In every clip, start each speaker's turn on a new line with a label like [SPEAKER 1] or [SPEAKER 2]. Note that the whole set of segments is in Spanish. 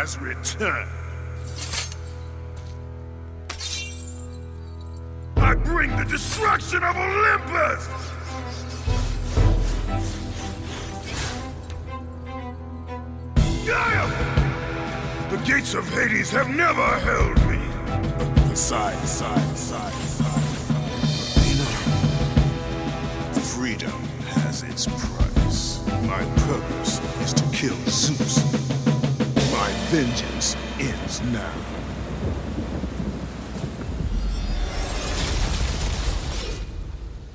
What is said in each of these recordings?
[SPEAKER 1] has returned. I bring the destruction of Olympus! Gaia! The gates of Hades have never held me! The side, side, side, side. Athena, freedom has its price. My purpose is to kill Zeus. Vengeance ends now.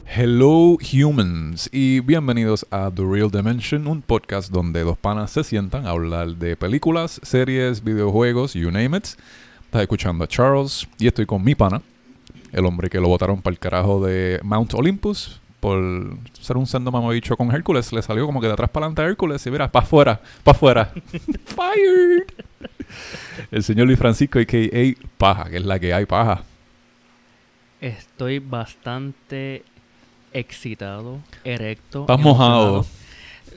[SPEAKER 2] Hello humans y bienvenidos a The Real Dimension, un podcast donde dos panas se sientan a hablar de películas, series, videojuegos, you name it. Estás escuchando a Charles y estoy con mi pana, el hombre que lo botaron para el carajo de Mount Olympus por ser un sendo mamabicho con Hércules. Le salió como que de atrás para adelante a Hércules y mira, para afuera, para afuera. Fired. El señor Luis Francisco, a.k.a. Paja, que es la que hay paja.
[SPEAKER 3] Estoy bastante excitado, erecto.
[SPEAKER 2] Estás mojado.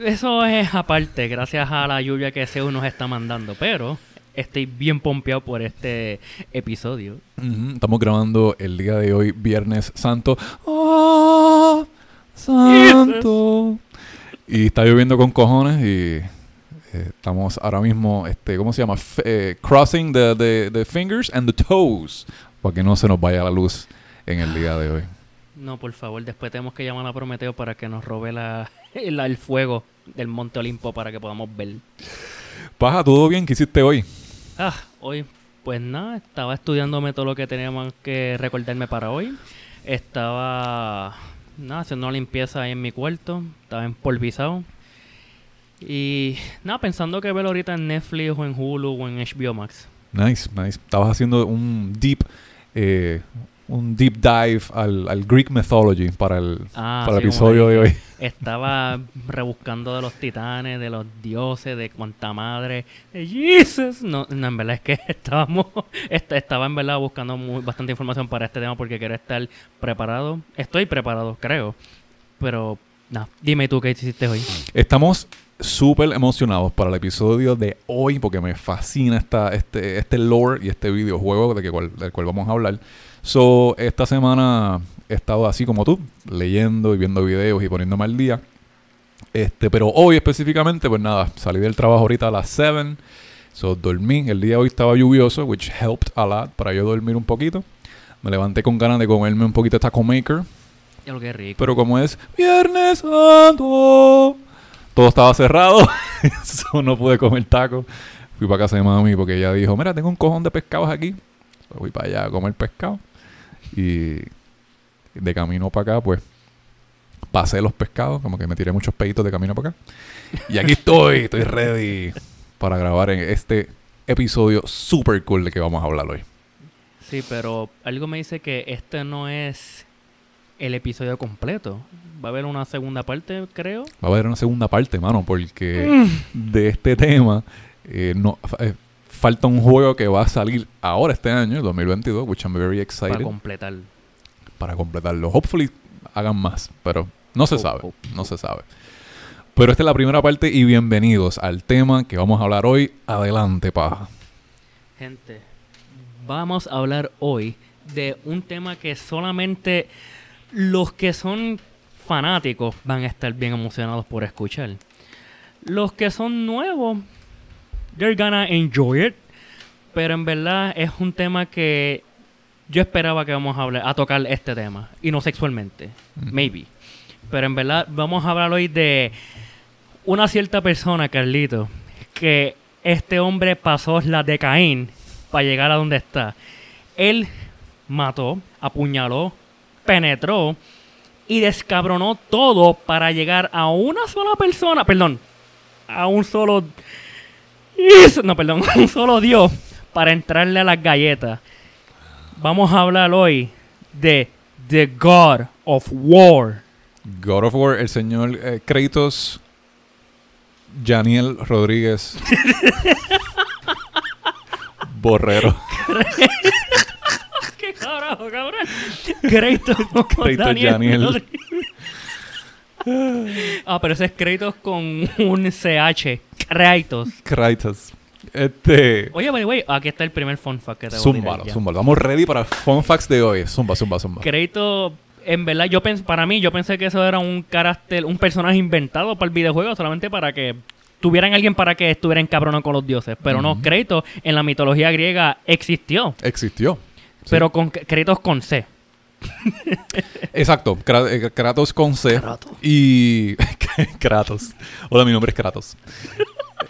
[SPEAKER 3] Eso es aparte, gracias a la lluvia que Zeus nos está mandando, pero estoy bien pompeado por este episodio.
[SPEAKER 2] Estamos grabando el día de hoy, Viernes Santo. ¡Oh, Santo! Y está lloviendo con cojones y eh, estamos ahora mismo, este, ¿cómo se llama? F- eh, crossing the, the- the fingers and the toes para que no se nos vaya la luz en el día de hoy.
[SPEAKER 3] No, por favor, después tenemos que llamar a Prometeo para que nos robe la, la- el fuego del Monte Olimpo para que podamos ver.
[SPEAKER 2] Paja, ¿todo bien? ¿Qué hiciste hoy?
[SPEAKER 3] Ah, hoy, pues nada, estaba estudiándome todo lo que teníamos que recordarme para hoy. Estaba, nada, haciendo una limpieza ahí en mi cuarto. Estaba empolvizado. Y nada, pensando que ver ahorita en Netflix o en Hulu o en HBO Max.
[SPEAKER 2] Nice, nice. Estabas haciendo un deep, eh, un deep dive al, al Greek mythology para el,
[SPEAKER 3] Ah,
[SPEAKER 2] para el
[SPEAKER 3] sí,
[SPEAKER 2] episodio de hoy.
[SPEAKER 3] Estaba rebuscando de los titanes, de los dioses, de cuanta madre, Jesus. No, no, en verdad es que estábamos, est- estaba en verdad buscando muy- bastante información para este tema porque quiero estar preparado. Estoy preparado, creo. Pero, nada, dime tú qué hiciste hoy.
[SPEAKER 2] Estamos súper emocionados para el episodio de hoy porque me fascina esta, este, este lore y este videojuego de que cual- del cual vamos a hablar. So, esta semana he estado así como tú, leyendo y viendo videos y poniéndome al día. Este, pero hoy específicamente, pues nada, salí del trabajo ahorita a las 7. So, dormí. El día de hoy estaba lluvioso, which helped a lot para yo dormir un poquito. Me levanté con ganas de comerme un poquito de taco maker.
[SPEAKER 3] Ya lo que rico.
[SPEAKER 2] Pero como es Viernes Santo, todo estaba cerrado. Eso no pude comer taco. Fui para casa de mami porque ella dijo, mira, tengo un cojón de pescados aquí. So, fui para allá a comer pescado. Y de camino para acá, pues, pasé los pescados. Como que me tiré muchos peditos de camino para acá. Y aquí estoy, estoy ready para grabar en este episodio super cool de que vamos a hablar hoy.
[SPEAKER 3] Sí, pero algo me dice que este no es el episodio completo. Va a haber una segunda parte, creo.
[SPEAKER 2] Va a haber una segunda parte, mano, porque de este tema eh, no, eh, falta un juego que va a salir ahora este año, 2022, which I'm very excited,
[SPEAKER 3] Para
[SPEAKER 2] para,
[SPEAKER 3] completar.
[SPEAKER 2] completarlo. Hopefully hagan más, pero no se
[SPEAKER 3] Oh,
[SPEAKER 2] sabe,
[SPEAKER 3] oh,
[SPEAKER 2] no se sabe. Pero esta es la primera parte y bienvenidos al tema que vamos a hablar hoy. Adelante, paja.
[SPEAKER 3] Gente, vamos a hablar hoy de un tema que solamente los que son fanáticos van a estar bien emocionados por escuchar. Los que son nuevos, they're gonna enjoy it. Pero en verdad es un tema que yo esperaba que vamos a hablar, a tocar este tema. Y no sexualmente. Maybe. Pero en verdad vamos a hablar hoy de una cierta persona, Carlito, que este hombre pasó la de Caín para llegar a donde está. Él mató, apuñaló, penetró y descabronó todo para llegar a una sola persona, perdón, a un solo no, perdón, un solo Dios para entrarle a las galletas. Vamos a hablar hoy de The God of War.
[SPEAKER 2] God of War, el señor eh, Kratos, Janiel Rodríguez, Borrero.
[SPEAKER 3] ¿Qué carajo, cabrón?
[SPEAKER 2] Kratos
[SPEAKER 3] Daniel
[SPEAKER 2] Janiel.
[SPEAKER 3] Rodríguez. Ah, pero ese es créditos con un CH. Créditos.
[SPEAKER 2] Kratos. Este.
[SPEAKER 3] Oye, by the way, aquí está el primer fun fact que te voy a
[SPEAKER 2] Zúmbalo. Vamos ready para fun facts de hoy. Zumba, zumba, zumba.
[SPEAKER 3] Crédito, en verdad, yo pens para mí, yo pensé que eso era un carácter, un personaje inventado para el videojuego, solamente para que tuvieran alguien para que estuviera encabronado con los dioses. Pero no, crédito en la mitología griega existió,
[SPEAKER 2] Existió. Sí.
[SPEAKER 3] pero con créditos con C.
[SPEAKER 2] Exacto, eh, Kratos con C.
[SPEAKER 3] Kratos.
[SPEAKER 2] Y. Kratos. Hola, mi nombre es Kratos.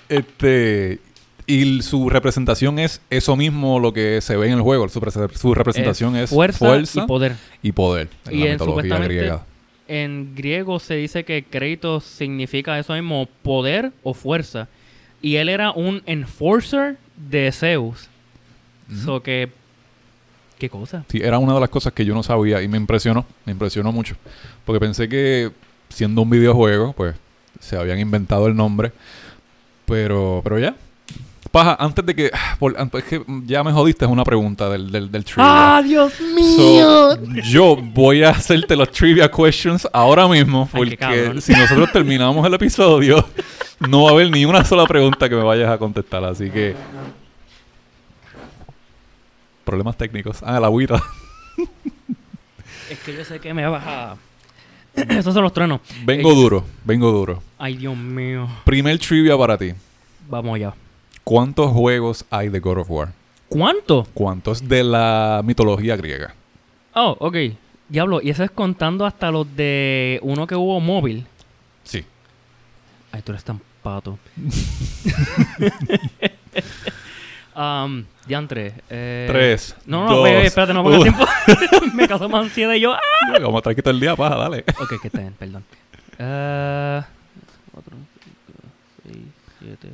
[SPEAKER 2] este. Y su representación es eso mismo lo que se ve en el juego. Su, prese- su representación es,
[SPEAKER 3] fuerza, y poder.
[SPEAKER 2] y poder en
[SPEAKER 3] Y
[SPEAKER 2] la
[SPEAKER 3] en-
[SPEAKER 2] mitología
[SPEAKER 3] supuestamente
[SPEAKER 2] griega.
[SPEAKER 3] en griego se dice que crédito significa eso mismo, poder o fuerza. Y él era un enforcer de Zeus. So que... ¿Qué cosa?
[SPEAKER 2] Sí, era una de las cosas que yo no sabía y me impresionó, me impresionó mucho. Porque pensé que siendo un videojuego, pues se habían inventado el nombre. Pero, pero ya. Paja, antes de que. por- es que ya me jodiste, es una pregunta del, del, del trivia.
[SPEAKER 3] ¡Ah, Dios
[SPEAKER 2] So, yo voy a hacerte los trivia questions ahora mismo.
[SPEAKER 3] Ay,
[SPEAKER 2] Porque
[SPEAKER 3] cabrón.
[SPEAKER 2] si nosotros terminamos el episodio, no va a haber ni una sola pregunta que me vayas a contestar. Así que. Problemas técnicos. Ah, la agüita.
[SPEAKER 3] Es que yo sé que me vas a... Esos son los truenos.
[SPEAKER 2] Vengo
[SPEAKER 3] Eh,
[SPEAKER 2] duro, vengo duro.
[SPEAKER 3] Ay, Dios mío.
[SPEAKER 2] Primer trivia para ti.
[SPEAKER 3] Vamos allá.
[SPEAKER 2] ¿Cuántos juegos hay de God of War?
[SPEAKER 3] ¿Cuánto?
[SPEAKER 2] ¿Cuántos de la mitología griega?
[SPEAKER 3] Oh, ok. Diablo, y eso es contando hasta los de uno que hubo móvil.
[SPEAKER 2] Sí.
[SPEAKER 3] Ay, tú eres tan pato. um, diantre. Eh,
[SPEAKER 2] Tres.
[SPEAKER 3] No, no,
[SPEAKER 2] dos,
[SPEAKER 3] ve, espérate, no,
[SPEAKER 2] uno.
[SPEAKER 3] tiempo. me causó más ansiedad y yo. ¡ah!
[SPEAKER 2] Vamos a estar aquí todo el día, paja, dale.
[SPEAKER 3] Ok, que está bien, perdón. Eh, cuatro, seis, siete.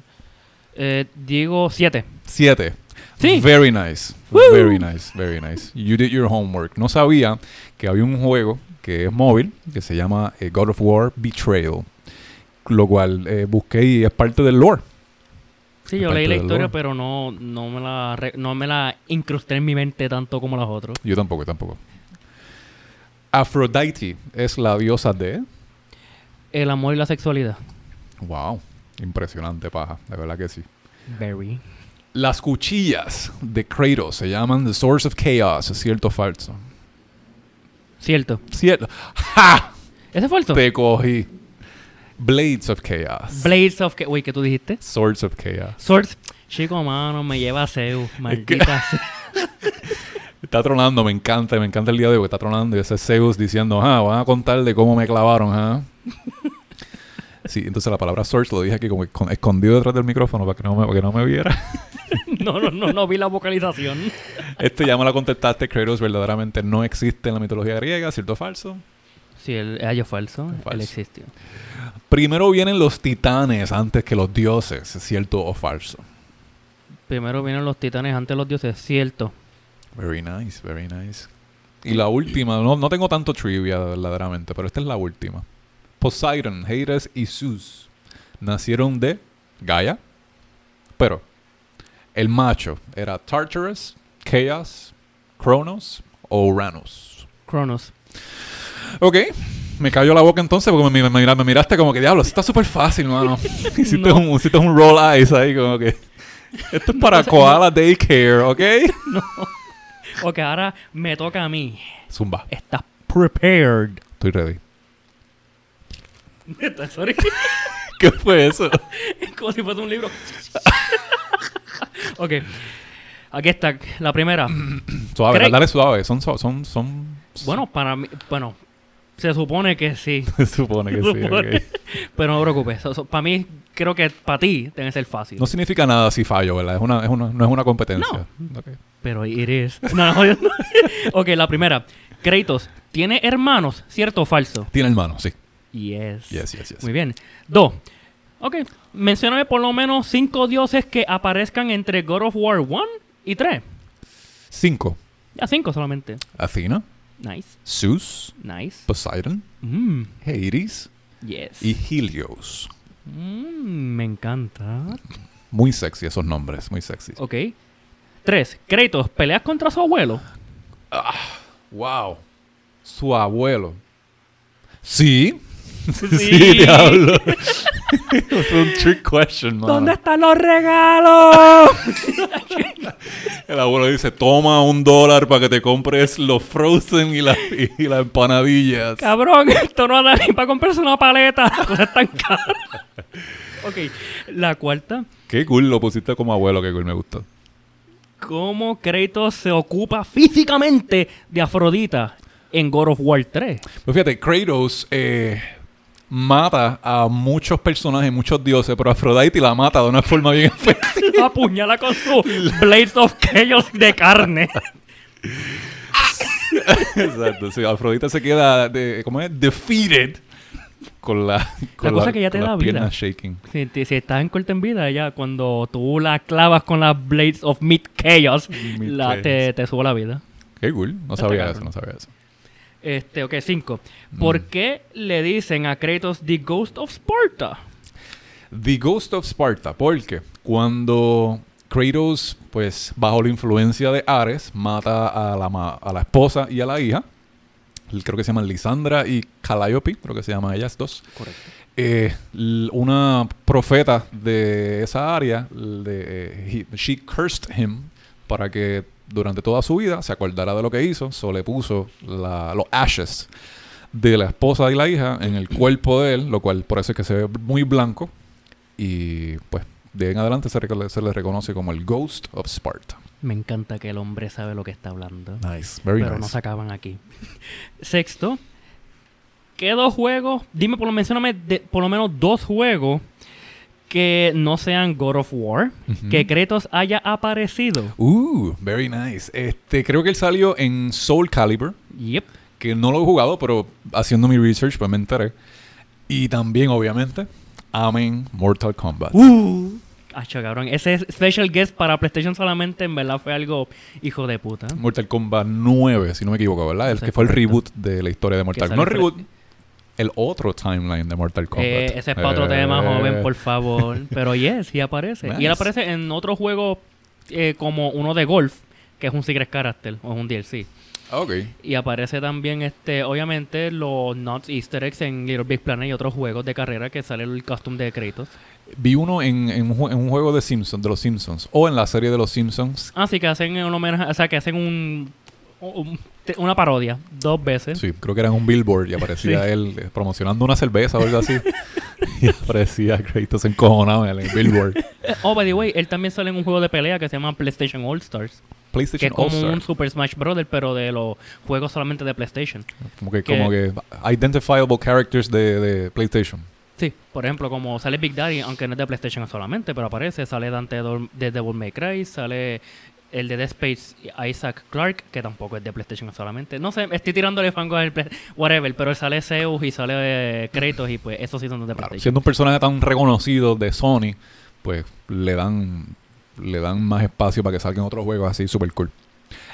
[SPEAKER 3] Eh, digo siete.
[SPEAKER 2] Siete.
[SPEAKER 3] Sí.
[SPEAKER 2] Very nice.
[SPEAKER 3] Woo.
[SPEAKER 2] Very nice, very nice. You did your homework. No sabía que había un juego que es móvil que se llama eh, God of War Betrayal. Lo cual eh, busqué y es parte del lore.
[SPEAKER 3] Sí, yo leí la historia, pero no, no, me la, re- no me la incrusté en mi mente tanto como los otros.
[SPEAKER 2] Yo tampoco, tampoco. Aphrodite es la diosa de.
[SPEAKER 3] El amor y la sexualidad.
[SPEAKER 2] Wow. Impresionante, paja. De verdad que sí.
[SPEAKER 3] Very.
[SPEAKER 2] Las cuchillas de Kratos se llaman The Source of Chaos. ¿Es cierto o falso?
[SPEAKER 3] Cierto.
[SPEAKER 2] Cierto. ¡Ja!
[SPEAKER 3] ¿Ese fue el
[SPEAKER 2] Te cogí. Blades of Chaos.
[SPEAKER 3] Blades of... Uy, ¿qué tú dijiste?
[SPEAKER 2] Swords of Chaos.
[SPEAKER 3] Swords. Chico, mano, me lleva a Zeus. Maldita.
[SPEAKER 2] Está tronando, me encanta, me encanta el día de hoy está tronando y ese es Zeus diciendo, ah, van a contar de cómo me clavaron, ah. Sí, entonces la palabra swords lo dije aquí como escon- escondido detrás del micrófono para que no me, para que no me viera.
[SPEAKER 3] No, no, no, no vi la vocalización.
[SPEAKER 2] Este ya me la contestaste, Kratos verdaderamente no existe en la mitología griega, ¿cierto o falso?
[SPEAKER 3] Sí, el falso.
[SPEAKER 2] Falso.
[SPEAKER 3] Él existió.
[SPEAKER 2] Primero vienen los titanes antes que los dioses, ¿cierto o falso?
[SPEAKER 3] Primero vienen los titanes antes de los dioses. Cierto.
[SPEAKER 2] Very nice, very nice. Y la última, no, no tengo tanto trivia verdaderamente, pero esta es la última. Poseidon, Hades y Zeus nacieron de Gaia, pero el macho era Tartarus, Chaos, Cronos o Uranus.
[SPEAKER 3] Cronos.
[SPEAKER 2] Ok, me cayó la boca entonces porque me, me- me- me miraste como que diablo, esto está súper fácil, mano. hiciste,
[SPEAKER 3] No.
[SPEAKER 2] un, hiciste un roll eyes ahí como que... Esto es para Koala Daycare, ¿ok?
[SPEAKER 3] Ok, ahora me toca a mí.
[SPEAKER 2] Zumba,
[SPEAKER 3] Estás prepared.
[SPEAKER 2] estoy ready.
[SPEAKER 3] Sorry.
[SPEAKER 2] ¿Qué fue eso?
[SPEAKER 3] Como si fuese un libro. ok. Aquí está. La primera.
[SPEAKER 2] Suave,
[SPEAKER 3] Craig.
[SPEAKER 2] dale suave. Son, son, son, son-
[SPEAKER 3] Bueno, para mí. Bueno. Se supone que sí.
[SPEAKER 2] Se supone que
[SPEAKER 3] Se
[SPEAKER 2] sí.
[SPEAKER 3] supone.
[SPEAKER 2] ok.
[SPEAKER 3] Pero no te preocupes. para mí, creo que para ti debe ser fácil.
[SPEAKER 2] No significa nada si fallo, ¿verdad? Es una, es una, no es una competencia. Ok.
[SPEAKER 3] Pero it is. No, no, no. ok, la primera. Kratos, ¿tiene hermanos? ¿Cierto o falso?
[SPEAKER 2] Tiene hermano, sí.
[SPEAKER 3] Yes.
[SPEAKER 2] Yes, yes, yes.
[SPEAKER 3] Muy bien. Dos. Ok. Mencióname por lo menos cinco dioses que aparezcan entre God of War 1 y 3.
[SPEAKER 2] Cinco.
[SPEAKER 3] Ya cinco solamente.
[SPEAKER 2] Athena,
[SPEAKER 3] Nice.
[SPEAKER 2] Zeus,
[SPEAKER 3] Nice.
[SPEAKER 2] Poseidon,
[SPEAKER 3] Mm.
[SPEAKER 2] Hades
[SPEAKER 3] Yes.
[SPEAKER 2] y Helios.
[SPEAKER 3] Mm, me encanta.
[SPEAKER 2] Muy sexy esos nombres, muy sexy.
[SPEAKER 3] Ok. Tres. Kratos, ¿peleas contra su abuelo?
[SPEAKER 2] Wow. Su abuelo. Sí. sí, diablo. es un trick question, mano.
[SPEAKER 3] ¿Dónde están los regalos?
[SPEAKER 2] El abuelo dice, toma un dólar para que te compres los frozen y, la- y las empanadillas.
[SPEAKER 3] Cabrón, esto no da ni para comprarse una paleta. Las cosas están caras. ok, la cuarta.
[SPEAKER 2] Qué cool, lo pusiste como abuelo, qué cool, me gustó.
[SPEAKER 3] ¿Cómo Kratos se ocupa físicamente de Afrodita en God of War 3?
[SPEAKER 2] Pues fíjate, Kratos eh, mata a muchos personajes, muchos dioses, pero Aphrodite la mata de una forma bien efectiva.
[SPEAKER 3] Apuñala con su Blades of Chaos de carne.
[SPEAKER 2] Exacto, sí, Afrodita se queda, de, ¿cómo es? Defeated con la, con
[SPEAKER 3] cosa que ya te da vida.
[SPEAKER 2] shaking.
[SPEAKER 3] Si, si estás en corta en vida, ya cuando tú la clavas con las Blades of Meat Chaos,
[SPEAKER 2] Meat
[SPEAKER 3] la-
[SPEAKER 2] Chaos.
[SPEAKER 3] te, te sube la vida.
[SPEAKER 2] Qué cool, no
[SPEAKER 3] Está
[SPEAKER 2] sabía
[SPEAKER 3] cabrón.
[SPEAKER 2] eso, no sabía eso.
[SPEAKER 3] Este, ok, cinco. ¿Por
[SPEAKER 2] Mm.
[SPEAKER 3] qué le dicen a Kratos The Ghost of Sparta?
[SPEAKER 2] The Ghost of Sparta, porque cuando Kratos, pues bajo la influencia de Ares, mata a la, a la esposa y a la hija, creo que se llaman Lisandra y Calliope, creo que se llaman ellas dos,
[SPEAKER 3] Correcto.
[SPEAKER 2] eh, una profeta de esa área, de, eh, he- she cursed him para que durante toda su vida se acordara de lo que hizo, so le puso la- los ashes de la esposa y la hija en el cuerpo de él, lo cual por eso es que se ve muy blanco y pues de ahí en adelante se, le reconoce como el Ghost of Sparta.
[SPEAKER 3] Me encanta que el hombre sabe lo que está hablando.
[SPEAKER 2] Nice, very
[SPEAKER 3] pero no
[SPEAKER 2] nice.
[SPEAKER 3] se acaban aquí. Sexto, ¿qué dos juegos? Dime, por lo, mencióname de- por lo menos dos juegos que no sean God of War, que Kratos haya aparecido.
[SPEAKER 2] Uh, very nice. Este, creo que él salió en Soul Calibur.
[SPEAKER 3] Yep.
[SPEAKER 2] que no lo he jugado, pero haciendo mi research pues me enteré. Y también, obviamente, amen Mortal Kombat.
[SPEAKER 3] Uh. Acho, cabrón. Ese special guest para PlayStation solamente en verdad fue algo hijo de puta.
[SPEAKER 2] Mortal Kombat 9, si no me equivoco, ¿verdad? El que fue el reboot de la historia de Mortal Kombat. No reboot, el otro timeline de Mortal Kombat.
[SPEAKER 3] Eh, ese es para otro tema,
[SPEAKER 2] Eh,
[SPEAKER 3] joven, por favor. Pero yes, sí aparece. Y él aparece en otro juego eh, como uno de golf, que es un Secret Character o es un DLC.
[SPEAKER 2] Ok.
[SPEAKER 3] Y aparece también, este, obviamente, los Nuts Easter eggs en Little Big Planet y otros juegos de carrera que sale el costume de Kratos.
[SPEAKER 2] Vi uno en, en un, en un juego de Simpsons, de los Simpsons, o en la serie de los Simpsons.
[SPEAKER 3] Así que hacen un homenaje, o sea, que hacen un, una parodia dos veces.
[SPEAKER 2] Sí, creo que era en un billboard y aparecía
[SPEAKER 3] Sí.
[SPEAKER 2] él eh, promocionando una cerveza o algo así. y aparecía Kratos encojonado en el billboard.
[SPEAKER 3] Oh, by the way, él también sale en un juego de pelea que se llama PlayStation All Stars. Que
[SPEAKER 2] PlayStation
[SPEAKER 3] es como
[SPEAKER 2] All-Star.
[SPEAKER 3] un Super Smash Bros., pero de los juegos solamente de PlayStation.
[SPEAKER 2] Como que,
[SPEAKER 3] que-
[SPEAKER 2] como que identifiable characters de, de PlayStation.
[SPEAKER 3] Sí, por ejemplo, como sale Big Daddy, aunque no es de PlayStation solamente, pero aparece, sale Dante de Devil May Cry, sale el de Dead Space Isaac Clarke, que tampoco es de PlayStation solamente. No sé, estoy tirándole fango al whatever, pero sale Zeus y sale eh, Kratos y pues esos sí son de
[SPEAKER 2] Claro,
[SPEAKER 3] PlayStation.
[SPEAKER 2] siendo un personaje tan reconocido de Sony, pues le dan le dan más espacio para que salgan otros juegos así super cool.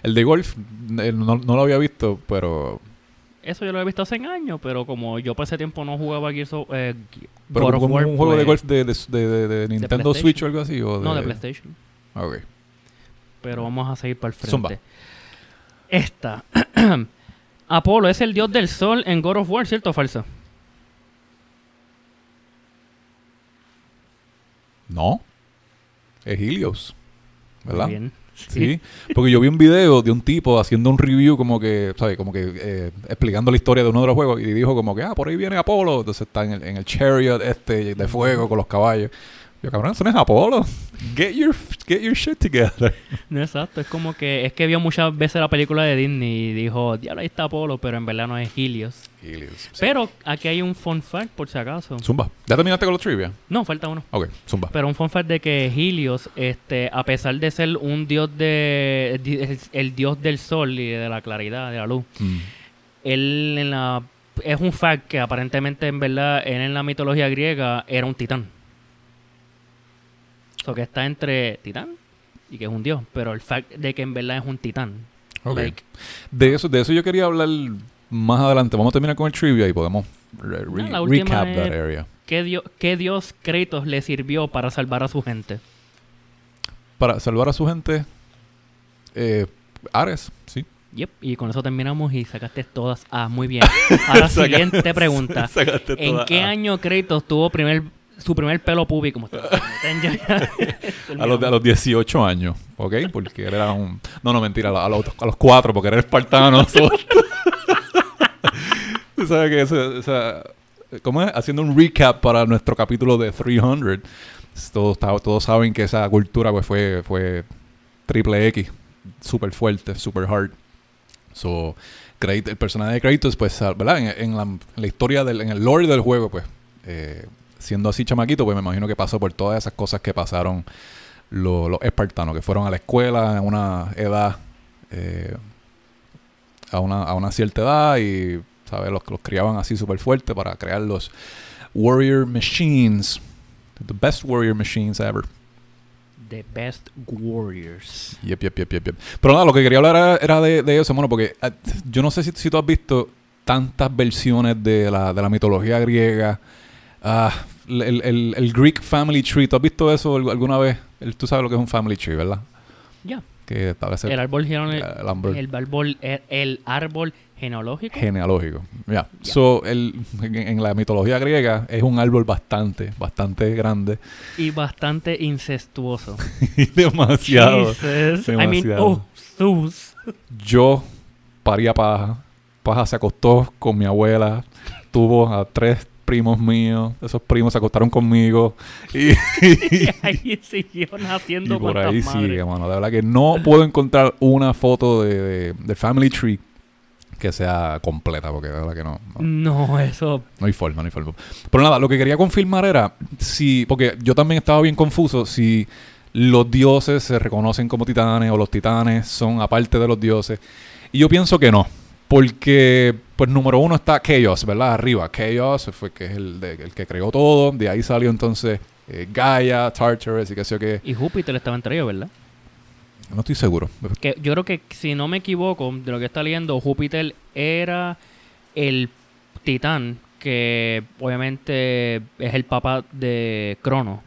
[SPEAKER 2] El de golf eh, no, no lo había visto, pero
[SPEAKER 3] Eso yo lo he visto hace años, pero como yo por ese tiempo no jugaba Gears of, eh,
[SPEAKER 2] pero como
[SPEAKER 3] War,
[SPEAKER 2] un juego de
[SPEAKER 3] pues,
[SPEAKER 2] golf de, de, de- Nintendo. Switch o algo así o
[SPEAKER 3] No, de PlayStation.
[SPEAKER 2] Ok.
[SPEAKER 3] Pero vamos a seguir para el frente.
[SPEAKER 2] Zumba.
[SPEAKER 3] Esta. Apolo es el dios del sol en God of War, ¿cierto o falso?
[SPEAKER 2] No. Es Helios.
[SPEAKER 3] Muy
[SPEAKER 2] ¿Verdad?
[SPEAKER 3] bien.
[SPEAKER 2] Sí, porque yo vi un video de un tipo haciendo un review como que, ¿sabes? Como que eh, explicando la historia de uno de los juegos y dijo como que, ah, por ahí viene Apolo. Entonces está en el, en el chariot este de fuego con los caballos. Yo, cabrón, eso no es Apolo. Get your, get your shit together.
[SPEAKER 3] No, exacto. Es como que es que vio muchas veces la película de Disney y dijo, diablo, ahí está Apolo, pero en verdad no es Helios.
[SPEAKER 2] Helios.
[SPEAKER 3] Pero aquí hay un fun fact, por si acaso.
[SPEAKER 2] Zumba. ¿Ya terminaste con los trivia?
[SPEAKER 3] No, falta uno.
[SPEAKER 2] Ok, zumba.
[SPEAKER 3] Pero un fun fact de que Helios, este, a pesar de ser un dios de... el dios del sol y de la claridad, de la luz,
[SPEAKER 2] Mm.
[SPEAKER 3] él en la... Es un fact que aparentemente en verdad él en la mitología griega era un titán. So que está entre titán y que es un dios. Pero el fact de que en verdad es un titán.
[SPEAKER 2] Ok.
[SPEAKER 3] Like,
[SPEAKER 2] De eso, de eso yo quería hablar más adelante. Vamos a terminar con el trivia y podemos re- re-
[SPEAKER 3] No, la última
[SPEAKER 2] recap that
[SPEAKER 3] es-
[SPEAKER 2] area.
[SPEAKER 3] ¿qué, dios, ¿Qué dios Kratos le sirvió para salvar a su gente?
[SPEAKER 2] Para salvar a su gente, eh, Ares, sí.
[SPEAKER 3] Yep, y con eso terminamos y sacaste todas. Ah, muy bien. Ahora, siguiente pregunta. ¿En qué
[SPEAKER 2] A.
[SPEAKER 3] año Kratos tuvo primer, su primer pelo pubi? Como
[SPEAKER 2] A los, a los 18 años, ¿ok? Porque era un... No, no, mentira, a los, a los 4, porque era espartano. Tú sabes que ese- esa... ¿Cómo es? Haciendo un recap para nuestro capítulo de 300. Todos, todos saben que esa cultura pues, fue, fue triple X. Súper fuerte, súper hard. So, el personaje de Kratos, pues, ¿verdad? En, en la, en la historia, del, en el lore del juego, pues, eh, siendo así chamaquito, pues me imagino que pasó por todas esas cosas que pasaron lo- los espartanos, que fueron a la escuela a una edad, eh, a, una, a una cierta edad y, ¿sabes? Los, los criaban así súper fuerte para crear los warrior machines. The best warrior machines ever.
[SPEAKER 3] The Best Warriors.
[SPEAKER 2] Yep, yep, yep, yep, yep. Pero nada, lo que quería hablar era, era de, de eso, bueno, porque ah, yo no sé si, si tú has visto tantas versiones de la, de la mitología griega. Ah, el, el- el Greek Family Tree, ¿tú has visto eso algu- alguna vez? Tú sabes lo que es un Family Tree, ¿verdad?
[SPEAKER 3] Ya.
[SPEAKER 2] Que
[SPEAKER 3] El árbol, genealógico-
[SPEAKER 2] el árbol-
[SPEAKER 3] el, árbol, genealógico.
[SPEAKER 2] genealógico. Ya.
[SPEAKER 3] Ya.
[SPEAKER 2] So, el, en, en la mitología griega es un árbol bastante, bastante grande.
[SPEAKER 3] y bastante incestuoso.
[SPEAKER 2] demasiado.
[SPEAKER 3] Jesus. I mean,
[SPEAKER 2] Demasiado.
[SPEAKER 3] oh, Zeus.
[SPEAKER 2] Yo paría paja. Paja se acostó con mi abuela. Tuvo a tres primos míos. Esos primos se acostaron conmigo. Y,
[SPEAKER 3] Y ahí siguió naciendo
[SPEAKER 2] y por ahí
[SPEAKER 3] madres.
[SPEAKER 2] sigue, mano. De verdad que no puedo encontrar una foto de, de- Family Tree que sea completa, porque de verdad que no, no,
[SPEAKER 3] No, eso.
[SPEAKER 2] no hay forma, no hay forma. Pero nada, lo que quería confirmar era si, porque yo también estaba bien confuso, si los dioses se reconocen como titanes o los titanes son aparte de los dioses. Y yo pienso que no. Porque, pues, número uno está Chaos, ¿verdad? Arriba. Chaos fue que es el, de- el que creó todo. De ahí salió entonces eh, Gaia, Tartarus y qué sé yo qué.
[SPEAKER 3] Y Júpiter estaba entre ellos, ¿verdad?
[SPEAKER 2] No estoy seguro.
[SPEAKER 3] Que yo creo que, si no me equivoco, de lo que está leyendo, Júpiter era el titán que obviamente es el papá de Crono.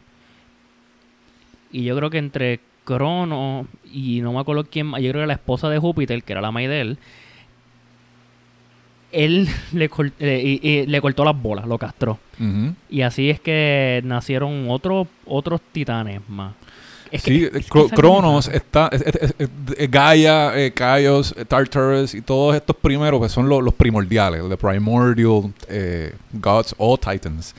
[SPEAKER 3] Y yo creo que entre Crono y no me acuerdo quién más, yo creo que la esposa de Júpiter, que era la maíz de él, le, cor- eh, y- y le cortó las bolas, lo castró. Y así es que nacieron otros otros titanes más. Es que-
[SPEAKER 2] Sí,
[SPEAKER 3] es que
[SPEAKER 2] Cronos está, es- es- es- es- Gaia, eh, eh, Tartarus y todos estos primeros pues son lo- los primordiales, the primordial eh, gods o titans,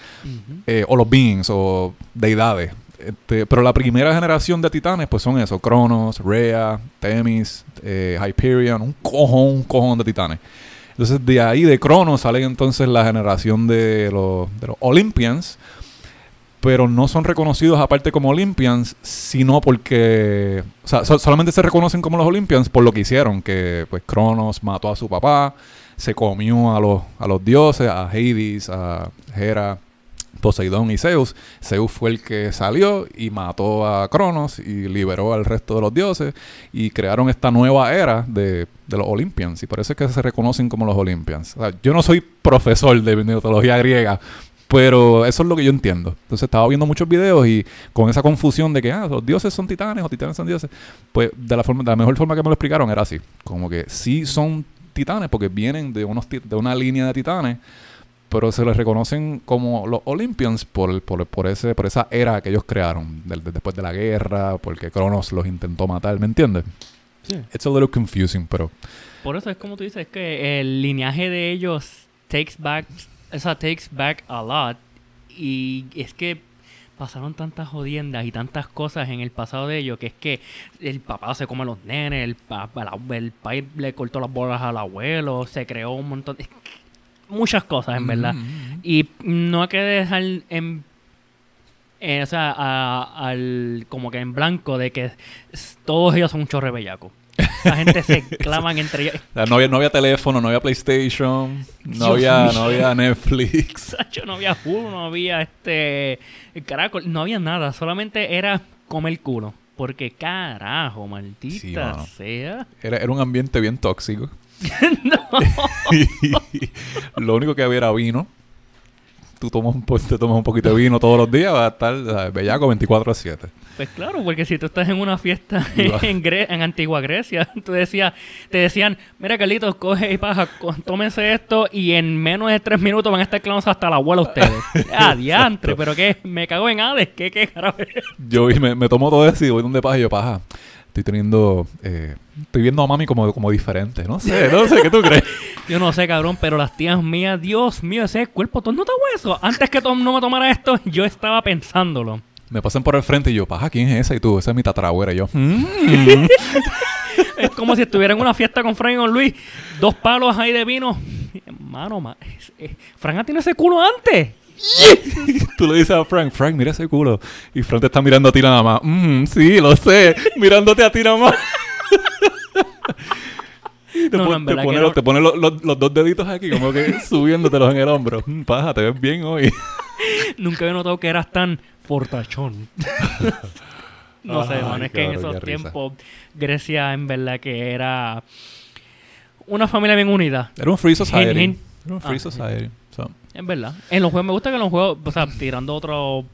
[SPEAKER 2] eh, o los beings o deidades. Este, pero la primera generación de titanes pues son eso, Cronos, Rhea, Themis, eh, Hyperion, un cojón, un cojón de titanes. Entonces de ahí de Cronos sale entonces la generación de los, Olympians, pero no son reconocidos aparte como Olympians, sino porque, o sea, so- solamente se reconocen como los Olympians por lo que hicieron, que pues Cronos mató a su papá, se comió a los, a los dioses, a Hades, a Hera, Poseidón y Zeus. Zeus fue el que salió y mató a Cronos y liberó al resto de los dioses y crearon esta nueva era de, los Olympians y por eso es que se reconocen como los Olympians. Yo no soy profesor de mitología griega, pero eso es lo que yo entiendo. Entonces estaba viendo muchos videos y con esa confusión de que ah, los dioses son titanes o titanes son dioses, pues de la forma, mejor forma que me lo explicaron era así, como que sí son titanes porque vienen de unos de una línea de titanes, pero se les reconocen como los Olympians por, por, por ese por esa era que ellos crearon de- después de la guerra, porque Cronos los intentó matar, ¿me entiendes?
[SPEAKER 3] Sí.
[SPEAKER 2] It's a little confusing, pero
[SPEAKER 3] Por eso es como tú dices, es que el lineaje de ellos takes back, o sea, takes back a lot. Y es que pasaron tantas jodiendas y tantas cosas en el pasado de ellos que es que el papá se come a los nenes, el papá, el pai le cortó las bolas al abuelo, se creó un montón de... Muchas cosas, en verdad.
[SPEAKER 2] Mm,
[SPEAKER 3] Y no hay que dejar en... eh, o sea, a- al, como que en blanco de que todos ellos son un chorre bellaco. La gente se claman entre ellos.
[SPEAKER 2] No, había, no había teléfono, no había PlayStation, no había, no había Netflix.
[SPEAKER 3] Sacho, no había Hulu, no había este caracol, no había nada, solamente era comer culo. Porque carajo, maldita
[SPEAKER 2] Sí,
[SPEAKER 3] sea.
[SPEAKER 2] Era, era un ambiente bien tóxico. Lo único que había era vino. tú tomas un, po- te tomas un poquito de vino todos los días, vas a estar ¿sabes? bellaco 24 a 7.
[SPEAKER 3] Pues claro, porque si tú estás en una fiesta en, Gre- en Antigua Grecia, tú decías, te decían, mira Carlitos, coge y paja, co- tómense esto y en menos de tres minutos van a estar clavos hasta la abuela ustedes. ah, diantre, pero qué, me cago en Hades, qué, qué carajo.
[SPEAKER 2] Yo me tomo todo eso y voy donde paja y yo, paja, estoy teniendo, eh, estoy viendo a mami como, como diferente. No sé, no sé, ¿qué tú crees?
[SPEAKER 3] Yo no sé, cabrón, pero las tías mías, Dios mío, ese cuerpo todo no está hueso. Antes que Tom no me tomara esto, yo estaba pensándolo.
[SPEAKER 2] Me pasan por el frente y yo, paja, ¿quién es esa? Y tú, esa es mi tatarabuela. Y yo, "Mm".
[SPEAKER 3] Es como si estuviera en una fiesta con Frank y con Luis, dos palos ahí de vino. Hermano, ma, es- Frank ha tenido ese culo antes.
[SPEAKER 2] tú le dices a Frank, Frank, mira ese culo. Y Frank te está mirando a ti nada más. "Mm, sí, lo sé. Mirándote a ti nada más. Y te,
[SPEAKER 3] No,
[SPEAKER 2] pon- te pone, los,
[SPEAKER 3] no.
[SPEAKER 2] te pone los, los- los dos deditos aquí, como que subiéndotelos en el hombro. "Mm, paja, te ves bien hoy.
[SPEAKER 3] Nunca había notado que eras tan fortachón. no sé,
[SPEAKER 2] Ay,
[SPEAKER 3] mano, es que en esos
[SPEAKER 2] risa.
[SPEAKER 3] tiempos Grecia en verdad que era una familia bien unida.
[SPEAKER 2] Era un free society.
[SPEAKER 3] Hin, hin.
[SPEAKER 2] Era un free
[SPEAKER 3] Ah,
[SPEAKER 2] society. So,
[SPEAKER 3] En verdad. En los juegos me gusta que en los juegos, o sea, tirando otro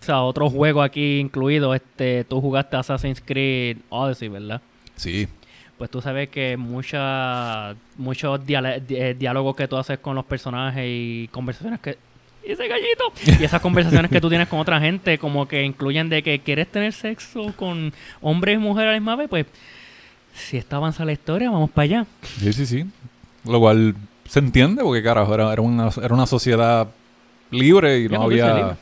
[SPEAKER 3] o sea, otro juego aquí incluido, este, tú jugaste Assassin's Creed Odyssey, ¿verdad?
[SPEAKER 2] sí.
[SPEAKER 3] Pues tú sabes que mucha, muchos eh, diálogos que tú haces con los personajes y conversaciones que... ¡Y ese gallito! Y esas conversaciones que tú tienes con otra gente, como que incluyen de que quieres tener sexo con hombres y mujeres a la misma vez, pues si está avanza la historia, vamos para allá.
[SPEAKER 2] Sí, sí, sí. Lo cual se entiende porque, carajo, era, era, una, era una sociedad libre y no había...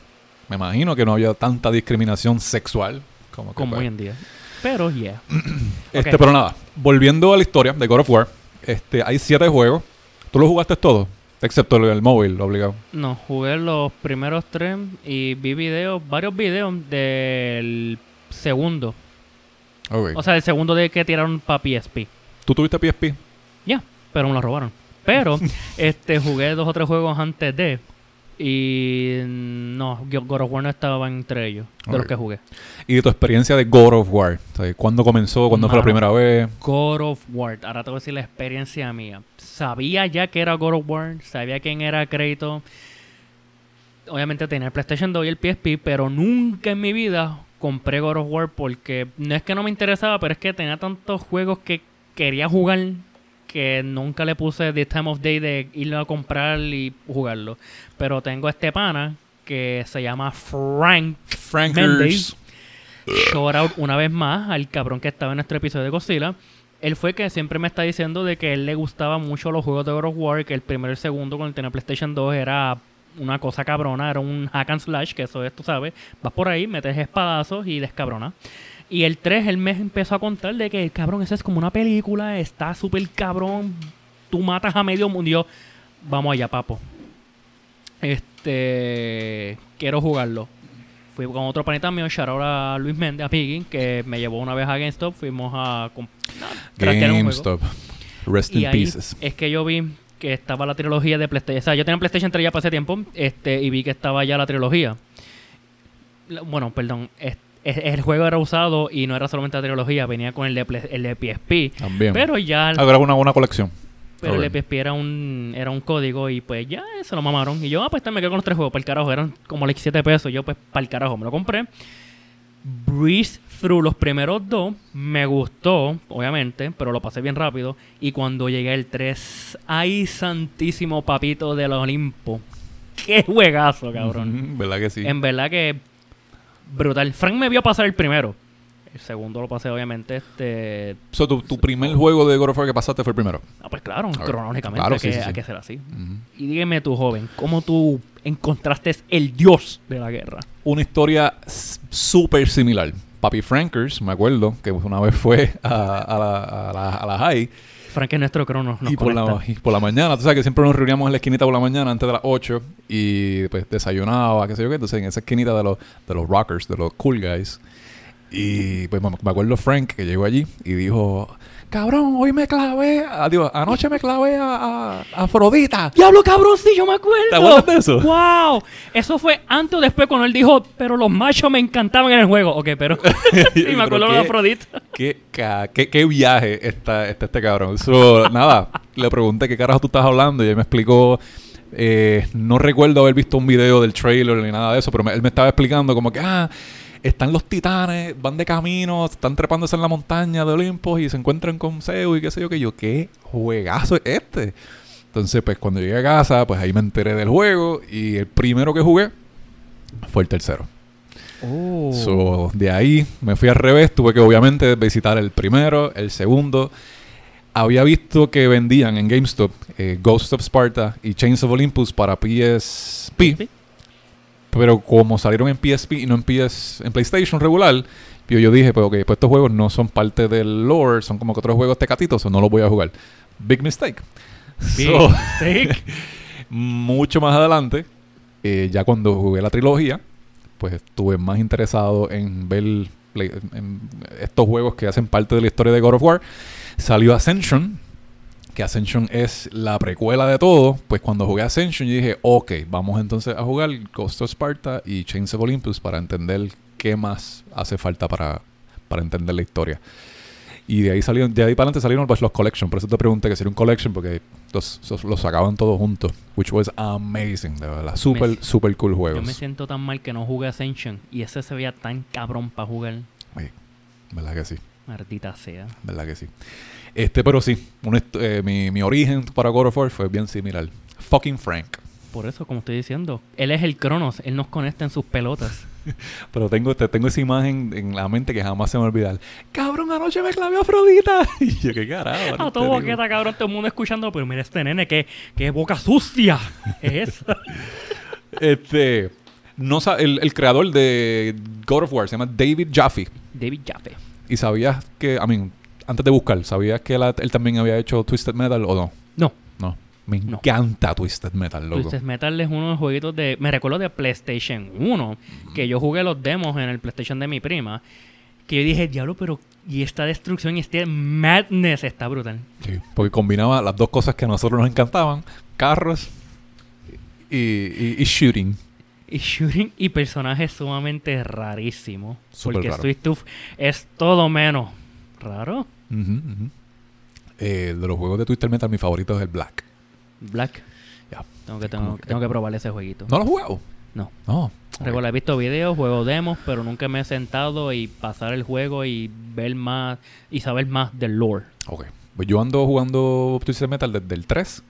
[SPEAKER 2] Me imagino que no había tanta discriminación sexual como,
[SPEAKER 3] Como hoy en día. Pero, yeah.
[SPEAKER 2] Este, pero nada, volviendo a la historia de God of War, este, hay siete juegos. ¿Tú los jugaste todos? Excepto el, el móvil, obligado.
[SPEAKER 3] No, jugué los primeros tres y vi videos, varios videos del segundo. O sea, el segundo de que tiraron para PSP.
[SPEAKER 2] ¿Tú tuviste PSP?
[SPEAKER 3] Ya, pero me lo robaron. Pero este jugué dos o tres juegos antes de. Y no, God of War no estaba entre ellos, de los que jugué.
[SPEAKER 2] Y de tu experiencia de God of War. ¿Cuándo comenzó? ¿Cuándo fue la primera vez?
[SPEAKER 3] God of War, ahora te voy a decir la experiencia mía. Sabía ya que era God of War, sabía quién era Crédito. Obviamente tenía el PlayStation 2 y el PSP, pero nunca en mi vida compré God of War porque no es que no me interesaba, pero es que tenía tantos juegos que quería jugar que nunca le puse the time of day de irlo a comprar y jugarlo. Pero tengo este pana que se llama Frank
[SPEAKER 2] Frankers.
[SPEAKER 3] shout out una vez más al cabrón que estaba en nuestro episodio de Godzilla. Él fue que siempre me está diciendo de que él le gustaba mucho los juegos de God of War, que el primero y el segundo cuando tenía PlayStation 2 era una cosa cabrona, era un hack and slash, que eso es, tú sabes, vas por ahí, metes espadazos y descabrona. Y el 3, él me empezó a contar de que, cabrón, eso es como una película, está súper cabrón, tú matas a medio mundo. Y yo, vamos allá, papo. Este, quiero jugarlo. Fui con otro panita mío, shout out a Luis Méndez, a Piggy, que me llevó una vez a GameStop. Fuimos a.
[SPEAKER 2] GameStop. Rest
[SPEAKER 3] Y
[SPEAKER 2] in
[SPEAKER 3] ahí
[SPEAKER 2] pieces.
[SPEAKER 3] es que yo vi que estaba la trilogía de PlayStation. O sea, yo tenía PlayStation 3 ya para ese tiempo este, y vi que estaba ya la trilogía. La- Bueno, perdón. es- es- el juego era usado y no era solamente la trilogía, venía con el de, el de PSP.
[SPEAKER 2] También.
[SPEAKER 3] Pero ya
[SPEAKER 2] Ahora una buena colección.
[SPEAKER 3] pero el
[SPEAKER 2] Ok.
[SPEAKER 3] EPSP era un, era un código y pues ya se lo mamaron. Y yo, ah, pues me quedo con los tres juegos, para el carajo. Eran como like 7 pesos. Yo, pues, para el carajo, me lo compré. Breeze through los primeros dos. Me gustó, obviamente, pero lo pasé bien rápido. Y cuando llegué al 3, ¡ay, santísimo papito del Olimpo! ¡Qué juegazo, cabrón!
[SPEAKER 2] Ujú, ¿Verdad que sí?
[SPEAKER 3] En verdad que brutal. Frank me vio pasar el primero. El segundo lo pasé, obviamente, este...
[SPEAKER 2] So, tu, tu primer juego de God of War que pasaste fue el primero.
[SPEAKER 3] Ah, pues claro, cronológicamente
[SPEAKER 2] claro,
[SPEAKER 3] hay,
[SPEAKER 2] sí,
[SPEAKER 3] que,
[SPEAKER 2] sí, sí.
[SPEAKER 3] hay que ser así. Y dígame tú, joven, ¿cómo tú encontraste el dios de la guerra?
[SPEAKER 2] Una historia súper similar. Papi Frankers, me acuerdo, que una vez fue a, a la, a, la, a la high
[SPEAKER 3] Frank es nuestro crono, nos
[SPEAKER 2] y por, la, y por la mañana, tú sabes que siempre nos reuníamos en la esquinita por la mañana antes de las 8 y pues desayunaba, qué sé yo qué, entonces en esa esquinita de los, de los rockers, de los cool guys. Y pues me acuerdo Frank que llegó allí y dijo, cabrón, hoy me clavé, a- digo, anoche me clavé a, a- a Afrodita.
[SPEAKER 3] ¡Diablo, cabrón! Sí, yo me acuerdo.
[SPEAKER 2] ¿Te acuerdas de eso?
[SPEAKER 3] ¡Wow! Eso fue antes o después cuando él dijo, pero los machos me encantaban en el juego. Ok, pero... sí, me acuerdo de Afrodita.
[SPEAKER 2] ¿Qué, qué, qué viaje está, está este cabrón? So, nada, le pregunté qué carajo tú estás hablando y él me explicó Eh, no recuerdo haber visto un video del trailer ni nada de eso, pero me- él me estaba explicando como que, ah, están los titanes, van de camino, están trepándose en la montaña de Olympus y se encuentran con Zeus y qué sé yo, que yo, ¿qué juegazo es este? Entonces, pues cuando llegué a casa, pues ahí me enteré del juego y el primero que jugué fue el tercero.
[SPEAKER 3] Oh.
[SPEAKER 2] So, de ahí me fui al revés, tuve que obviamente visitar el primero, el segundo. Había visto que vendían en GameStop eh, Ghost of Sparta y Chains of Olympus para PSP, pero como salieron en PSP y no en PS en PlayStation regular, yo, yo dije, pues ok, pues estos juegos no son parte del lore, son como que otros juegos tecatitos, o no los voy a jugar. Big mistake.
[SPEAKER 3] Big
[SPEAKER 2] So,
[SPEAKER 3] mistake.
[SPEAKER 2] mucho más adelante, eh, ya cuando jugué la trilogía, pues estuve más interesado en ver play- en estos juegos que hacen parte de la historia de God of War. Salió Ascension, que Ascension es la precuela de todo. Pues cuando jugué Ascension, yo dije, ok, vamos entonces a jugar Ghost of Sparta y Chains of Olympus para entender qué más hace falta para, para entender la historia. Y de ahí salieron, de ahí para adelante salieron pues, los collection. Por eso te pregunté que sería un collection porque los, los, los sacaban todos juntos. Which was amazing, de verdad. Super,
[SPEAKER 3] Me-
[SPEAKER 2] super cool
[SPEAKER 3] Yo
[SPEAKER 2] juegos.
[SPEAKER 3] me siento tan mal que no jugué Ascension y ese se veía tan cabrón para jugar.
[SPEAKER 2] Ay, verdad que sí,
[SPEAKER 3] Maldita sea.
[SPEAKER 2] verdad que sí. Este, pero sí, un eh, mi, mi origen para God of War fue bien similar. Fucking Frank.
[SPEAKER 3] Por eso, como estoy diciendo, él es el Cronos, él nos conecta en sus pelotas.
[SPEAKER 2] Pero tengo, te- tengo esa imagen en la mente que jamás se me va a olvidar. Cabrón, anoche me clavé a Afrodita. y yo, qué carajo.
[SPEAKER 3] A todo boqueta, cabrón, todo el mundo escuchando, pero mira este nene, que, que boca sucia es esa.
[SPEAKER 2] Este, no el, el creador de God of War se llama David Jaffe.
[SPEAKER 3] David Jaffe.
[SPEAKER 2] Y sabías que, I mean, antes de buscar, ¿sabías que él, él también había hecho Twisted Metal o no?
[SPEAKER 3] No,
[SPEAKER 2] No. Me
[SPEAKER 3] No.
[SPEAKER 2] encanta Twisted Metal, loco.
[SPEAKER 3] Twisted Metal es uno de los jueguitos de... Me recuerdo de PlayStation 1, que yo jugué los demos en el PlayStation de mi prima, que yo dije, diablo, pero... Y esta destrucción y este madness está brutal.
[SPEAKER 2] Sí, porque combinaba las dos cosas que a nosotros nos encantaban: carros y, y- y shooting.
[SPEAKER 3] Y shooting y personajes sumamente rarísimos. Porque
[SPEAKER 2] raro.
[SPEAKER 3] Sweet Tooth es todo menos raro.
[SPEAKER 2] Ujú, ujú. Eh, de los juegos de Twisted Metal, mi favorito es el Black.
[SPEAKER 3] Black.
[SPEAKER 2] Ya.
[SPEAKER 3] Tengo que, tengo,
[SPEAKER 2] que-
[SPEAKER 3] tengo que probar ese jueguito.
[SPEAKER 2] ¿No lo has jugado?
[SPEAKER 3] No.
[SPEAKER 2] No. Ok.
[SPEAKER 3] Recuerdo, he visto videos, juego demos, pero nunca me he sentado y pasar el juego y ver más y saber más del lore.
[SPEAKER 2] Ok. Pues yo ando jugando Twisted Metal desde el 3.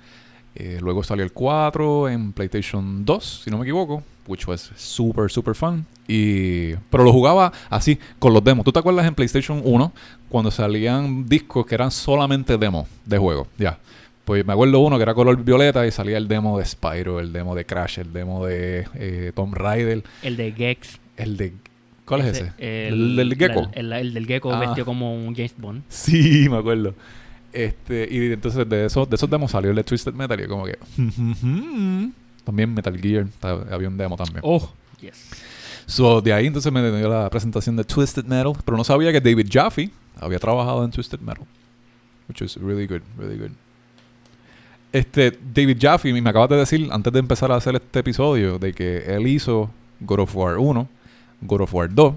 [SPEAKER 2] Eh, luego salió el 4 en PlayStation 2, si no me equivoco. Which was super, super fun. Y... Pero lo jugaba así, con los demos. ¿Tú te acuerdas en PlayStation 1 cuando salían discos que eran solamente demos de juego? Ya. Pues me acuerdo uno que era color violeta y salía el demo de Spyro, el demo de Crash, el demo de eh, Tomb Raider,
[SPEAKER 3] El de Gex.
[SPEAKER 2] el de... ¿Cuál es ese?
[SPEAKER 3] El,
[SPEAKER 2] del gecko.
[SPEAKER 3] El, el del gecko
[SPEAKER 2] Ah.
[SPEAKER 3] vestido como un James Bond.
[SPEAKER 2] Sí, me acuerdo. Este, y entonces de esos, de esos demos salió el de Twisted Metal y yo como que... también Metal Gear, había un demo también.
[SPEAKER 3] Oh, yes.
[SPEAKER 2] So, de ahí entonces me dio la presentación de Twisted Metal, pero no sabía que David Jaffe había trabajado en Twisted Metal. Which is really good, really good. Este, David Jaffe, me acabas de decir antes de empezar a hacer este episodio, de que él hizo God of War 1, God of War 2,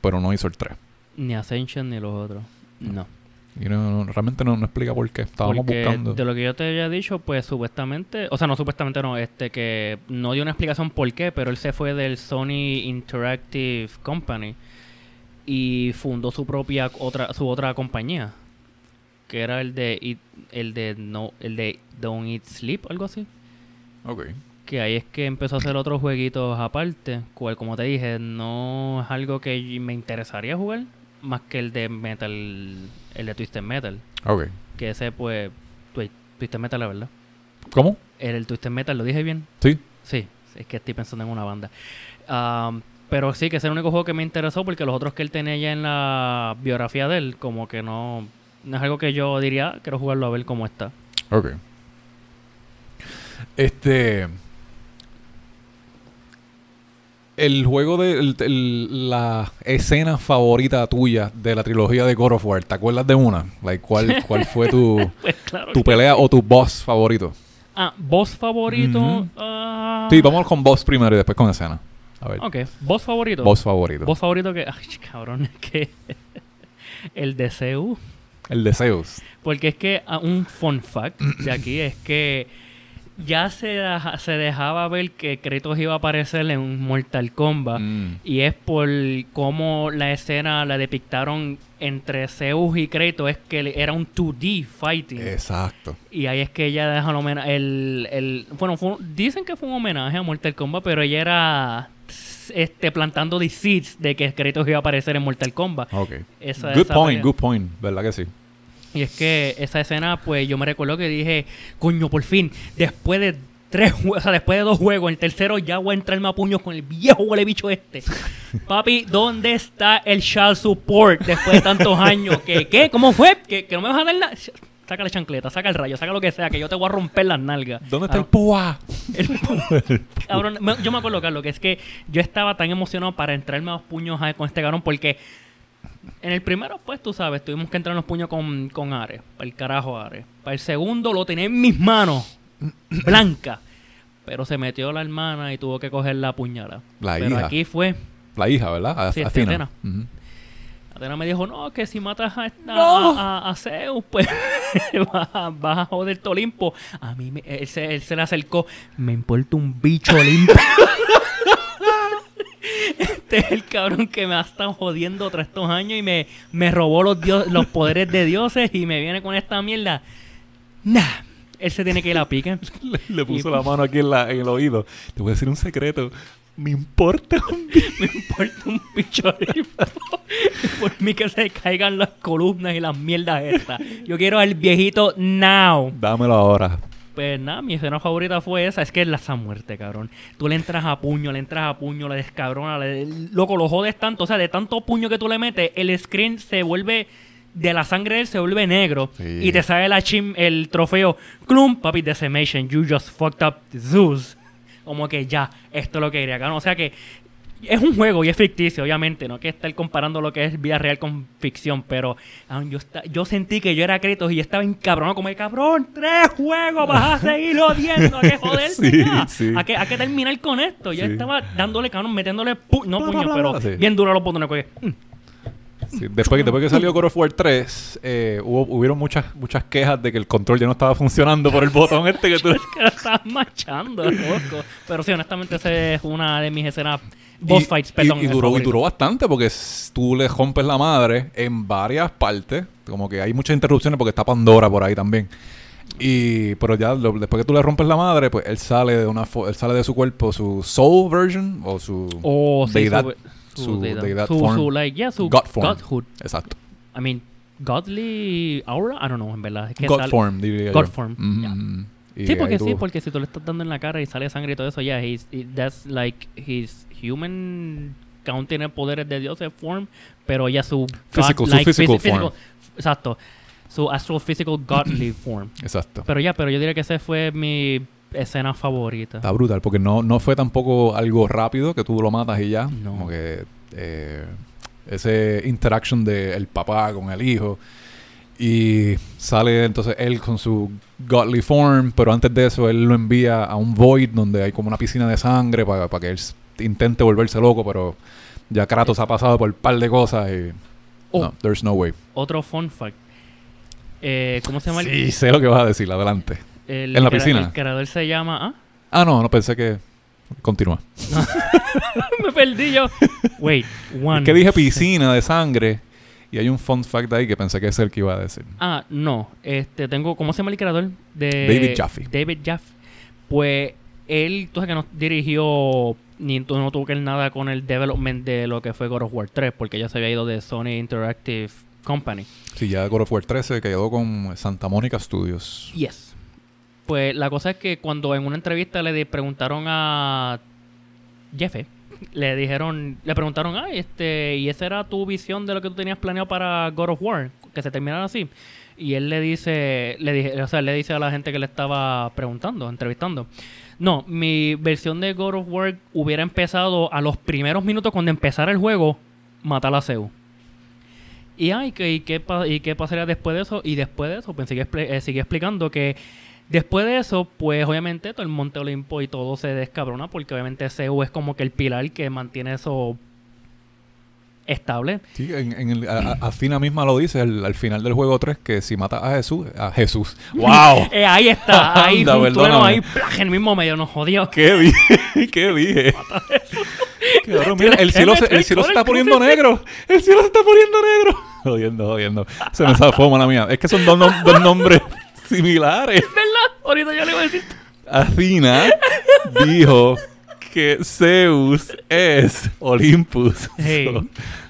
[SPEAKER 2] pero no hizo el 3.
[SPEAKER 3] Ni Ascension ni los otros. No.
[SPEAKER 2] Y no, no- realmente no, no explica por qué. Estábamos
[SPEAKER 3] Porque
[SPEAKER 2] buscando.
[SPEAKER 3] de lo que yo te había dicho, pues supuestamente, o sea, no supuestamente no, este que no dio una explicación por qué, pero él se fue del Sony Interactive Company y fundó su propia otra su otra compañía, que era el de el de no el de Don't Eat Sleep, algo así.
[SPEAKER 2] Ok.
[SPEAKER 3] Que ahí es que empezó a hacer otros jueguitos aparte, cual como te dije, no es algo que me interesaría jugar más que el de Metal el de Twisted Metal.
[SPEAKER 2] Ok.
[SPEAKER 3] Que ese, pues, Twi- Twisted Metal, la verdad.
[SPEAKER 2] ¿Cómo?
[SPEAKER 3] El, el Twisted Metal, ¿lo dije bien?
[SPEAKER 2] Sí.
[SPEAKER 3] Sí, es que estoy pensando en una banda. Am, pero sí, que es el único juego que me interesó porque los otros que él tenía ya en la biografía de él, como que no, no es algo que yo diría, "Ah, quiero jugarlo a ver cómo está.
[SPEAKER 2] Ok. Este. El juego de. el- el- la escena favorita tuya de la trilogía de God of War, ¿te acuerdas de una? Like, ¿cuál, ¿Cuál fue tu,
[SPEAKER 3] Pues claro.
[SPEAKER 2] tu pelea o tu boss favorito?
[SPEAKER 3] Ah, boss favorito. Ah,
[SPEAKER 2] Sí, vamos con boss primero y después con escena. A ver.
[SPEAKER 3] Ok, boss favorito.
[SPEAKER 2] Boss favorito.
[SPEAKER 3] Boss favorito que. Ay, cabrón, es que. el de Zeus.
[SPEAKER 2] El de Zeus.
[SPEAKER 3] Porque es que ah, un fun fact de aquí es que ya se, se dejaba ver que Kratos iba a aparecer en un Mortal Kombat.
[SPEAKER 2] Mm.
[SPEAKER 3] Y es por cómo la escena la depictaron entre Zeus y Kratos. Es que era un 2D fighting.
[SPEAKER 2] Exacto.
[SPEAKER 3] Y ahí es que ella deja el homenaje. El, el- bueno, fue dicen que fue un homenaje a Mortal Kombat, pero ella era este, plantando the seeds de que Kratos iba a aparecer en Mortal Kombat.
[SPEAKER 2] Ok.
[SPEAKER 3] Esa-
[SPEAKER 2] good
[SPEAKER 3] esa
[SPEAKER 2] point,
[SPEAKER 3] pelea.
[SPEAKER 2] good point. ¿Verdad que sí?
[SPEAKER 3] Y es que esa escena, pues yo me recuerdo que dije, coño, por fin, después de tres juegos, o sea, después de dos juegos, el tercero ya voy a entrarme a puños con el viejo huele bicho este. Papi, ¿dónde está el child support después de tantos años? ¿Qué? ¿Qué? ¿Cómo fue? ¿Que, que no me vas a dar nada? Saca la chancleta, saca el rayo, saca lo que sea, que yo te voy a romper las nalgas.
[SPEAKER 2] ¿Dónde está
[SPEAKER 3] Ah,
[SPEAKER 2] el púa?
[SPEAKER 3] el- Cabrón, yo me acuerdo, Carlos, que es que yo estaba tan emocionado para entrarme a los puños con este cabrón porque en el primero, pues tú sabes, tuvimos que entrar en los puños con, con Ares, para el carajo Ares. Para el segundo lo tenía en mis manos, blanca. Pero se metió la hermana y tuvo que coger la puñalada.
[SPEAKER 2] La
[SPEAKER 3] Pero
[SPEAKER 2] hija.
[SPEAKER 3] aquí fue.
[SPEAKER 2] La hija, ¿verdad? A-
[SPEAKER 3] Sí,
[SPEAKER 2] Athena.
[SPEAKER 3] Athena. Me dijo, no, que si matas a, esta-
[SPEAKER 2] No.
[SPEAKER 3] a, a- a Zeus, pues vas, a- vas a joder tu Olimpo. A mí me- él, se, él se le acercó, me importa un bicho Olimpo. este es el cabrón que me ha estado jodiendo tras estos años y me, me robó los, dios, los poderes de dioses y me viene con esta mierda. Nah, él se tiene que ir a pique.
[SPEAKER 2] Le, le puso
[SPEAKER 3] Y-
[SPEAKER 2] la mano aquí en, la, en el oído. Te voy a decir un secreto. Me importa un
[SPEAKER 3] Me importa un bicho. Por mí que se caigan las columnas y las mierdas estas. Yo quiero al viejito now.
[SPEAKER 2] Dámelo ahora.
[SPEAKER 3] Pues nada, mi escena favorita fue esa. Es que es la esa muerte, cabrón. Tú le entras a puño, le entras a puño, le descabrona, le, loco, lo jodes tanto. O sea, de tanto puño que tú le metes, el screen se vuelve. De la sangre de él se vuelve negro.
[SPEAKER 2] Sí.
[SPEAKER 3] Y te sale la chim, el trofeo. Clum, papi, decimation. You just fucked up Zeus. Como que ya, esto es lo que quería, cabrón. O sea que es un juego y es ficticio, obviamente, no que estar comparando lo que es vida real con ficción, pero ah, yo, yo sentí que yo era Kratos y yo estaba encabronado como el cabrón, tres juegos, vas a seguir odiando, a que joderse
[SPEAKER 2] Sí,
[SPEAKER 3] ya,
[SPEAKER 2] sí.
[SPEAKER 3] a que, a que terminar con esto. Yo
[SPEAKER 2] Sí.
[SPEAKER 3] estaba dándole cabrón, metiéndole, pu- no puño, pero bien duro los botones. porque, mm,
[SPEAKER 2] Sí, después, que- después que salió God of War 3, eh, hubo, hubieron muchas, muchas quejas de que el control ya no estaba funcionando por el botón este que tú...
[SPEAKER 3] es que lo estás machando, loco. Pero sí, honestamente, esa es una de mis escenas, boss
[SPEAKER 2] Y-
[SPEAKER 3] fights, perdón.
[SPEAKER 2] Y, duró, y
[SPEAKER 3] favorito.
[SPEAKER 2] duró bastante porque tú le rompes la madre en varias partes. Como que hay muchas interrupciones porque está Pandora por ahí también. Y pero ya lo- después que tú le rompes la madre, pues él sale de una él sale de su cuerpo, su soul version o su
[SPEAKER 3] O sí,
[SPEAKER 2] deidad,
[SPEAKER 3] su,
[SPEAKER 2] su deidad
[SPEAKER 3] su,
[SPEAKER 2] form.
[SPEAKER 3] su, like, yeah, su
[SPEAKER 2] God form.
[SPEAKER 3] godhood.
[SPEAKER 2] Exacto.
[SPEAKER 3] I mean, godly aura, I don't know, en verdad. Es que
[SPEAKER 2] God
[SPEAKER 3] sale-
[SPEAKER 2] form, diría
[SPEAKER 3] God
[SPEAKER 2] yo.
[SPEAKER 3] form, Sí, porque sí, porque si tú le estás dando en la cara y sale sangre y todo eso, ya, he's, he- that's like his human que aún tiene poderes de Dios en form, pero ya su
[SPEAKER 2] Physical, su physical
[SPEAKER 3] phys-
[SPEAKER 2] form.
[SPEAKER 3] exacto, su astrophysical godly form.
[SPEAKER 2] Exacto.
[SPEAKER 3] Pero ya, pero yo diría que esa fue mi escena favorita.
[SPEAKER 2] Está brutal, porque no, no fue tampoco algo rápido que tú lo matas y ya.
[SPEAKER 3] No.
[SPEAKER 2] Como que eh, ese interaction de el papá con el hijo. Y sale entonces él con su godly form, pero antes de eso él lo envía a un void donde hay como una piscina de sangre para que él intente volverse loco, pero ya Kratos ha pasado por un par de cosas y...
[SPEAKER 3] Oh.
[SPEAKER 2] No, there's no way.
[SPEAKER 3] Otro fun fact. Eh, ¿Cómo se llama? el-
[SPEAKER 2] Sí, sé lo que vas a decir, adelante.
[SPEAKER 3] El,
[SPEAKER 2] en la piscina.
[SPEAKER 3] El creador se llama... ¿ah?
[SPEAKER 2] Ah, no, no pensé que... Continúa.
[SPEAKER 3] Me perdí yo. Wait, one.
[SPEAKER 2] Es que dije piscina de sangre y hay un fun fact ahí que pensé que es el que iba a decir.
[SPEAKER 3] Ah, no. Este, tengo, ¿cómo se llama el creador? De
[SPEAKER 2] David Jaffe.
[SPEAKER 3] David Jaffe. Pues él, tú sabes que no dirigió ni no tuvo que ver nada con el development de lo que fue God of War 3, porque ya se había ido de Sony Interactive Company.
[SPEAKER 2] Sí, ya God of War 13 quedó con Santa Mónica Studios.
[SPEAKER 3] Yes. Pues la cosa es que cuando en una entrevista le preguntaron a Jefe, le dijeron, le preguntaron, ay, este, y esa era tu visión de lo que tú tenías planeado para God of War, que se terminara así. Y él le dice, le dije, o sea, le dice a la gente que le estaba preguntando, entrevistando. No, mi versión de God of War hubiera empezado a los primeros minutos cuando empezara el juego, matar a Zeus. Y, ay, ¿qué, y, qué, ¿y qué pasaría después de eso? Y después de eso, pues sigue, eh, sigue explicando que después de eso, pues obviamente todo el Monte Olimpo y todo se descabrona porque obviamente Zeus es como que el pilar que mantiene eso estable.
[SPEAKER 2] Sí, en, en el, a, a- Athena misma lo dice al, al final del juego 3 que si mata a Jesús, a Jesús. ¡Wow!
[SPEAKER 3] Eh, ahí está, ahí
[SPEAKER 2] Anda, perdóname.
[SPEAKER 3] ahí, ¡plaj! en el mismo medio, nos jodió.
[SPEAKER 2] ¡Qué dije! ¡Qué dije! Cabrón, mira, el cielo, se, el cielo se está
[SPEAKER 3] el
[SPEAKER 2] poniendo negro. El cielo se está poniendo negro. Jodiendo, jodiendo. Se me zafó, mala mía. Es que son dos, nom- dos nombres similares.
[SPEAKER 3] ¿Verdad? Ahorita yo le iba a decir.
[SPEAKER 2] Athena dijo que Zeus es Olympus.
[SPEAKER 3] Hey.
[SPEAKER 2] So,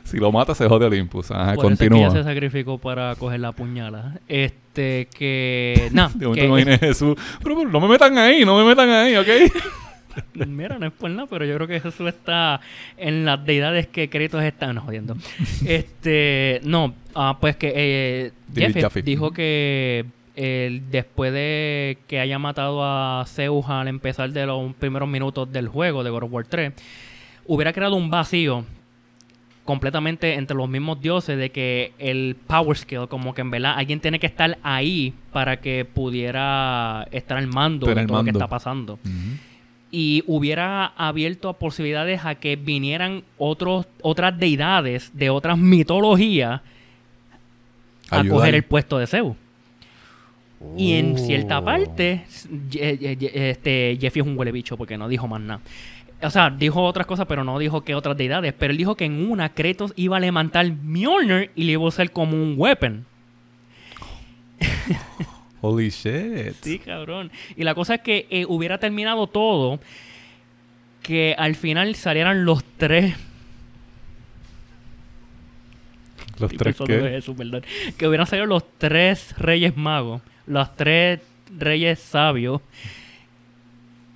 [SPEAKER 2] si lo mata, se jode Olympus. Ajá,
[SPEAKER 3] Por eso es que
[SPEAKER 2] continúa.
[SPEAKER 3] ella se sacrificó para coger la puñala. Este, que. Nah,
[SPEAKER 2] momento
[SPEAKER 3] que-
[SPEAKER 2] imaginé Jesús. Pero, pero no me metan ahí, no me metan ahí, ¿ok?
[SPEAKER 3] Mira, no es por nada, pero yo creo que Jesús está en las deidades que Kratos están no, jodiendo. este, no, ah, pues que eh, Jeff dijo que después de que haya matado a Zeus al empezar de los primeros minutos del juego de God of War 3, hubiera creado un vacío completamente entre los mismos dioses de que el power skill, como que en verdad alguien tiene que estar ahí para que pudiera estar al mando de todo lo que está pasando y hubiera abierto a posibilidades a que vinieran otros, otras deidades de otras mitologías a
[SPEAKER 2] Ayudar.
[SPEAKER 3] coger el puesto de Zeus. Y en cierta
[SPEAKER 2] Oh.
[SPEAKER 3] parte, Ye- Ye- este, Jeffy es un huele bicho porque no dijo más nada. O sea, dijo otras cosas, pero no dijo que otras deidades. Pero él dijo que en una Kratos iba a levantar Mjolnir y le iba a usar como un weapon.
[SPEAKER 2] Holy shit.
[SPEAKER 3] Sí, cabrón. Y la cosa es que eh, hubiera terminado todo, que al final salieran los tres.
[SPEAKER 2] Los tres
[SPEAKER 3] eso, perdón. Que hubieran salido los tres reyes magos, los tres reyes sabios,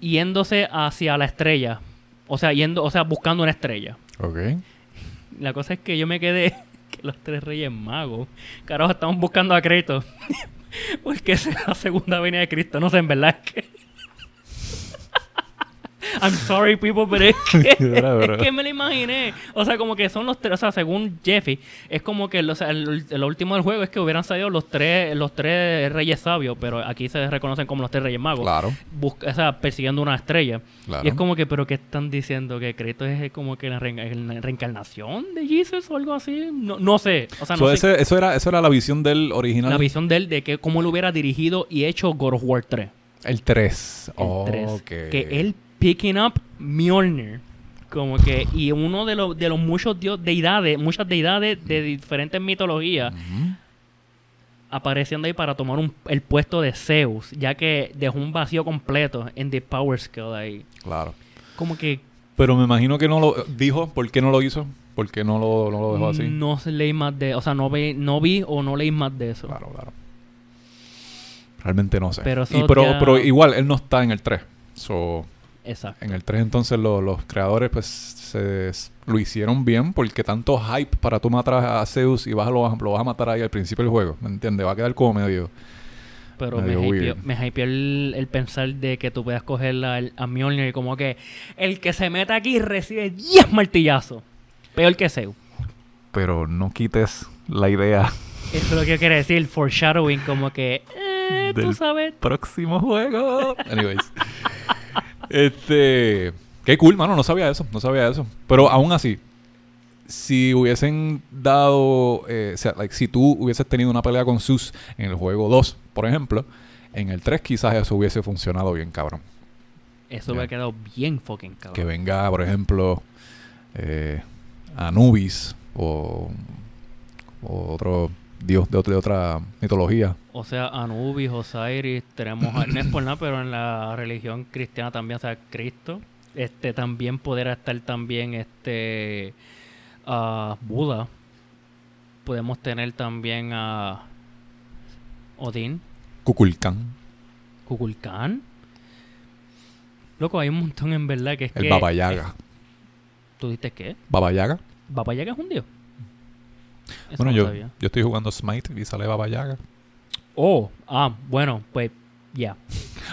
[SPEAKER 3] yéndose hacia la estrella. O sea, yendo, o sea, buscando una estrella.
[SPEAKER 2] Ok.
[SPEAKER 3] La cosa es que yo me quedé que los tres reyes magos, carajo, estamos buscando a Cristo. Porque es la segunda venida de Cristo. No sé, en verdad es que. I'm sorry, people, pero es que, es que me lo imaginé. O sea, como que son los tres. O sea, según Jeffy, es como que o sea, el, el último del juego es que hubieran salido los tres, los tres reyes sabios, pero aquí se reconocen como los tres reyes magos.
[SPEAKER 2] Claro.
[SPEAKER 3] Busca- o sea, persiguiendo una estrella.
[SPEAKER 2] Claro.
[SPEAKER 3] Y es como que, pero ¿qué están diciendo? ¿Que Cristo es como que la, reenca- la reencarnación de Jesus o algo así? No, no sé. O sea, no
[SPEAKER 2] So,
[SPEAKER 3] sé
[SPEAKER 2] ese- eso, era, eso era la visión del original.
[SPEAKER 3] la visión de él de que cómo él hubiera dirigido y hecho God of War 3.
[SPEAKER 2] El 3.
[SPEAKER 3] El
[SPEAKER 2] Oh,
[SPEAKER 3] 3.
[SPEAKER 2] ok.
[SPEAKER 3] Que él picking up Mjolnir. Como que, y uno de los, de los muchos dios, deidades, muchas deidades de diferentes mitologías apareciendo ahí para tomar un- el puesto de Zeus, ya que dejó un vacío completo en The Power Skill ahí.
[SPEAKER 2] Claro.
[SPEAKER 3] Como que
[SPEAKER 2] Pero me imagino que no lo dijo. ¿Por qué no lo hizo? ¿Por qué no lo, no lo dejó así?
[SPEAKER 3] No leí más de, o sea, no vi, no vi o no leí más de eso.
[SPEAKER 2] Claro, claro. Realmente no sé.
[SPEAKER 3] Pero
[SPEAKER 2] Y pero,
[SPEAKER 3] ya-
[SPEAKER 2] pero igual, él no está en el 3. So,
[SPEAKER 3] Exacto.
[SPEAKER 2] en el 3 entonces lo- los creadores pues se, lo hicieron bien porque tanto hype para tú matar a Zeus y vas a lo, lo vas a matar ahí al principio del juego. ¿Me entiendes? Va a quedar como medio...
[SPEAKER 3] Pero me hypeó, me hypeó el, el pensar de que tú puedas coger la- el- a Mjolnir como que el que se meta aquí recibe 10 martillazos. Peor que Zeus.
[SPEAKER 2] Pero no quites la idea
[SPEAKER 3] Eso es lo que quiere decir, foreshadowing, como que, eh, tú sabes.
[SPEAKER 2] próximo juego. Anyways. Este. Qué cool, mano. No sabía eso. No sabía eso. Pero aún así, si hubiesen dado. eh, o sea, like, si tú hubieses tenido una pelea con Zeus en el juego 2, por ejemplo, en el 3 quizás eso hubiese funcionado bien, cabrón.
[SPEAKER 3] Eso ha quedado bien fucking cabrón.
[SPEAKER 2] Que venga, por ejemplo, eh, Anubis o, o otro dios de, otra- de otra mitología.
[SPEAKER 3] O sea, Anubis, Osiris, tenemos, a- no es por nada, pero en la religión cristiana también, o sea, Cristo, este también podrá estar también este a Buda. Podemos tener también a Odín,
[SPEAKER 2] Kukulkan,
[SPEAKER 3] Kukulkan. Loco, hay un montón en verdad que es
[SPEAKER 2] el
[SPEAKER 3] que...
[SPEAKER 2] Baba Yaga.
[SPEAKER 3] ¿Tú dices qué?
[SPEAKER 2] Baba Yaga.
[SPEAKER 3] ¿Baba Yaga es un dios? Eso
[SPEAKER 2] Bueno,
[SPEAKER 3] no
[SPEAKER 2] yo,
[SPEAKER 3] sabía.
[SPEAKER 2] yo estoy jugando Smite y sale Baba Yaga.
[SPEAKER 3] Oh, ah, bueno, pues ya.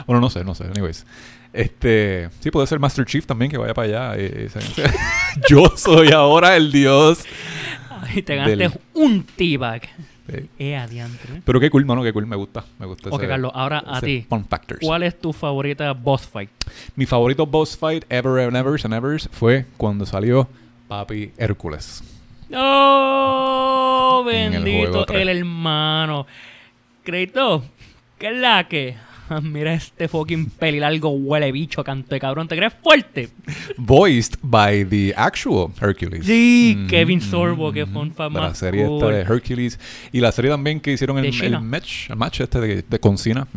[SPEAKER 2] Bueno, no sé, no sé. Anyways. Este, sí, puede ser Master Chief también que vaya para allá. eh, eh, yo soy ahora el dios.
[SPEAKER 3] Ay, te ganaste
[SPEAKER 2] Del-
[SPEAKER 3] un T-Bag.
[SPEAKER 2] Eh,
[SPEAKER 3] adiante.
[SPEAKER 2] Pero qué cool, mano, qué cool. Me gusta. Me gusta
[SPEAKER 3] Ok,
[SPEAKER 2] ese-
[SPEAKER 3] Carlos, ahora a ti.
[SPEAKER 2] Fun factors.
[SPEAKER 3] ¿Cuál es tu favorita boss fight?
[SPEAKER 2] Mi favorito boss fight ever and ever and ever fue cuando salió Papi Hércules.
[SPEAKER 3] ¡Oh!
[SPEAKER 2] En el
[SPEAKER 3] Bendito el,
[SPEAKER 2] tres.
[SPEAKER 3] hermano. Crédito, ¿qué es la que? Ah, Mira este fucking pelilargo huele bicho, canto de cabrón. ¿Te crees fuerte?
[SPEAKER 2] Voiced by the actual Hercules.
[SPEAKER 3] Sí,
[SPEAKER 2] Mhm,
[SPEAKER 3] Kevin Sorbo, que fue un
[SPEAKER 2] de La serie esta
[SPEAKER 3] cool.
[SPEAKER 2] de Hercules. Y la serie también que hicieron el, el match, el match este de, de con Cena.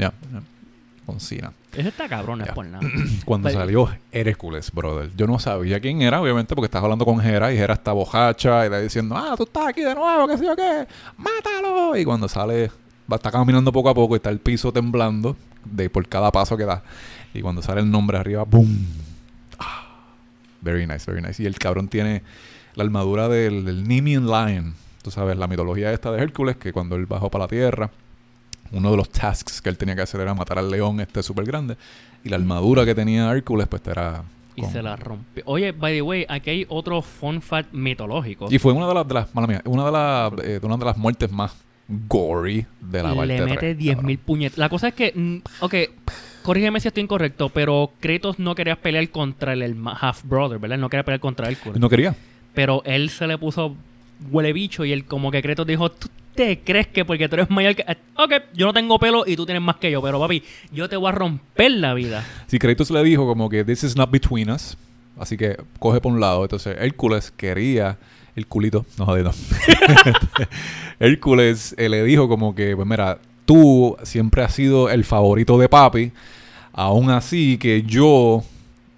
[SPEAKER 2] Con Cena.
[SPEAKER 3] Ese está cabrón, no es por nada.
[SPEAKER 2] Cuando
[SPEAKER 3] Pero-
[SPEAKER 2] salió Hércules, brother. Yo no sabía quién era, obviamente, porque estás hablando con Hera y Hera está bojacha y le diciendo, ah, tú estás aquí de nuevo, qué sé yo qué, mátalo. Y cuando sale, va, está caminando poco a poco y está el piso temblando de por cada paso que da. Y cuando sale el nombre arriba, ¡boom! Ah, very nice, very nice. Y el cabrón tiene la armadura del, del Nemean Lion. Tú sabes, la mitología esta de Hércules, que cuando él bajó para la tierra, uno de los tasks que él tenía que hacer era matar al león este súper grande. Y la armadura que tenía Hércules, pues era...
[SPEAKER 3] Y
[SPEAKER 2] con-
[SPEAKER 3] se la rompió. Oye, by the way, aquí hay otro fun fact mitológico.
[SPEAKER 2] Y fue una de las, de las mala mía, una de las, eh, una de las muertes más gory de la parte
[SPEAKER 3] Le mete
[SPEAKER 2] tres,
[SPEAKER 3] 10.000
[SPEAKER 2] cabrón.
[SPEAKER 3] puñetas. La cosa es que, mm, ok, corrígeme si estoy incorrecto, pero Kratos no quería pelear contra el, herma- half brother, ¿verdad? Él no quería pelear contra él.
[SPEAKER 2] No quería.
[SPEAKER 3] Pero él se le puso huele bicho y él como que Kratos dijo, ¿tú te crees que porque tú eres mayor que... Ok, yo no tengo pelo y tú tienes más que yo, pero papi, yo te voy a romper la vida.
[SPEAKER 2] Si Kratos le dijo como que this is not between us, así que coge por un lado. Entonces Hércules quería el culito, no joder, no. Hércules eh, le dijo como que, pues mira, tú siempre has sido el favorito de papi, aún así que yo,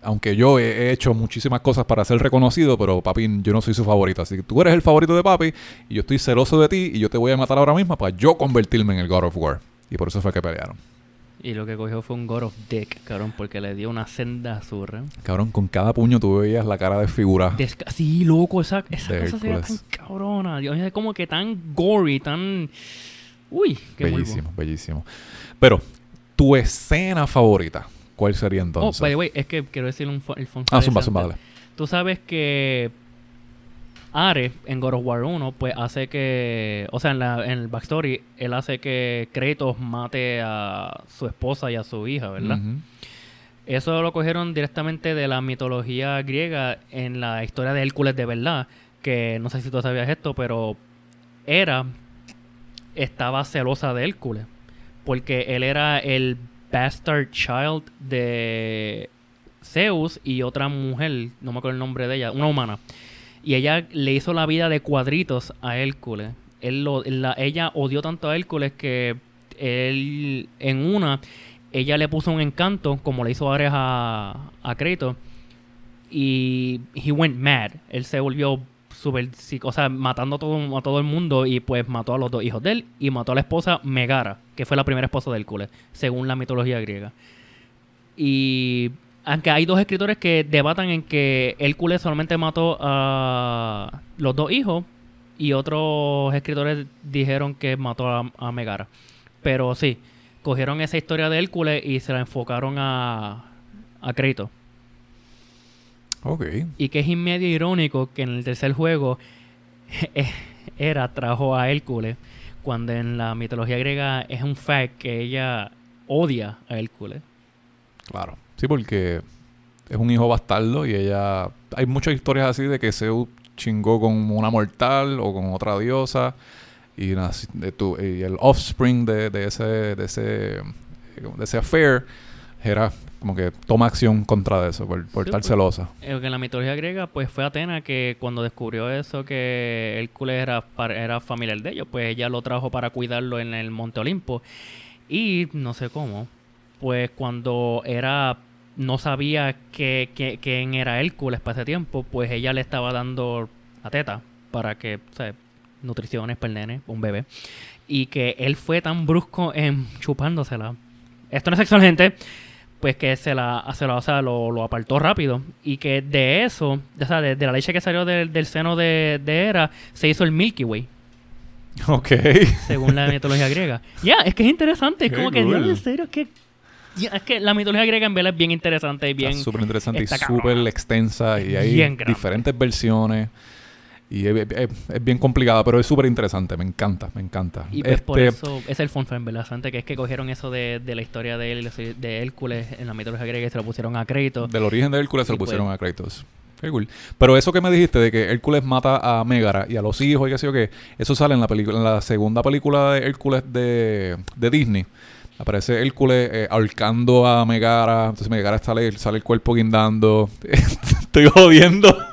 [SPEAKER 2] aunque yo he he hecho muchísimas cosas para ser reconocido, pero papi, yo no soy su favorito. Así que tú eres el favorito de papi y yo estoy celoso de ti y yo te voy a matar ahora mismo para yo convertirme en el God of War. Y por eso fue que pelearon.
[SPEAKER 3] Y lo que cogió fue un God of Dick, cabrón, porque le dio una senda azurra.
[SPEAKER 2] Cabrón, con cada puño tú veías la cara de figura.
[SPEAKER 3] Desca- sí, loco, esa, esa cosa se ve tan cabrona. Dios, es como que tan gory, tan... Uy, qué
[SPEAKER 2] bellísimo, bellísimo. Pero, tu escena favorita, ¿cuál sería
[SPEAKER 3] Oh,
[SPEAKER 2] entonces?
[SPEAKER 3] by the way, es que quiero decir un, el fun
[SPEAKER 2] ah, zumba, zumba, dale.
[SPEAKER 3] Tú sabes que Ares en God of War 1, pues hace que, o sea, en, la, en el backstory, él hace que Kratos mate a su esposa y a su hija, ¿verdad? Eso lo cogieron directamente de la mitología griega en la historia de Hércules de verdad, que no sé si tú sabías esto, pero Hera estaba celosa de Hércules, porque él era el bastard child de Zeus y otra mujer, no me acuerdo el nombre de ella, una humana. Y ella le hizo la vida de cuadritos a Hércules. Ella odió tanto a Hércules que él, en una, ella le puso un encanto, como le hizo Ares a, a Kratos. Y he went mad. Él se volvió psic- o sea, matando a todo, el mundo y pues mató a los dos hijos de él y mató a la esposa Megara, que fue la primera esposa de Hércules, según la mitología griega. Y aunque hay dos escritores que debatan en que Hércules solamente mató a los dos hijos y otros escritores dijeron que mató a, Megara. Pero sí, cogieron esa historia de Hércules y se la enfocaron a, a Kratos.
[SPEAKER 2] Ok.
[SPEAKER 3] Y que es medio irónico que en el tercer juego Hera trajo a Hércules cuando en la mitología griega es un fact que ella odia a Hércules.
[SPEAKER 2] Claro. Sí, porque es un hijo bastardo y ella... Hay muchas historias así de que Zeus chingó con una mortal o con otra diosa y, naci- de tu- y el offspring de, de ese de ese de ese affair era como que toma acción contra eso por, por
[SPEAKER 3] Sí,
[SPEAKER 2] estar
[SPEAKER 3] pues.
[SPEAKER 2] celosa.
[SPEAKER 3] Eh, en la mitología griega, pues fue Atena que cuando descubrió eso que Hércules era, era familiar de ellos, pues ella lo trajo para cuidarlo en el Monte Olimpo. Y no sé cómo, pues cuando era no sabía que, que- quién era Hércules para ese tiempo, pues ella le estaba dando la teta para que, o sea, nutriciones para el nene, un bebé. Y que él fue tan brusco en chupándosela. Esto no es sexual, gente pues que se la, se la- o sea, lo, lo apartó rápido. Y que de eso, o sea, de, de la leche que salió del- del seno de, de Hera, se hizo el Milky Way,
[SPEAKER 2] Ok.
[SPEAKER 3] según la mitología griega. Ya, es que es interesante, es como que, diablo, en serio, es que... ya, es que la mitología griega en verdad es bien interesante y bien...
[SPEAKER 2] Súper interesante y súper extensa y hay diferentes versiones y es, es- es bien complicada, pero es súper interesante. Me encanta, me encanta.
[SPEAKER 3] Y pues por
[SPEAKER 2] Este,
[SPEAKER 3] eso es el fun fact, ¿verdad? Bastante, que es que cogieron eso de, de la historia de él, de Hércules en la mitología griega y se lo pusieron a crédito.
[SPEAKER 2] Del origen de Hércules se lo pusieron
[SPEAKER 3] pues-
[SPEAKER 2] a Kratos. Qué cool. Pero eso que me dijiste de que Hércules mata a Megara y a los hijos y qué sé yo qué, eso sale en la película, en la segunda película de Hércules de, de Disney. Aparece Hércules eh, ahorcando a Megara, entonces Megara sale, sale el cuerpo guindando. Estoy jodiendo.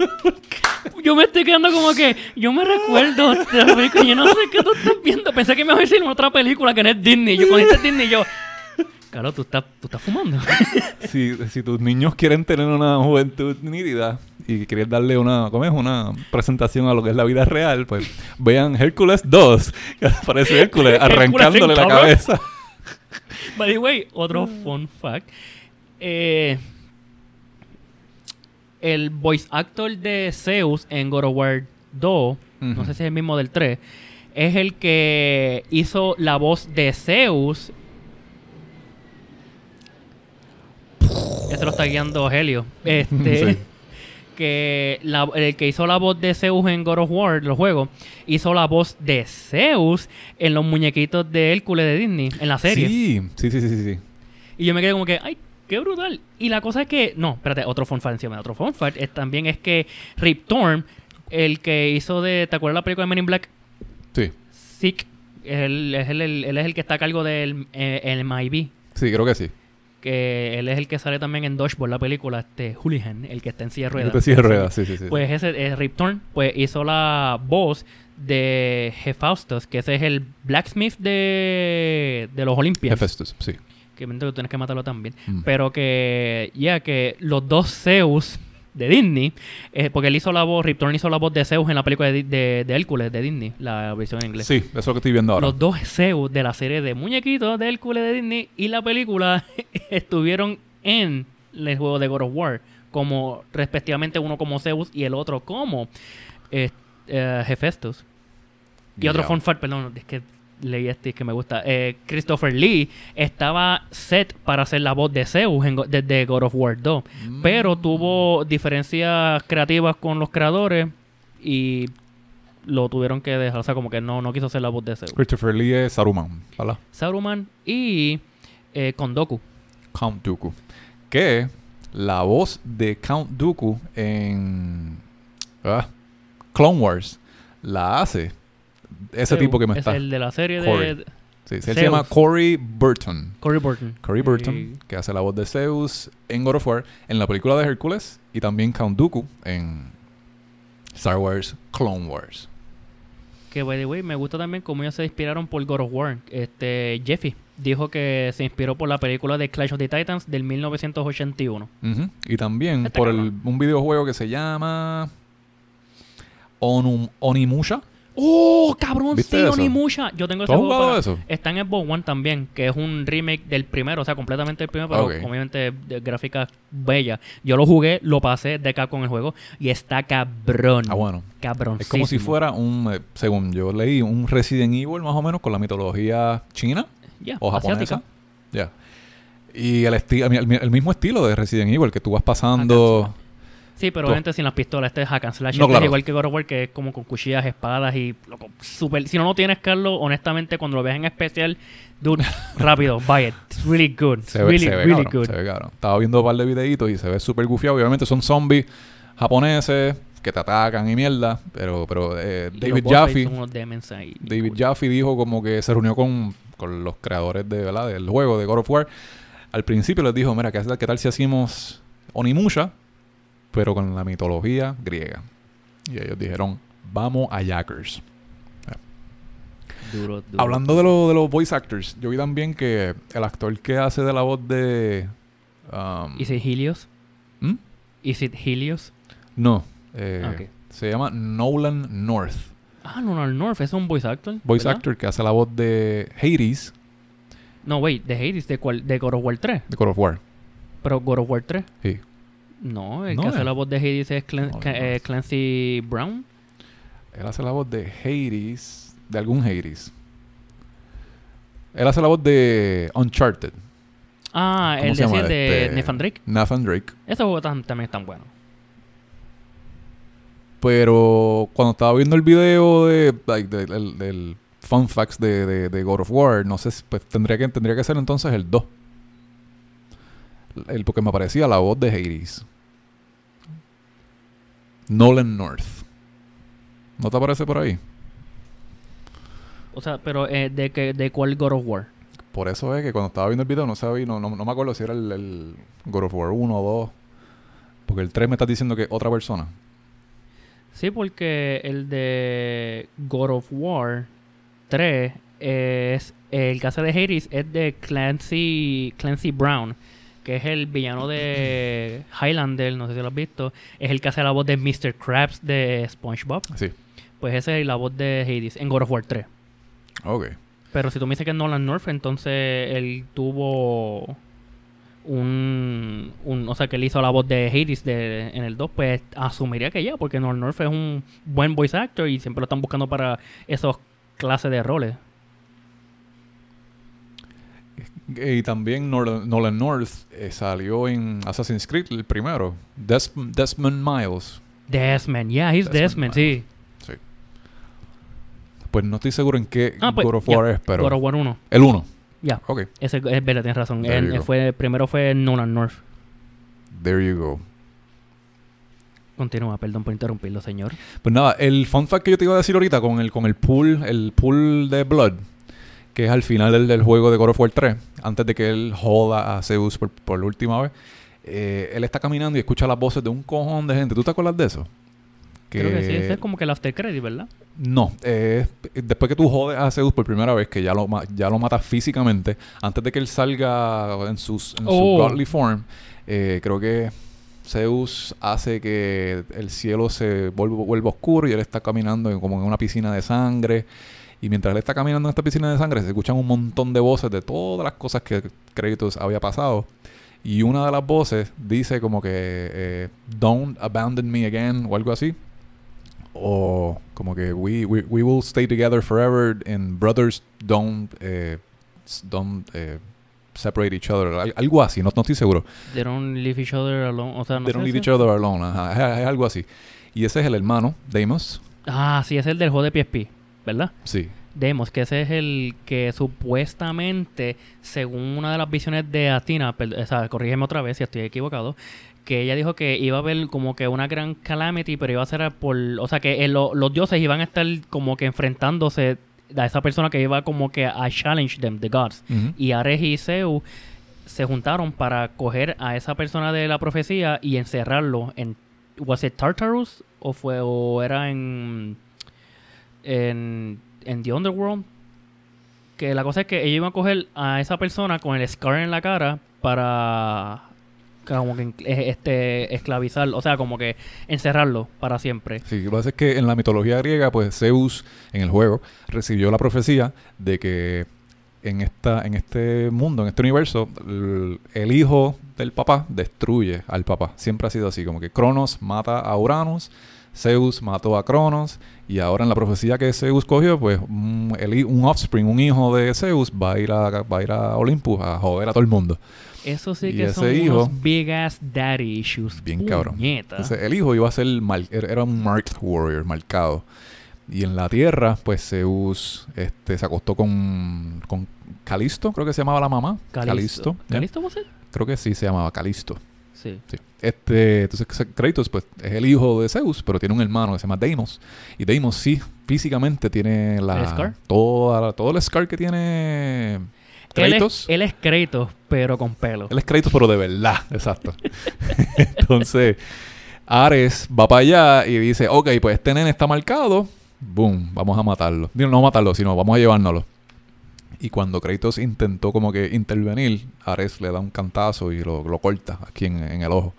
[SPEAKER 3] Yo me estoy quedando como que. Yo me recuerdo de la película. Yo no sé qué tú estás viendo. Pensé que me iba a decir otra película que no es Disney. Yo cuando dijiste Disney, yo. Claro, tú estás, tú estás fumando.
[SPEAKER 2] si, si tus niños quieren tener una juventud nítida y quieres darle una, ¿cómo es? Una presentación a lo que es la vida real, pues vean Hércules 2, que aparece Hércules arrancándole la cabeza.
[SPEAKER 3] By the way, otro fun fact. Eh, el voice actor de Zeus en God of War 2, no sé si es el mismo del 3, es el que hizo la voz de Zeus. Este lo está guiando Helio. Este.
[SPEAKER 2] Sí.
[SPEAKER 3] Que la- el que hizo la voz de Zeus en God of War, los juegos, hizo la voz de Zeus en los muñequitos de Hércules de Disney, en la serie.
[SPEAKER 2] Sí, sí, sí, sí, sí, sí.
[SPEAKER 3] Y yo me quedé como que, ay, qué brutal. Y la cosa es que, no, espérate, otro fun fact encima de otro fun fact es también es que Rip Torn, el que hizo de, ¿te acuerdas la película de Men in Black?
[SPEAKER 2] Sí,
[SPEAKER 3] Sick, él, es el, el- él es el que está a cargo del eh, el MIB.
[SPEAKER 2] sí, creo que sí.
[SPEAKER 3] Que él es el que sale también en Dodgeball, la película, este Hooligan, el que está en silla de ruedas.
[SPEAKER 2] Yo te sigue ruedas, sí, sí, sí.
[SPEAKER 3] Pues ese eh, Rip Torn, pues hizo la voz de Hephaestus, que ese es el blacksmith de, de los Olympians.
[SPEAKER 2] Hephaestus, sí.
[SPEAKER 3] Que tú tienes que matarlo también.
[SPEAKER 2] Mm.
[SPEAKER 3] Pero que, ya que los dos Zeus de Disney, eh, porque él hizo la voz, Rip Torn hizo la voz de Zeus en la película de, de, de Hércules de Disney, la versión en inglés.
[SPEAKER 2] Sí, eso es lo que estoy viendo ahora.
[SPEAKER 3] Los dos Zeus de la serie de muñequitos de Hércules de Disney y la película estuvieron en el juego de God of War, como respectivamente uno como Zeus y el otro como eh, eh, Hephaestus. Y otro
[SPEAKER 2] Guillao.
[SPEAKER 3] fun fact, perdón, es que leí este que me gusta. Eh, Christopher Lee estaba set para hacer la voz de Zeus en, desde God of War 2,
[SPEAKER 2] Mm.
[SPEAKER 3] pero tuvo diferencias creativas con los creadores y lo tuvieron que dejar. O sea, como que no, no quiso hacer la voz de Zeus.
[SPEAKER 2] Christopher Lee es Saruman, ¿verdad?
[SPEAKER 3] Saruman y eh, Kondoku.
[SPEAKER 2] Count Dooku. Que la voz de Count Dooku en ah, Clone Wars la hace ese tipo que me
[SPEAKER 3] es
[SPEAKER 2] está.
[SPEAKER 3] el de la serie
[SPEAKER 2] Corey.
[SPEAKER 3] de
[SPEAKER 2] Sí, sí, él
[SPEAKER 3] Zeus.
[SPEAKER 2] se llama Corey Burton.
[SPEAKER 3] Corey Burton.
[SPEAKER 2] Corey Burton,
[SPEAKER 3] Y-
[SPEAKER 2] que hace la voz de Zeus en God of War, en la película de Hércules y también Count Dooku en Star Wars Clone Wars.
[SPEAKER 3] Que, by the way, me gusta también cómo ellos se inspiraron por God of War. Este, Jeffy dijo que se inspiró por la película de Clash of the Titans del 1981.
[SPEAKER 2] Ujú. Y también por el, un videojuego que se llama Onum- Onimusha.
[SPEAKER 3] ¡Oh, cabrón!
[SPEAKER 2] ¿Viste
[SPEAKER 3] Sí,
[SPEAKER 2] eso?
[SPEAKER 3] Onimusha. Yo tengo
[SPEAKER 2] ¿Tú
[SPEAKER 3] ese
[SPEAKER 2] has
[SPEAKER 3] juego
[SPEAKER 2] jugado
[SPEAKER 3] para-
[SPEAKER 2] eso?
[SPEAKER 3] Está en Xbox One también, que es un remake del primero, o sea, completamente el primero, pero obviamente de gráficas bellas. Yo lo jugué, lo pasé de acá con el juego y está cabrón.
[SPEAKER 2] Ah, bueno.
[SPEAKER 3] Cabrón.
[SPEAKER 2] Es como si fuera un, eh, según yo leí, un Resident Evil más o menos con la mitología china o japonesa. Ya. Y el, el, el mismo estilo de Resident Evil, que tú vas pasando...
[SPEAKER 3] Sí, pero obviamente sin las pistolas. Este es hack and slash.
[SPEAKER 2] No,
[SPEAKER 3] Este
[SPEAKER 2] claro.
[SPEAKER 3] es igual que God of War, que es como con cuchillas, espadas y... Loco, super... Si no lo tienes, Carlos, honestamente, cuando lo veas en especial, dude, rápido, buy it. It's really good. It's
[SPEAKER 2] Se ve,
[SPEAKER 3] really,
[SPEAKER 2] se ve
[SPEAKER 3] really
[SPEAKER 2] cabrón,
[SPEAKER 3] good.
[SPEAKER 2] se ve cabrón. Estaba viendo un par de videitos y se ve súper gufiado. Obviamente son zombies japoneses que te atacan y mierda. Pero, pero eh, David Jaffe...
[SPEAKER 3] son unos demons ahí.
[SPEAKER 2] David
[SPEAKER 3] Cool.
[SPEAKER 2] Jaffe dijo como que se reunió con, con los creadores de, ¿verdad? del juego de God of War. Al principio les dijo, mira, ¿qué, qué tal si hacemos Onimusha, pero con la mitología griega? Y ellos dijeron, vamos a Jackers.
[SPEAKER 3] Duro, duro.
[SPEAKER 2] Hablando de, lo- de los voice actors, yo vi también que el actor que hace de la voz de... um,
[SPEAKER 3] ¿Is it Helios?
[SPEAKER 2] ¿hmm?
[SPEAKER 3] ¿Is it Helios?
[SPEAKER 2] No, eh,
[SPEAKER 3] Ah,
[SPEAKER 2] se llama Nolan North.
[SPEAKER 3] Ah, no, no, el North es un voice actor.
[SPEAKER 2] Voice
[SPEAKER 3] ¿verdad?
[SPEAKER 2] actor que hace la voz de Hades
[SPEAKER 3] No, wait, de Hades, de, cuál, de God of War 3.
[SPEAKER 2] de God of War.
[SPEAKER 3] Pero God of War 3.
[SPEAKER 2] Sí.
[SPEAKER 3] No, el
[SPEAKER 2] No
[SPEAKER 3] que hace
[SPEAKER 2] es.
[SPEAKER 3] la voz de Hades es
[SPEAKER 2] No,
[SPEAKER 3] eh,
[SPEAKER 2] es.
[SPEAKER 3] Clancy Brown.
[SPEAKER 2] Él hace la voz de Hades, de algún Hades. Él hace la voz de Uncharted.
[SPEAKER 3] Ah,
[SPEAKER 2] ¿Cómo
[SPEAKER 3] el de, de
[SPEAKER 2] Este,
[SPEAKER 3] Nathan Drake.
[SPEAKER 2] Nathan Drake.
[SPEAKER 3] Ese juego tam- también es tan bueno.
[SPEAKER 2] Pero cuando estaba viendo el video de, like, del- fun facts de, de, de God of War, no sé, si- pues tendría que, tendría que ser entonces el 2. El, porque me aparecía la voz de Hades. Nolan North. ¿No te aparece por ahí?
[SPEAKER 3] O sea, pero eh, ¿de, que, ¿de cuál God of War?
[SPEAKER 2] Por eso es que cuando estaba viendo el video no sabía, no, no, no me acuerdo si era el, el God of War 1 o 2. Porque el 3 me está diciendo que es otra persona.
[SPEAKER 3] Sí, porque el de God of War 3 es el caso de Hades es de Clancy Clancy Brown, que es el villano de Highlander, no sé si lo has visto, es el que hace la voz de Mr. Krabs de SpongeBob.
[SPEAKER 2] Sí.
[SPEAKER 3] Pues ese es la voz de Hades en God of War 3.
[SPEAKER 2] Ok.
[SPEAKER 3] Pero si tú me dices que es Nolan North, entonces él tuvo un, un- O sea, que él hizo la voz de Hades de, en el 2, pues asumiría que ya, porque Nolan North es un buen voice actor y siempre lo están buscando para esos clases de roles.
[SPEAKER 2] Y también Nolan, North eh, salió en Assassin's Creed, el primero. Des- Desmond Miles.
[SPEAKER 3] Desmond, yeah, he's
[SPEAKER 2] Desmond
[SPEAKER 3] Desmond, sí.
[SPEAKER 2] Sí. Pues no estoy seguro en qué
[SPEAKER 3] Ah, pues,
[SPEAKER 2] God of. War es, pero...
[SPEAKER 3] God of War 1.
[SPEAKER 2] El 1.
[SPEAKER 3] Ya,
[SPEAKER 2] Ok.
[SPEAKER 3] ese es verdad, tienes razón.
[SPEAKER 2] Go.
[SPEAKER 3] fue, primero fue Nolan North.
[SPEAKER 2] There you go.
[SPEAKER 3] Continúa, perdón por interrumpirlo, señor.
[SPEAKER 2] Pues nada, el fun fact que yo te iba a decir ahorita con el, con el pool, el pool de Blood, que es al final del, del juego de God of War 3, antes de que él joda a Zeus por, por la última vez, eh, él está caminando y escucha las voces de un cojón de gente. ¿Tú te acuerdas de eso?
[SPEAKER 3] Creo que sí, ese es como que el after credit, ¿verdad?
[SPEAKER 2] No, eh, después que tú jodes a Zeus por primera vez, que ya lo, ya lo matas físicamente, antes de que él salga en, sus, en su
[SPEAKER 3] Oh.
[SPEAKER 2] godly form, eh, creo que Zeus hace que el cielo se vuelva, vuelva oscuro y él está caminando como en una piscina de sangre. Y mientras él está caminando en esta piscina de sangre, se escuchan un montón de voces de todas las cosas que Kratos había pasado. Y una de las voces dice como que eh, Don't abandon me again o algo así. O como que we, we, we will stay together forever and brothers don't, eh, don't eh, separate each other. Al- algo así, no, no estoy seguro.
[SPEAKER 3] They don't leave each other alone. O sea, no
[SPEAKER 2] They don't leave each other alone. ajá, es, es algo así. Y ese es el hermano, Deimos.
[SPEAKER 3] Ah, sí, es el del juego de PSP, ¿verdad?
[SPEAKER 2] Sí.
[SPEAKER 3] Demos, que ese es el que supuestamente, según una de las visiones de Athena, per- o sea, corrígeme otra vez si estoy equivocado, que ella dijo que iba a haber como que una gran calamity, pero iba a ser por, o sea, que eh, lo- los dioses iban a estar como que enfrentándose a esa persona que iba como que a challenge them, the gods. Y Ares y Zeus se juntaron para coger a esa persona de la profecía y encerrarlo en was it Tartarus o fue o era en en en The Underworld que la cosa es que ellos iban a coger a esa persona con el scar en la cara para como que eh, este esclavizar, o sea, como que encerrarlo para siempre.
[SPEAKER 2] Sí, lo que pasa es que en la mitología griega, pues Zeus, en el juego, recibió la profecía de que en esta en este mundo, en este universo, el, el hijo del papá destruye al papá. Siempre ha sido así, como que Cronos mata a Uranus, Zeus mató a Cronos, y ahora en la profecía que Zeus cogió, pues un, el hi- un offspring, un hijo de Zeus, va a ir a, va a, ir a Olympus a joder a todo el mundo.
[SPEAKER 3] Eso sí
[SPEAKER 2] Y
[SPEAKER 3] que son
[SPEAKER 2] hijo-
[SPEAKER 3] unos big ass daddy issues.
[SPEAKER 2] Bien cabrón. Entonces, el hijo iba a ser mal, era un marked warrior, marcado. Y en la tierra, pues Zeus este, se acostó con, con Calisto, creo que se llamaba la mamá. Calisto.
[SPEAKER 3] ¿Calisto vos
[SPEAKER 2] Creo que sí se llamaba Calisto.
[SPEAKER 3] Sí.
[SPEAKER 2] Sí. Este, entonces Kratos pues es el hijo de Zeus, pero tiene un hermano que se llama Deimos. Y Deimos sí, físicamente tiene la
[SPEAKER 3] ¿El scar?
[SPEAKER 2] Toda, todo el scar que tiene Kratos.
[SPEAKER 3] Él es, él es Kratos, pero con pelo.
[SPEAKER 2] Él es Kratos, pero de verdad, exacto. Entonces, Ares va para allá y dice, ok, pues este nene está marcado, boom, vamos a matarlo. Digo, no matarlo, sino vamos a llevárnoslo. Y cuando Kratos intentó como que intervenir, Ares le da un cantazo y lo, lo corta aquí en, en el ojo.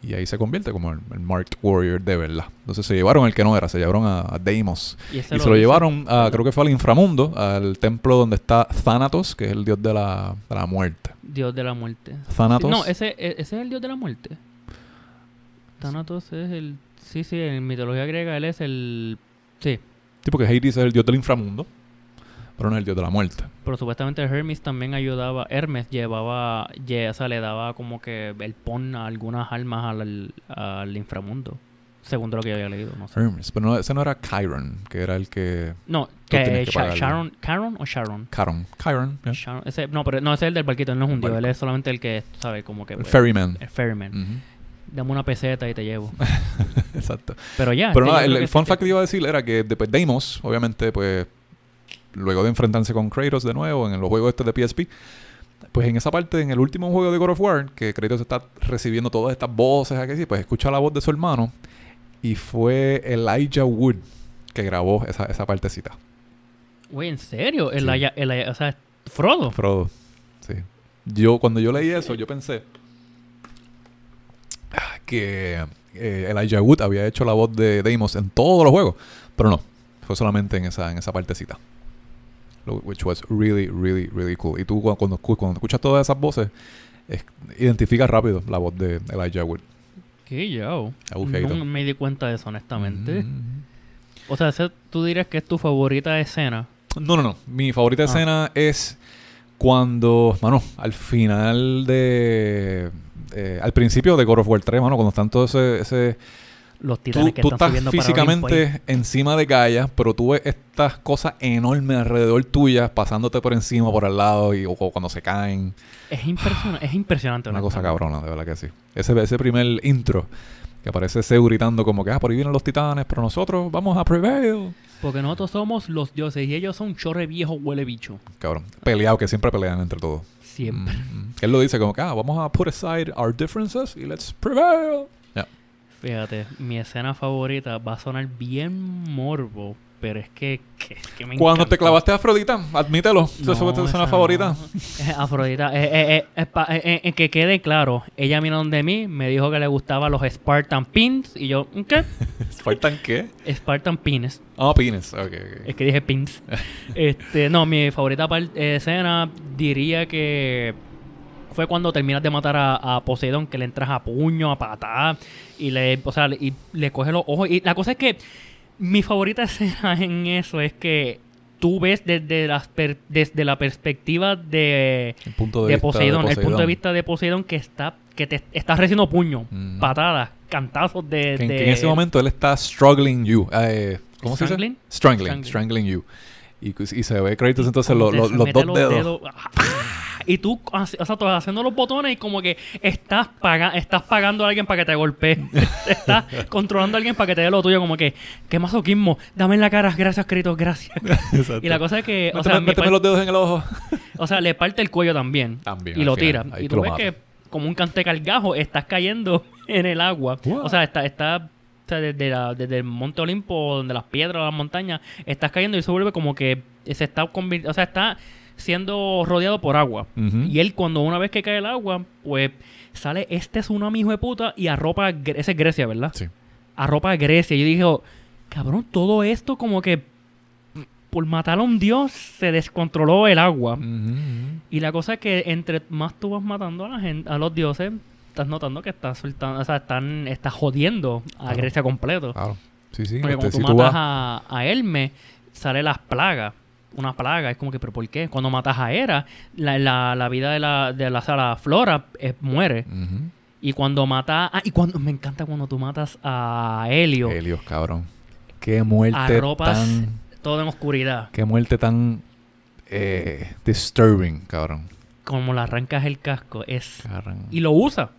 [SPEAKER 2] Y ahí se convierte como el, el Marked Warrior de verdad. Entonces se llevaron el que no era, se llevaron a, a Deimos.
[SPEAKER 3] Y,
[SPEAKER 2] se lo llevaron, a, creo que fue al inframundo, al templo donde está Thanatos, que es el dios de la, de la muerte.
[SPEAKER 3] Dios de la muerte.
[SPEAKER 2] Thanatos.
[SPEAKER 3] No, ese, e- ese es el dios de la muerte. Thanatos es el... Sí, sí, en mitología griega él es el... Sí,
[SPEAKER 2] Sí, porque Hades es el dios del inframundo, pero no es el dios de la muerte.
[SPEAKER 3] pero supuestamente Hermes también ayudaba... Hermes llevaba... lle- o sea, le daba como que el pon a algunas almas al, al inframundo. Según lo que yo había leído, no sé.
[SPEAKER 2] Hermes, pero no, ese no era Chiron, que era el que...
[SPEAKER 3] No, que,
[SPEAKER 2] que
[SPEAKER 3] Sha-
[SPEAKER 2] pagarle.
[SPEAKER 3] Sharon... ¿Caron o Sharon?
[SPEAKER 2] Chiron. Chiron, yeah.
[SPEAKER 3] Sharon- ese, no, pero no, ese es el del barquito, él no es un dios, él es solamente el que, sabe, como que...
[SPEAKER 2] El
[SPEAKER 3] pues,
[SPEAKER 2] ferryman.
[SPEAKER 3] El ferryman. Dame una peseta y te llevo.
[SPEAKER 2] Exacto.
[SPEAKER 3] Pero ya.
[SPEAKER 2] Pero
[SPEAKER 3] este,
[SPEAKER 2] nada,
[SPEAKER 3] yo
[SPEAKER 2] el, el fun fact que iba a decir era que después Deimos, obviamente, pues, luego de enfrentarse con Kratos de nuevo en los juegos estos de PSP, pues en esa parte, en el último juego de God of War, que Kratos está recibiendo todas estas voces aquí, pues escucha la voz de su hermano y fue Elijah Wood que grabó esa, esa partecita.
[SPEAKER 3] Güey, ¿en serio?
[SPEAKER 2] Sí.
[SPEAKER 3] Aya- el Aya- o sea, Frodo.
[SPEAKER 2] Frodo. Sí. Yo, cuando yo leí eso, yo pensé ah, que eh, Elijah Wood había hecho la voz de Deimos en todos los juegos. Pero no, fue solamente en esa, en esa partecita. Which was really, really, really cool. Y tú cu- cuando, cuando escuchas todas esas voces, es- identificas rápido la voz de Elijah Wood.
[SPEAKER 3] Qué yo. No me di cuenta de eso, honestamente.
[SPEAKER 2] Mm.
[SPEAKER 3] O sea, tú dirías que es tu favorita escena.
[SPEAKER 2] No, no, no. Mi favorita
[SPEAKER 3] Ah.
[SPEAKER 2] escena es cuando, mano, al final de... eh, al principio de God of War 3, mano, cuando están todos ese... ese
[SPEAKER 3] Los
[SPEAKER 2] tú,
[SPEAKER 3] titanes que
[SPEAKER 2] tú
[SPEAKER 3] están
[SPEAKER 2] estás
[SPEAKER 3] subiendo para Olimpo ahí.
[SPEAKER 2] físicamente encima de Gaia, pero tú ves estas cosas enormes alrededor tuyas, pasándote por encima, por al lado, y o, o cuando se caen.
[SPEAKER 3] Es, impresiona- es impresionante.
[SPEAKER 2] Una cosa cabrona, de verdad que sí. Ese, ese primer intro, que aparece Zeus gritando como que, ah, por ahí vienen los titanes, pero nosotros vamos a prevail.
[SPEAKER 3] Porque nosotros somos los dioses y ellos son chorre viejo huele bicho.
[SPEAKER 2] Cabrón. Peleado, que siempre pelean entre todos.
[SPEAKER 3] Siempre.
[SPEAKER 2] Mm, Él lo dice como que, ah, vamos a put aside our differences y let's prevail.
[SPEAKER 3] Fíjate, mi escena favorita va a sonar bien morbo, pero es que, que, que me
[SPEAKER 2] Cuando
[SPEAKER 3] encanta.
[SPEAKER 2] te clavaste a Afrodita, admítelo. Tu
[SPEAKER 3] No,
[SPEAKER 2] escena favorita.
[SPEAKER 3] no. Eh, Afrodita, eh, eh, eh, eh, pa- eh, eh, eh, que quede claro, ella vino donde mí, me dijo que le gustaban los Spartan Pins y yo, ¿qué?
[SPEAKER 2] ¿Faltan qué?
[SPEAKER 3] Spartan Pins.
[SPEAKER 2] Ah, pines. Ok, ok.
[SPEAKER 3] Es que dije pins. este, no, mi favorita escena diría que fue cuando terminas de matar a, a Poseidón, que le entras a puño, a patada, y le, o sea, y le coge los ojos. Y la cosa es que mi favorita escena en eso es que tú ves desde, las per- desde la perspectiva de,
[SPEAKER 2] El punto de,
[SPEAKER 3] de,
[SPEAKER 2] vista
[SPEAKER 3] Poseidón, el punto de
[SPEAKER 2] Poseidón.
[SPEAKER 3] vista de Poseidón que está que te está recibiendo puño,
[SPEAKER 2] Mm.
[SPEAKER 3] patadas, cantazos de,
[SPEAKER 2] Que, en-
[SPEAKER 3] de-
[SPEAKER 2] que en ese momento él está struggling you. Eh, ¿Cómo se
[SPEAKER 3] ¿Strangling?
[SPEAKER 2] dice? Strangling.
[SPEAKER 3] Strangling.
[SPEAKER 2] Strangling you. Y, y se ve Kratos entonces lo- lo-
[SPEAKER 3] se
[SPEAKER 2] los dos dedos.
[SPEAKER 3] Y tú, o sea, tú haciendo los botones y como que estás, paga estás pagando a alguien para que te golpee. estás controlando a alguien para que te dé lo tuyo. Como que, qué masoquismo. Dame en la cara, gracias, Cristo, gracias.
[SPEAKER 2] Exacto.
[SPEAKER 3] y la cosa es que, o
[SPEAKER 2] Méteme,
[SPEAKER 3] sea,
[SPEAKER 2] méteme los dedos en el ojo.
[SPEAKER 3] o sea, le parte el cuello también.
[SPEAKER 2] También,
[SPEAKER 3] Y lo
[SPEAKER 2] final.
[SPEAKER 3] tira. Y tú ves que, como un cantecargajo, estás cayendo en el agua. O sea, está, está desde, la- desde el Monte Olimpo, donde las piedras, las montañas, estás cayendo y se vuelve como que se está convirtiendo, o sea, está siendo rodeado por agua. Y él, cuando una vez que cae el agua, pues sale este tsunami hijo de puta y arropa, a Gre- ese es Grecia, ¿verdad?
[SPEAKER 2] Sí.
[SPEAKER 3] Arropa a Grecia. Y yo dije, oh, cabrón, todo esto como que por matar a un dios se descontroló el agua. Y la cosa es que entre más tú vas matando a la gente, a los dioses, estás notando que estás soltando, o sea, están, estás jodiendo a
[SPEAKER 2] Claro.
[SPEAKER 3] Grecia completo.
[SPEAKER 2] Claro. Sí, sí.
[SPEAKER 3] Porque
[SPEAKER 2] este,
[SPEAKER 3] cuando
[SPEAKER 2] si
[SPEAKER 3] tú
[SPEAKER 2] tú
[SPEAKER 3] matas
[SPEAKER 2] vas-
[SPEAKER 3] a, a Hermes, sale las plagas. Una plaga, es como que, ¿pero por qué? Cuando matas a Hera, la, la, la vida de la, de la, flora eh, muere. Y cuando matas. Ah, y cuando. Me encanta cuando tú matas a Helio.
[SPEAKER 2] Helios, cabrón. Qué muerte
[SPEAKER 3] Arropas
[SPEAKER 2] tan...
[SPEAKER 3] todo en oscuridad.
[SPEAKER 2] Qué muerte tan... Eh, disturbing, cabrón.
[SPEAKER 3] Como le arrancas el casco. es. Y lo usa.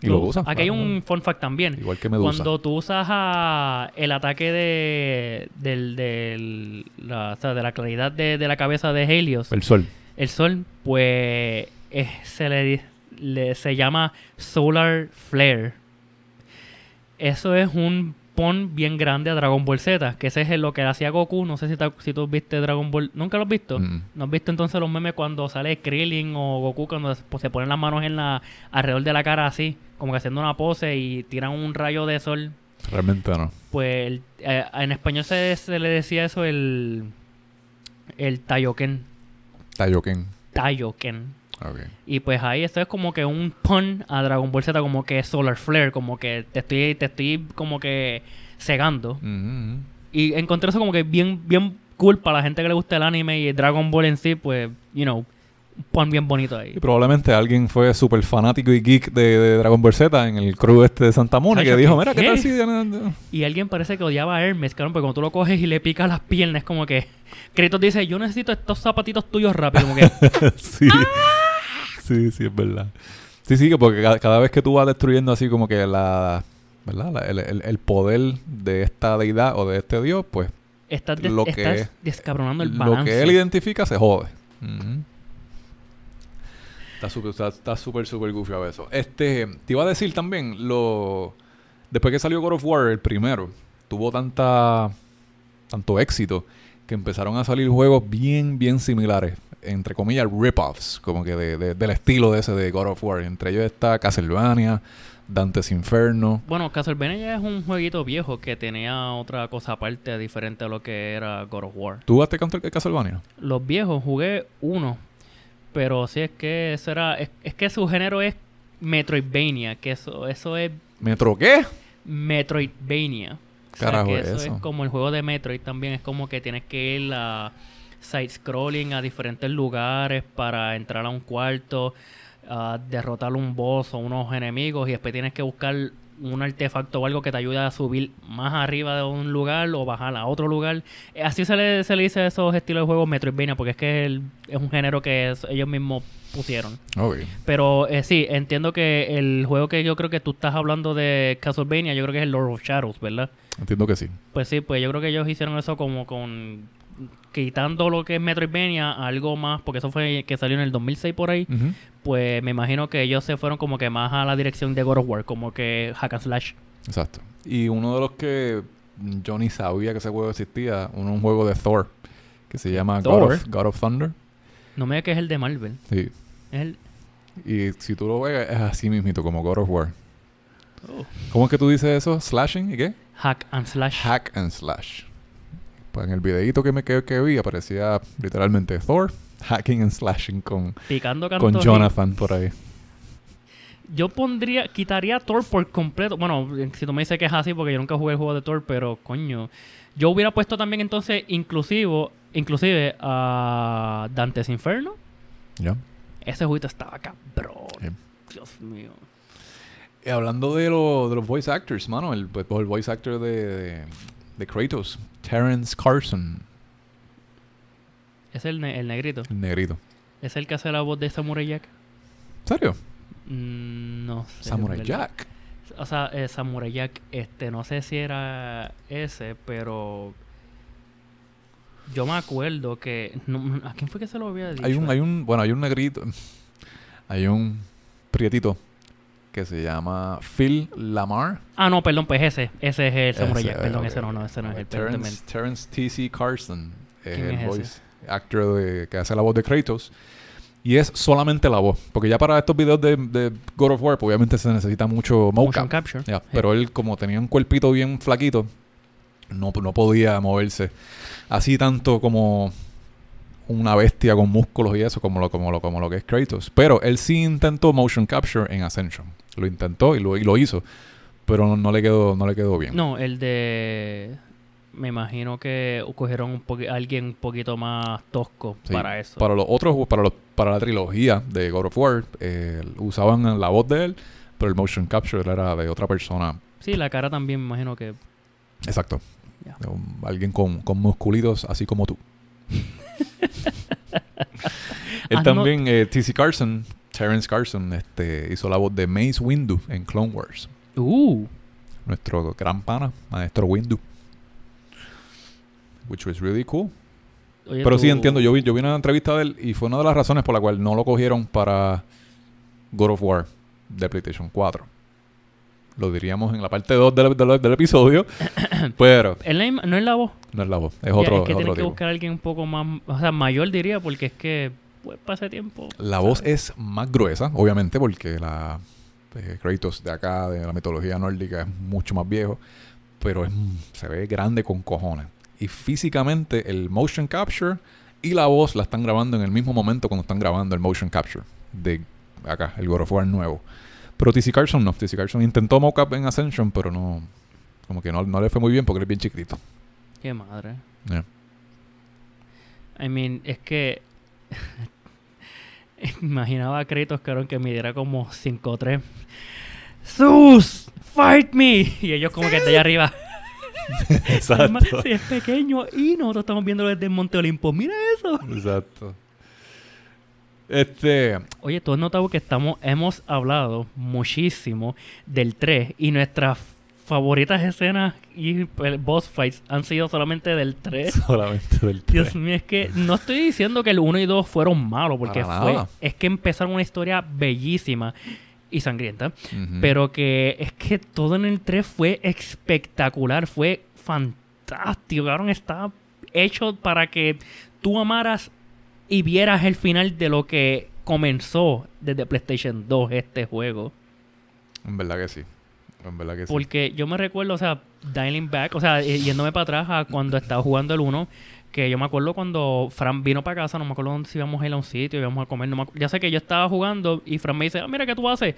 [SPEAKER 2] Y lo usa.
[SPEAKER 3] Aquí hay un fun fact también.
[SPEAKER 2] Igual que Medusa.
[SPEAKER 3] Cuando tú usas a el ataque de del, del- la, o sea, de la claridad de, de la cabeza de Helios,
[SPEAKER 2] El sol.
[SPEAKER 3] el sol, pues se le- se llama Solar Flare. Eso es un pon bien grande a Dragon Ball Z, que ese es lo que hacía Goku. No sé si, te- si tú viste Dragon Ball. ¿Nunca lo has visto?
[SPEAKER 2] Mm.
[SPEAKER 3] ¿No has visto entonces los memes cuando sale Krillin o Goku cuando se- pues, se ponen las manos en la alrededor de la cara así, como que haciendo una pose y tiran un rayo de sol?
[SPEAKER 2] Realmente no.
[SPEAKER 3] Pues eh, en español se, se le decía eso el el Taioken,
[SPEAKER 2] Tayoken.
[SPEAKER 3] Taioken.
[SPEAKER 2] Ok.
[SPEAKER 3] Y pues ahí esto es como que un pun a Dragon Ball Z como que Solar Flare, como que te estoy te estoy como que cegando. Y encontré eso como que bien bien cool para la gente que le gusta el anime y Dragon Ball en sí, pues, you know, un pun bien bonito ahí.
[SPEAKER 2] Y probablemente alguien fue súper fanático y geek de, de Dragon Ball Z en el crew este de Santa Mónica y dijo,
[SPEAKER 3] ¿qué?
[SPEAKER 2] mira, ¿qué tal si...
[SPEAKER 3] Y alguien parece que odiaba a Hermes, cabrón, porque cuando tú lo coges y le picas las piernas, como que Kratos dice, yo necesito estos zapatitos tuyos rápido, como que
[SPEAKER 2] sí. Sí, sí, es verdad. Sí, sí, que porque cada, cada vez que tú vas destruyendo así como que la... ¿Verdad? La- el, el- el poder de esta deidad o de este dios, pues
[SPEAKER 3] Estás,
[SPEAKER 2] Lo que-
[SPEAKER 3] estás descabronando el
[SPEAKER 2] lo
[SPEAKER 3] balance.
[SPEAKER 2] que él identifica se jode. Está súper, está, está súper, súper goofy a eso. Este, te iba a decir también, lo después que salió God of War, el primero, tuvo tanta tanto éxito que empezaron a salir juegos bien, bien similares. Entre comillas, rip-offs, como que de- de- del estilo de ese de God of War. Entre ellos está Castlevania, Dante's Inferno.
[SPEAKER 3] Bueno, Castlevania ya es un jueguito viejo que tenía otra cosa aparte diferente a lo que era God of War.
[SPEAKER 2] ¿Tú jugaste contra Castlevania?
[SPEAKER 3] Los viejos jugué uno, pero sí es que eso era, es, es que su género es Metroidvania, que eso, eso es
[SPEAKER 2] ¿Metro qué?
[SPEAKER 3] Metroidvania. O sea,
[SPEAKER 2] Carajo,
[SPEAKER 3] que eso,
[SPEAKER 2] eso.
[SPEAKER 3] es como el juego de Metroid también, es como que tienes que ir a side scrolling a diferentes lugares para entrar a un cuarto, a derrotar un boss o unos enemigos y después tienes que buscar un artefacto o algo que te ayude a subir más arriba de un lugar o bajar a otro lugar. Eh, Así se le, se le dice a esos estilos de juegos Metroidvania porque es que el- es un género que es- ellos mismos pusieron. Pero eh, sí, entiendo que el juego que yo creo que tú estás hablando de Castlevania, yo creo que es el Lord of Shadows, ¿verdad?
[SPEAKER 2] Entiendo que sí.
[SPEAKER 3] Pues sí, pues yo creo que ellos hicieron eso como con quitando lo que es Metroidvania, algo más, porque eso fue que salió en el 2006 por ahí, pues me imagino que ellos se fueron como que más a la dirección de God of War, como que hack and slash.
[SPEAKER 2] Exacto. Y uno de los que yo ni sabía que ese juego existía, uno, un juego de Thor, que se llama God of, God of Thunder.
[SPEAKER 3] No me digas que es el de Marvel.
[SPEAKER 2] Sí.
[SPEAKER 3] Es el...
[SPEAKER 2] Y si tú lo ves, es así mismito, como God of War.
[SPEAKER 3] oh,
[SPEAKER 2] ¿Cómo es que tú dices eso? ¿Slashing y qué?
[SPEAKER 3] hack and slash.
[SPEAKER 2] Hack and slash. Pues en el videíto que me que, que vi aparecía literalmente Thor hacking and slashing con,
[SPEAKER 3] Picando
[SPEAKER 2] con Jonathan por ahí.
[SPEAKER 3] Yo pondría, quitaría Thor por completo. Bueno, si tú me dices que es así, porque yo nunca jugué el juego de Thor, pero coño. Yo hubiera puesto también entonces inclusivo, inclusive a Dante's Inferno.
[SPEAKER 2] ¿Ya?
[SPEAKER 3] Ese juguito estaba cabrón.
[SPEAKER 2] Sí.
[SPEAKER 3] Dios mío.
[SPEAKER 2] Y hablando de, lo- de los voice actors, mano, el, pues, el voice actor de, de, de Kratos, Terrence Carson,
[SPEAKER 3] Es el, ne- el negrito.
[SPEAKER 2] el negrito.
[SPEAKER 3] Es el que hace la voz de Samurai Jack.
[SPEAKER 2] ¿En serio?
[SPEAKER 3] Mm, no sé.
[SPEAKER 2] Samurai. Jack.
[SPEAKER 3] O sea, eh, Samurai Jack, este, no sé si era ese, pero yo me acuerdo que no- ¿a quién fue que se lo había dicho?
[SPEAKER 2] Hay un, hay un, bueno, hay un negrito, hay un prietito que se llama Phil Lamar.
[SPEAKER 3] Ah, no, perdón, pues ese, ese es el Samurai Jack, perdón, ese no, no, ese no es el
[SPEAKER 2] Terrence,
[SPEAKER 3] perdón.
[SPEAKER 2] Terrence T.C. Carson es
[SPEAKER 3] ¿Quién
[SPEAKER 2] el
[SPEAKER 3] es ese?
[SPEAKER 2] voice actor de- que hace la voz de Kratos. Y es solamente la voz. Porque ya para estos videos de, de God of War, pues, obviamente se necesita mucho
[SPEAKER 3] Motion
[SPEAKER 2] mocap.
[SPEAKER 3] capture.
[SPEAKER 2] Pero él, como tenía un cuerpito bien flaquito, no, no podía moverse así tanto como una bestia con músculos y eso, como lo, como lo, como lo que es Kratos. Pero él sí intentó motion capture en Ascension. Lo intentó y lo, y lo hizo. Pero no, no le quedó, no le quedó bien.
[SPEAKER 3] No, el de me imagino que cogieron un alguien un poquito más tosco
[SPEAKER 2] Sí,
[SPEAKER 3] para eso.
[SPEAKER 2] Para los otros, para, los, para la trilogía de God of War, eh, usaban la voz de él, pero el motion capture era de otra persona.
[SPEAKER 3] Sí, la cara también me imagino que
[SPEAKER 2] Exacto. Un- alguien con, con musculitos así como tú. él
[SPEAKER 3] Ah,
[SPEAKER 2] también, eh, T.C. Carson, Terrence Carson, este, hizo la voz de Mace Windu en Clone Wars.
[SPEAKER 3] uh,
[SPEAKER 2] Nuestro gran pana, maestro Windu. Which was really cool.
[SPEAKER 3] oye,
[SPEAKER 2] Pero sí entiendo, yo vi, yo vi una entrevista de él y fue una de las razones por la cual no lo cogieron para God of War de PlayStation 4. Lo diríamos en la parte 2 del, del- del episodio, pero
[SPEAKER 3] no es la voz.
[SPEAKER 2] no es la voz, es
[SPEAKER 3] Ya,
[SPEAKER 2] otro,
[SPEAKER 3] es que
[SPEAKER 2] es otro
[SPEAKER 3] que
[SPEAKER 2] tipo.
[SPEAKER 3] buscar a alguien un poco más, o sea, mayor diría, porque es que pues pasa tiempo.
[SPEAKER 2] La voz es más gruesa, obviamente, porque la eh, Kratos de acá, de la mitología nórdica, es mucho más viejo, pero es, se ve grande con cojones. Y físicamente el motion capture y la voz la están grabando en el mismo momento cuando están grabando el motion capture de acá, el God of War nuevo. Pero TC Carson no, TC Carson intentó mocap en Ascension, pero no, como que no, no le fue muy bien porque él es bien chiquitito.
[SPEAKER 3] Qué madre.
[SPEAKER 2] Yeah.
[SPEAKER 3] I mean, es que imaginaba a Kratos, cabrón, que midiera como 5'3". ¡Sus! ¡Fight me! Y ellos como que de allá arriba. Además, sí, es pequeño y nosotros estamos viéndolo desde el Monte Olimpo. ¡Mira eso!
[SPEAKER 2] Exacto. Este,
[SPEAKER 3] Oye, tú has notado que estamos, hemos hablado muchísimo del 3 y nuestras favoritas escenas y pues, boss fights han sido solamente del 3.
[SPEAKER 2] solamente del
[SPEAKER 3] Dios
[SPEAKER 2] 3.
[SPEAKER 3] mío, es que no estoy diciendo que el 1 y 2 fueron malos, porque fue, es que empezaron una historia bellísima y sangrienta, pero que es que todo en el 3 fue espectacular, fue fantástico, cabrón, está hecho para que tú amaras y vieras el final de lo que comenzó desde PlayStation 2 este juego.
[SPEAKER 2] En verdad que sí. En verdad que sí.
[SPEAKER 3] Porque yo me recuerdo, o sea, dialing back, o sea, yéndome para atrás a cuando estaba jugando el 1, que yo me acuerdo cuando Fran vino para casa, no me acuerdo dónde si íbamos a ir a un sitio, íbamos a comer, no me ya sé que yo estaba jugando y Fran me dice, ah, mira, ¿qué tú haces?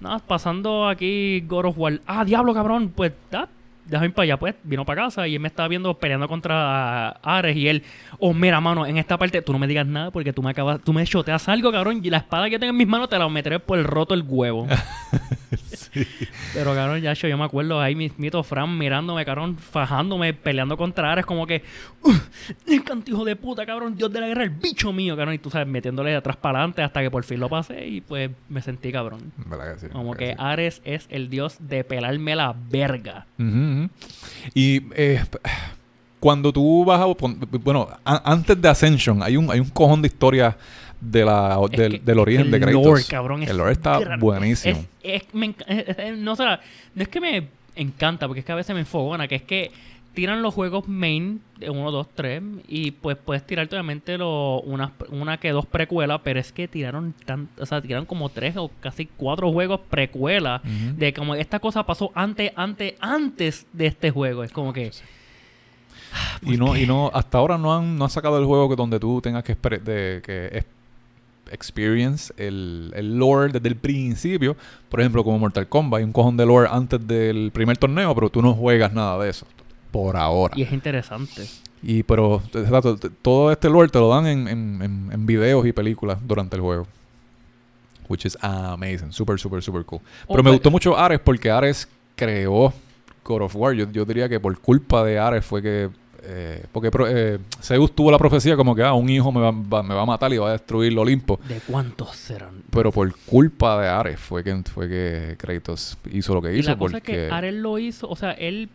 [SPEAKER 3] Nada, pasando aquí God of War. Ah, diablo, cabrón, pues, da, déjame ir para allá, pues, vino para casa y él me estaba viendo peleando contra Ares y él, oh, mira, mano, en esta parte tú no me digas nada porque tú me acabas, tú me choteas algo, cabrón, y la espada que tengo en mis manos te la meteré por el roto el huevo. Pero, cabrón, ya yo, me acuerdo ahí mismito Fran mirándome, cabrón, fajándome, peleando contra Ares, como que, "Uh, el cantijo de puta, cabrón, Dios de la guerra, el bicho mío, cabrón, y tú sabes, metiéndole de atrás para adelante hasta que por fin lo pasé y pues me sentí cabrón.
[SPEAKER 2] Que sí.
[SPEAKER 3] Como que
[SPEAKER 2] sí.
[SPEAKER 3] Ares es el dios de pelarme la verga.
[SPEAKER 2] Y eh, cuando tú vas a... Bueno, a- antes de Ascension hay un, hay un cojón de historias de la, del,
[SPEAKER 3] que
[SPEAKER 2] del origen de Kratos.
[SPEAKER 3] lore, cabrón, es
[SPEAKER 2] el lore está
[SPEAKER 3] gran-
[SPEAKER 2] buenísimo.
[SPEAKER 3] Es, es- me es- no, o sea, no es que me encanta, porque es que a veces me enfogona, que es que tiran los juegos main de 1, 2, 3 y pues puedes tirar obviamente lo, una, una que dos precuelas, pero es que tiraron tan, o sea, tiraron como tres o casi cuatro juegos precuelas de como esta cosa pasó antes, antes, antes de este juego. Es como que
[SPEAKER 2] Y no, y no, hasta ahora no han, no han sacado el juego que donde tú tengas que, de, experience el, el lore desde el principio. Por ejemplo, como Mortal Kombat, hay un cojón de lore antes del primer torneo, pero tú no juegas nada de eso. Por ahora.
[SPEAKER 3] y es interesante.
[SPEAKER 2] Y pero todo este lore te lo dan en, en, en- en videos y películas durante el juego. Which is amazing. Super, super, super cool. Pero me gustó mucho Ares porque Ares creó God of War. Yo, yo diría que por culpa de Ares fue que... eh, porque eh, Zeus tuvo la profecía como que ah, un hijo me va, va- me va a matar y va a destruir el Olimpo.
[SPEAKER 3] ¿De cuántos serán?
[SPEAKER 2] Pero por culpa de Ares fue que, fue que Kratos hizo lo que
[SPEAKER 3] Y
[SPEAKER 2] hizo.
[SPEAKER 3] la cosa
[SPEAKER 2] porque
[SPEAKER 3] es que Ares lo hizo, o sea, él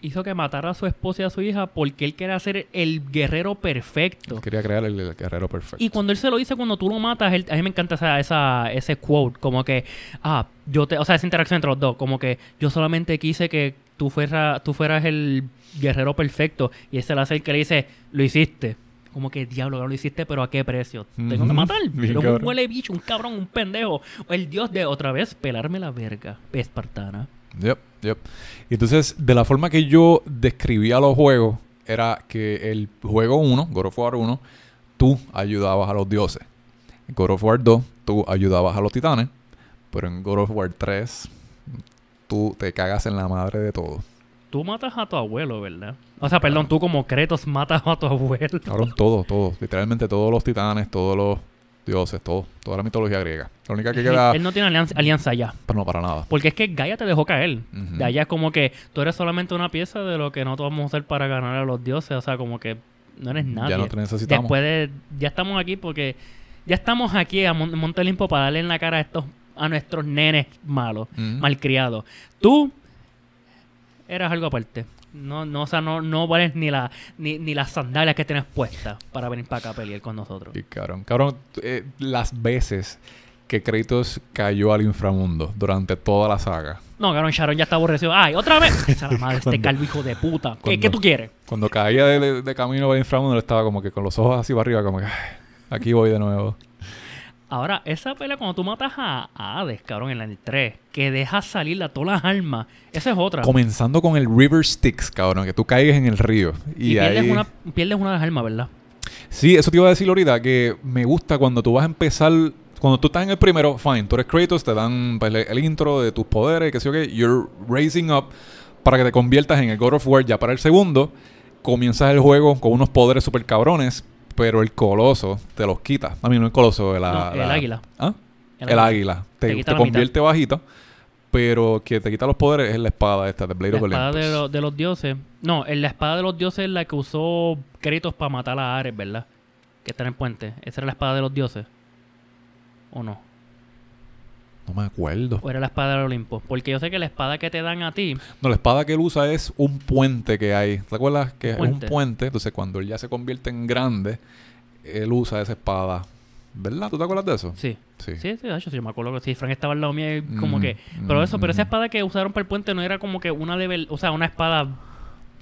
[SPEAKER 3] hizo que matara a su esposa y a su hija porque él quería ser el guerrero perfecto.
[SPEAKER 2] quería crear el, el guerrero perfecto.
[SPEAKER 3] Y cuando él se lo dice, cuando tú lo matas, él- a mí me encanta esa, esa, ese quote, como que, ah, yo te, o sea, esa interacción entre los dos, como que yo solamente quise que tú, fuera, tú fueras el guerrero perfecto. Y ese es el que le dice, lo hiciste. Como que diablo, lo hiciste, pero ¿a qué precio? Tengo que matar. Pero un huele bicho, un cabrón, un pendejo. El dios de otra vez pelarme la verga, espartana.
[SPEAKER 2] Yep, yep. Entonces, de la forma que yo describía los juegos, era que el juego 1, God of War 1, tú ayudabas a los dioses. En God of War 2, tú ayudabas a los titanes. Pero en God of War 3, tú te cagas en la madre de todo.
[SPEAKER 3] Tú matas a tu abuelo, ¿verdad? O sea, perdón, tú como Kratos matas a tu abuelo.
[SPEAKER 2] Cabrón, todo, todo. Literalmente todos los titanes, todos los dioses, todo. Toda la mitología griega. La única que queda...
[SPEAKER 3] Él no tiene alianza, alianza ya.
[SPEAKER 2] Pero no, para nada.
[SPEAKER 3] Porque es que Gaia te dejó caer.
[SPEAKER 2] Ujú.
[SPEAKER 3] De allá es como que tú eres solamente una pieza de lo que nosotros vamos a hacer para ganar a los dioses. O sea, como que no eres nadie.
[SPEAKER 2] Ya no te necesitamos.
[SPEAKER 3] Después de... Ya estamos aquí porque... Ya estamos aquí a Mon- Monte Olimpo para darle en la cara a estos... A nuestros nenes malos,
[SPEAKER 2] Ujú.
[SPEAKER 3] malcriados. Tú eras algo aparte. No, no, o sea, no, no vales ni, la, ni, ni las sandalias que tienes puestas para venir para acá a pelear con nosotros.
[SPEAKER 2] Y cabrón, cabrón, eh, las veces que Kratos cayó al inframundo durante toda la saga.
[SPEAKER 3] No, cabrón, Sharon ya está aborrecido. ¡Ay, otra vez! Esa la madre, este
[SPEAKER 2] Cuando-
[SPEAKER 3] calvo hijo de puta. ¿Qué,
[SPEAKER 2] cuando-
[SPEAKER 3] ¿Qué tú quieres?
[SPEAKER 2] Cuando caía de, de camino al inframundo, él estaba como que con los ojos así para arriba, como que "Ay, aquí voy de nuevo.
[SPEAKER 3] Ahora, esa pelea cuando tú matas a, a Hades, cabrón, en la 3, que dejas salir a todas las almas, esa es otra.
[SPEAKER 2] Comenzando con el River Styx, cabrón, que tú caigas en el río. Y,
[SPEAKER 3] y pierdes,
[SPEAKER 2] ahí...
[SPEAKER 3] una, pierdes una de las almas, ¿verdad?
[SPEAKER 2] Sí, eso te iba a decir ahorita, que me gusta cuando tú vas a empezar... Cuando tú estás en el primero, fine, tú eres Kratos, te dan pues, el, el intro de tus poderes, que sé yo qué, you're raising up para que te conviertas en el God of War. Ya para el segundo, comienzas el juego con unos poderes super cabrones, pero el coloso te los quita. A mí no el coloso, la,
[SPEAKER 3] No, el
[SPEAKER 2] la-
[SPEAKER 3] águila.
[SPEAKER 2] ¿Ah?
[SPEAKER 3] El
[SPEAKER 2] El,
[SPEAKER 3] águila.
[SPEAKER 2] águila. Te,
[SPEAKER 3] Te quita
[SPEAKER 2] te
[SPEAKER 3] la mitad.
[SPEAKER 2] convierte bajito, pero que te quita los poderes es la espada esta, de Blade
[SPEAKER 3] La
[SPEAKER 2] of
[SPEAKER 3] espada de, lo- de los dioses. No, en la espada de los dioses es la que usó Kratos para matar a Ares, ¿verdad? Que está en el puente. Esa era la espada de los dioses. ¿O no?
[SPEAKER 2] No me acuerdo.
[SPEAKER 3] ¿O era la espada del Olimpo? Porque yo sé que la espada que te dan a ti...
[SPEAKER 2] No, la espada que él usa es un puente que hay. ¿Te acuerdas? Que es un puente. Entonces, cuando él ya se convierte en grande, él usa esa espada. ¿Verdad? ¿Tú te acuerdas de eso?
[SPEAKER 3] Sí.
[SPEAKER 2] Sí.
[SPEAKER 3] Sí, sí, de hecho, sí, me acuerdo que sí, Frank estaba al lado mío y como
[SPEAKER 2] Mm,
[SPEAKER 3] que... Pero eso, pero esa
[SPEAKER 2] mm.
[SPEAKER 3] espada que usaron para el puente no era como que una de... O sea, una espada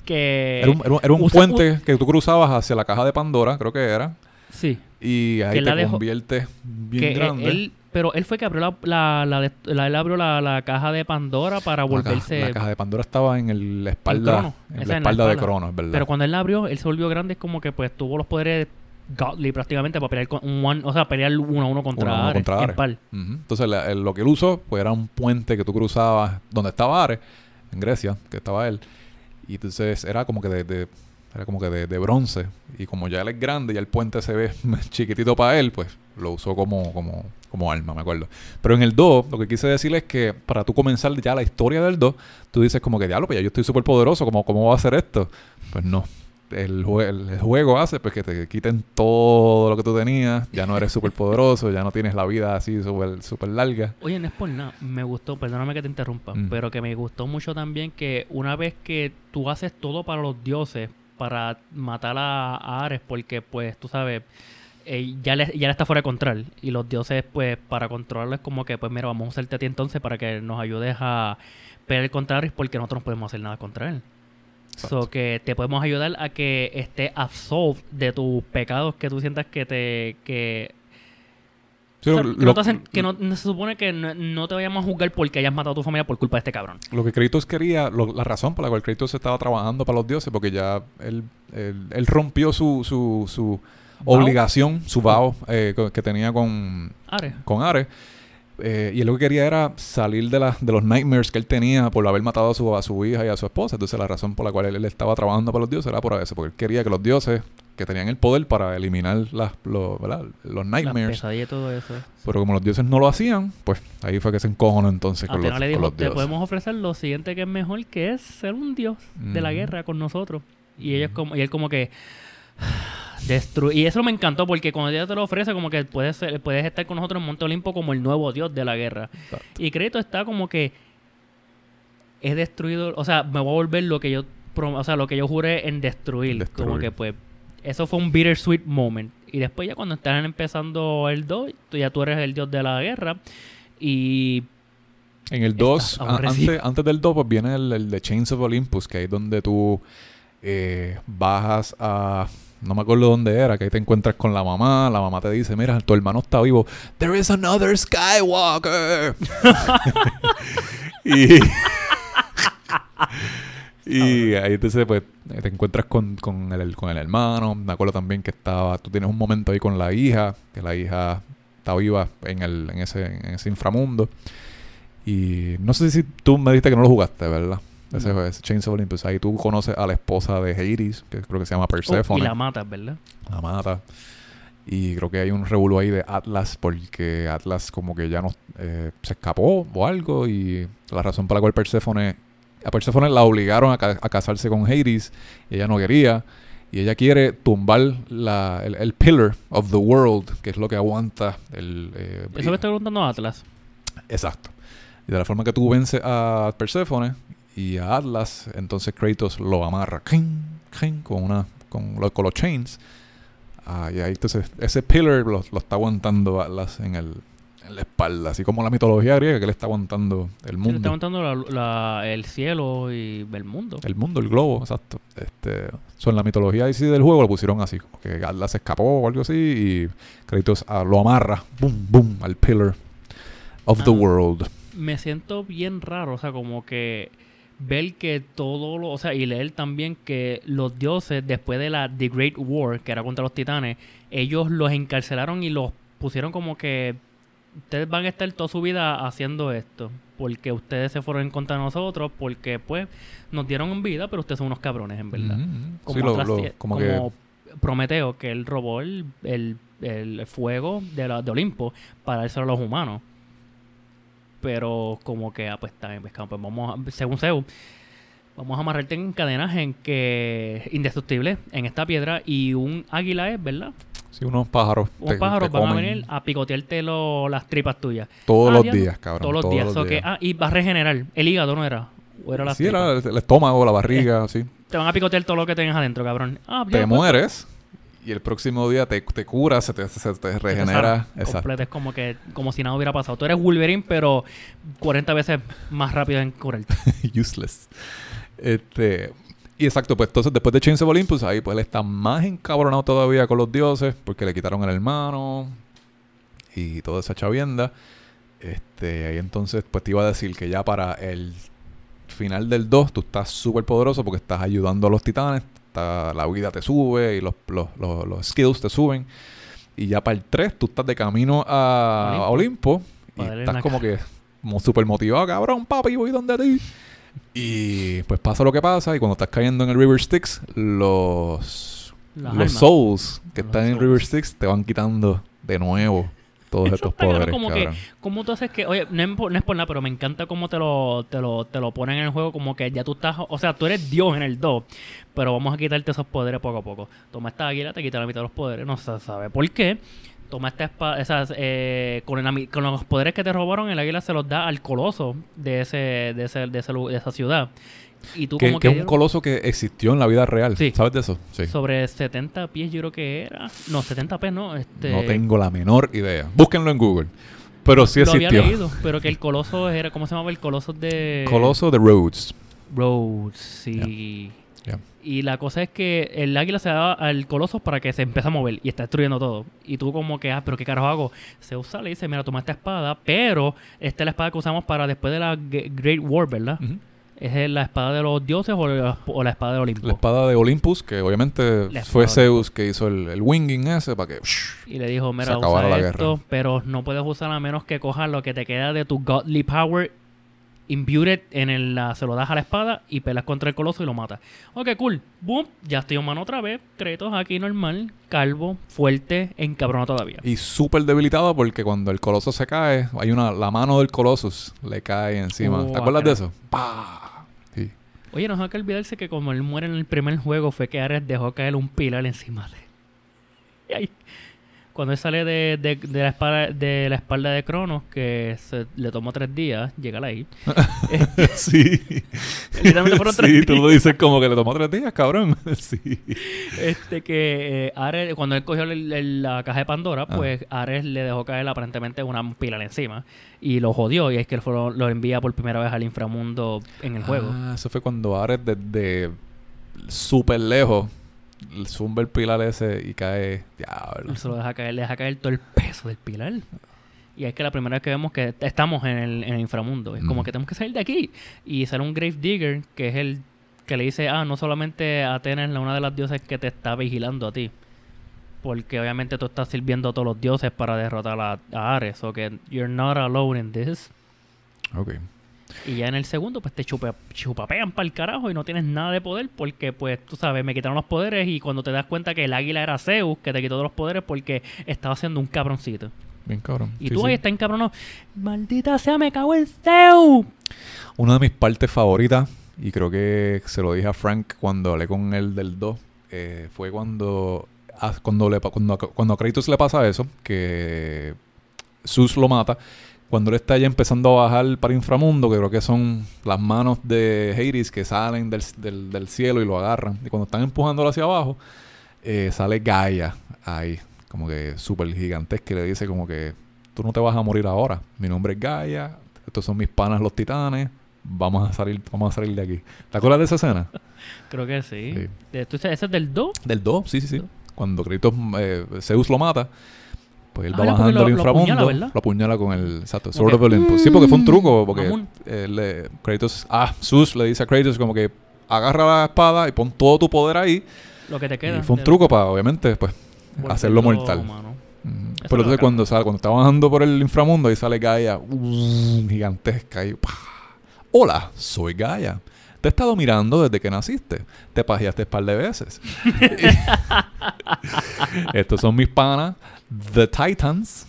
[SPEAKER 3] que...
[SPEAKER 2] Era un, era un- era un
[SPEAKER 3] usa-
[SPEAKER 2] puente que tú cruzabas hacia la caja de Pandora, creo que era.
[SPEAKER 3] Sí.
[SPEAKER 2] Y ahí
[SPEAKER 3] Que
[SPEAKER 2] te
[SPEAKER 3] dejó-
[SPEAKER 2] conviertes bien
[SPEAKER 3] que
[SPEAKER 2] grande.
[SPEAKER 3] él... Pero él fue que abrió la... la, la, de- la- él abrió la, la caja de Pandora para
[SPEAKER 2] caja-
[SPEAKER 3] volverse...
[SPEAKER 2] La caja de Pandora estaba en el- espalda, en
[SPEAKER 3] Esa
[SPEAKER 2] la
[SPEAKER 3] en la
[SPEAKER 2] espalda de. Crono, es verdad.
[SPEAKER 3] Pero cuando él la abrió, él se volvió grande, es como que pues tuvo los poderes godly prácticamente para pelear con un one, o sea, pelear uno a uno contra
[SPEAKER 2] Uno uno
[SPEAKER 3] Ares,
[SPEAKER 2] contra Ares. Entonces, la- el- lo que él usó pues, era un puente que tú cruzabas donde estaba Ares, en Grecia, que estaba él. Y entonces era como que de, de- era como que de, de bronce. Y como ya él es grande y el puente se ve chiquitito para él, pues lo usó como, como, como arma, me acuerdo. Pero en el 2, lo que quise decir es que para tú comenzar ya la historia del 2, tú dices como que, diablo, pues ya yo estoy súper poderoso, ¿cómo, ¿cómo va a hacer esto? Pues no. El, jue- el- el juego hace pues que te quiten todo lo que tú tenías, ya no eres súper poderoso, ya no tienes la vida así súper súper larga.
[SPEAKER 3] Oye, no es por nada, me gustó, perdóname que te interrumpa,
[SPEAKER 2] Mm.
[SPEAKER 3] pero que me gustó mucho también que una vez que tú haces todo para los dioses, para matar a, a Ares, porque pues tú sabes, eh, ya, le, ya le está fuera de control, y los dioses pues para controlarlo es como que pues mira, vamos a usarte a ti entonces para que nos ayudes a pelear contra Ares, porque nosotros no podemos hacer nada contra él. So que te podemos ayudar a que esté absolved de tus pecados que tú sientas que te que,
[SPEAKER 2] Sí,
[SPEAKER 3] o sea,
[SPEAKER 2] lo,
[SPEAKER 3] que no
[SPEAKER 2] lo-
[SPEAKER 3] te hacen- que no, no se supone que no, no te vayamos a juzgar porque hayas matado a tu familia por culpa de este cabrón.
[SPEAKER 2] lo que Kratos quería, lo- la razón por la cual Kratos estaba trabajando para los dioses, porque ya él, él, él rompió su, su, su obligación, su vow eh, que tenía con,
[SPEAKER 3] Ares.
[SPEAKER 2] con Ares. Eh, y él lo que quería era salir de, la, de los nightmares que él tenía por haber matado a su, a su hija y a su esposa. Entonces la razón por la cual él, él estaba trabajando para los dioses era por eso, porque él quería que los dioses que tenían el poder para eliminar las, los, nightmares.
[SPEAKER 3] pesadillas y todo eso.
[SPEAKER 2] Pero como los dioses no lo hacían, pues ahí fue que se encojonó entonces con los,
[SPEAKER 3] le
[SPEAKER 2] con los
[SPEAKER 3] te
[SPEAKER 2] dioses.
[SPEAKER 3] podemos ofrecer lo siguiente que es mejor, que es ser un dios de la
[SPEAKER 2] Ujú.
[SPEAKER 3] guerra con nosotros. Y ellos como, y él como que y eso me encantó porque cuando ella te lo ofrece como que puedes ser- puedes estar con nosotros en Monte Olimpo como el nuevo dios de la guerra.
[SPEAKER 2] Exacto.
[SPEAKER 3] Y Crédito está como que he destruido, o sea, me voy a volver lo que yo, o sea, lo que yo juré en destruir.
[SPEAKER 2] Destruir.
[SPEAKER 3] Como que pues, eso fue un bittersweet moment. Y después ya cuando están empezando el 2, tú ya tú eres el dios de la guerra. Y
[SPEAKER 2] En el 2,
[SPEAKER 3] Está aborrecido.
[SPEAKER 2] antes, antes del 2, pues viene el, el de Chains of Olympus, que es donde tú eh, bajas a. No me acuerdo dónde era, que ahí te encuentras con la mamá. La mamá te dice: Mira, tu hermano está vivo. There is another Skywalker. y. y ahí entonces, pues, te encuentras con, con, el, con el hermano. Me acuerdo también que estaba. Tú tienes un momento ahí con la hija, que la hija está viva en, el, en, ese, en ese inframundo. Y no sé si tú me dijiste que no lo jugaste, ¿verdad? Ese,
[SPEAKER 3] No.
[SPEAKER 2] ese Chains of Olympus. Ahí tú conoces a la esposa de Hades, que creo que se llama
[SPEAKER 3] oh,
[SPEAKER 2] Persephone.
[SPEAKER 3] y la matas, ¿verdad?
[SPEAKER 2] La mata. Y creo que hay un revuelo ahí de Atlas porque Atlas como que ya no eh, se escapó o algo y la razón por la cual Persephone a Persephone la obligaron a, ca- a casarse con Hades y ella no quería y ella quiere tumbar la, el, el pillar of the world que es lo que aguanta el eh,
[SPEAKER 3] Eso me está preguntando Atlas.
[SPEAKER 2] Exacto. Y de la forma que tú vences a Persephone y a Atlas, entonces Kratos lo amarra con una con, lo- con los chains. Ah, y ahí entonces ese pillar lo, lo está aguantando Atlas en, el, en la espalda, así como la mitología griega que le está aguantando el
[SPEAKER 3] Sí, le
[SPEAKER 2] mundo.
[SPEAKER 3] está aguantando la- la- el cielo y el mundo.
[SPEAKER 2] El mundo, el globo, exacto. Este, so, en la mitología ahí sí del juego lo pusieron así, como que Atlas escapó o algo así y Kratos ah, lo amarra, boom, boom, al pillar of the
[SPEAKER 3] Ah.
[SPEAKER 2] world.
[SPEAKER 3] me siento bien raro, o sea, como que ver que todo lo, o sea, y leer también que los dioses después de la The Great War, que era contra los titanes, ellos los encarcelaron y los pusieron como que ustedes van a estar toda su vida haciendo esto, porque ustedes se fueron en contra de nosotros, porque pues nos dieron vida, pero ustedes son unos cabrones en verdad.
[SPEAKER 2] Ujú.
[SPEAKER 3] Como,
[SPEAKER 2] Sí, lo-
[SPEAKER 3] otras
[SPEAKER 2] lo-
[SPEAKER 3] tie-
[SPEAKER 2] como,
[SPEAKER 3] como Prometeo, que él robó el, el- el fuego de, la, de Olimpo para dárselo a los humanos. Pero como que, ah, pues está bien, pues, vamos a, según Zeus, vamos a amarrarte en cadenas en que indestructible en esta piedra y un águila es, ¿verdad?
[SPEAKER 2] Sí, unos pájaros.
[SPEAKER 3] Unos
[SPEAKER 2] te-
[SPEAKER 3] pájaros
[SPEAKER 2] te
[SPEAKER 3] van a venir a picotearte lo- las tripas tuyas.
[SPEAKER 2] Todos
[SPEAKER 3] Ah,
[SPEAKER 2] los días, cabrón.
[SPEAKER 3] Todos los días. so que- ah, y va a regenerar. El hígado no era. O era la
[SPEAKER 2] sí, era el, el estómago, la barriga, sí.
[SPEAKER 3] Te van a picotear todo lo que tengas adentro, cabrón. Ah,
[SPEAKER 2] Te
[SPEAKER 3] pues,
[SPEAKER 2] mueres y el próximo día te, te curas, se te, se te regenera. Exacto.
[SPEAKER 3] Es como que como si nada hubiera pasado. Tú eres Wolverine, pero 40 veces más rápido en curarte.
[SPEAKER 2] Useless. Este. Y exacto, pues entonces después de Chains of Olympus, ahí pues él está más encabronado todavía con los dioses, porque le quitaron el hermano y toda esa chavienda. Este, ahí entonces, pues te iba a decir que ya para el final del 2 tú estás súper poderoso porque estás ayudando a los titanes, la vida te sube y los, los, los, los skills te suben. Y ya para el 3 tú estás de camino a, a Olimpo, y estás como que mo- súper motivado, cabrón, papi, voy donde ti. Y pues pasa lo que pasa y cuando estás cayendo en el River Styx, los,
[SPEAKER 3] Las
[SPEAKER 2] los
[SPEAKER 3] almas.
[SPEAKER 2] souls que
[SPEAKER 3] Los
[SPEAKER 2] están en. River Styx te van quitando de nuevo todos
[SPEAKER 3] Eso
[SPEAKER 2] estos poderes,
[SPEAKER 3] como que-. ¿Cómo tú haces que.? Oye, no es, por, no es por nada, pero me encanta cómo te lo, te, lo, te lo ponen en el juego. Como que ya tú estás. O sea, tú eres Dios en el 2. Pero vamos a quitarte esos poderes poco a poco. Toma esta águila, te quita la mitad de los poderes. No se sabe por qué. Toma esta espada. Esas, eh, con, los poderes que te robaron, el águila se los da al coloso de ese de, ese, de, ese de esa ciudad. Y tú,
[SPEAKER 2] Que,
[SPEAKER 3] como
[SPEAKER 2] que es un coloso que existió en la vida real.
[SPEAKER 3] Sí.
[SPEAKER 2] ¿Sabes de eso? Sí.
[SPEAKER 3] Sobre 70 pies, yo creo que era. No, 70 pies, no. Este,
[SPEAKER 2] No tengo la menor idea. Búsquenlo en Google. Pero sí
[SPEAKER 3] Lo había
[SPEAKER 2] existió.
[SPEAKER 3] leído, pero que el coloso era. ¿Cómo se llamaba? El coloso de.
[SPEAKER 2] Coloso de Rhodes.
[SPEAKER 3] Rhodes, sí. Y la cosa es que el águila se da al coloso para que se empiece a mover y está destruyendo todo. Y tú como que, ah, pero ¿qué carajo hago? Se usa, le dice, mira, toma esta espada, pero esta es la espada que usamos para después de la Great War, ¿verdad?
[SPEAKER 2] Ujú.
[SPEAKER 3] ¿Es la espada de los dioses o la, o la espada de Olimpo?
[SPEAKER 2] La espada de Olympus, que obviamente fue Zeus que hizo el, el winging ese para que...
[SPEAKER 3] Y le dijo, mira, usa
[SPEAKER 2] la
[SPEAKER 3] esto,
[SPEAKER 2] guerra.
[SPEAKER 3] pero no puedes usar a menos que cojas lo que te queda de tu godly power imbued en el, la, se lo das a la espada y pelas contra el coloso y lo matas. Ok, cool. Boom, ya estoy humano otra vez. Kratos aquí normal, calvo, fuerte, encabronado todavía.
[SPEAKER 2] Y súper debilitado porque cuando el coloso se cae, hay una... La mano del Colossus le cae encima.
[SPEAKER 3] Oh,
[SPEAKER 2] ¿Te acuerdas de eso? ¡Pah! Sí.
[SPEAKER 3] Oye, no hay que olvidarse que como él muere en el primer juego fue que Ares dejó caer un pilar encima de él. Y ahí, cuando él sale de, de- de la, espalda, de la espalda de Cronos, que se, le tomó tres días, llegar ahí.
[SPEAKER 2] sí.
[SPEAKER 3] Literalmente fueron tres
[SPEAKER 2] sí, tú lo dices como que le tomó tres días, cabrón. sí.
[SPEAKER 3] Este que eh, Ares, cuando él cogió el- el- la caja de Pandora,
[SPEAKER 2] Ah.
[SPEAKER 3] pues Ares le dejó caer aparentemente una pilar encima y lo jodió. Y es que él fue- lo envía por primera vez al inframundo en el juego.
[SPEAKER 2] Ah, eso fue cuando Ares desde súper lejos zumba el pilar ese y cae... Diablo.
[SPEAKER 3] Se lo deja caer, le deja caer todo el peso del pilar. Y es que la primera vez que vemos que estamos en el, en el inframundo, es como que tenemos que salir de aquí. Y sale un Grave Digger, que es el que le dice, ah, no solamente Atenas es la- una de las dioses que te está vigilando a ti. Porque obviamente tú estás sirviendo a todos los dioses para derrotar a, a Ares. O que you're not alone in this.
[SPEAKER 2] Ok.
[SPEAKER 3] Y ya en el segundo, pues te chupa, chupapean para el carajo y no tienes nada de poder porque, pues, tú sabes, me quitaron los poderes y cuando te das cuenta que el águila era Zeus, que te quitó todos los poderes porque estaba haciendo un cabroncito.
[SPEAKER 2] Bien cabrón.
[SPEAKER 3] Y
[SPEAKER 2] Sí,
[SPEAKER 3] tú
[SPEAKER 2] sí.
[SPEAKER 3] ahí estás encabronado. Maldita sea, me cago en Zeus.
[SPEAKER 2] Una de mis partes favoritas, y creo que se lo dije a Frank cuando hablé con él del 2, eh, fue cuando, ah, cuando, le, cuando, cuando a Kratos le pasa eso, que Zeus lo mata, cuando él está ya empezando a bajar para inframundo, que creo que son las manos de Hades que salen del, del- del cielo y lo agarran, y cuando están empujándolo hacia abajo, eh, sale Gaia ahí, como que súper gigantesca, que le dice como que tú no te vas a morir ahora, mi nombre es Gaia, estos son mis panas los titanes, vamos a salir, vamos a salir de aquí. ¿Te acuerdas de esa escena?
[SPEAKER 3] Creo que sí.
[SPEAKER 2] Sí.
[SPEAKER 3] De- ¿tú sabes, ¿Ese es del 2?
[SPEAKER 2] Del 2, sí, sí, sí. Cuando Kratos, eh, Zeus lo mata, pues él
[SPEAKER 3] Ah,
[SPEAKER 2] va bajando al
[SPEAKER 3] lo
[SPEAKER 2] inframundo, lo apuñala con el exacto, Sword
[SPEAKER 3] Ok.
[SPEAKER 2] of Olympus. Sí, porque fue un truco, porque eh, Kratos, ah, Zeus le dice a Kratos como que agarra la espada y pon todo tu poder ahí.
[SPEAKER 3] Lo que te queda.
[SPEAKER 2] Y fue un truco para, obviamente, pues,
[SPEAKER 3] volverlo
[SPEAKER 2] hacerlo mortal.
[SPEAKER 3] Eso
[SPEAKER 2] Pero entonces cuando sale, cuando está bajando por el inframundo, ahí sale Gaia, uh, gigantesca, y ¡pah! Hola, soy Gaia. Te he estado mirando desde que naciste. Te pajeaste un par de veces. Estos son mis panas, The Titans.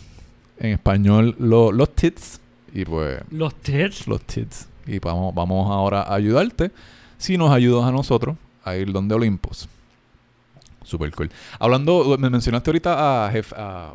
[SPEAKER 2] En español, lo- los tits. Y pues,
[SPEAKER 3] Los tits.
[SPEAKER 2] los tits. Y vamos, vamos ahora a ayudarte. Si nos ayudas a nosotros a ir donde Olympus. Super cool. Hablando, me mencionaste ahorita a, Jef- a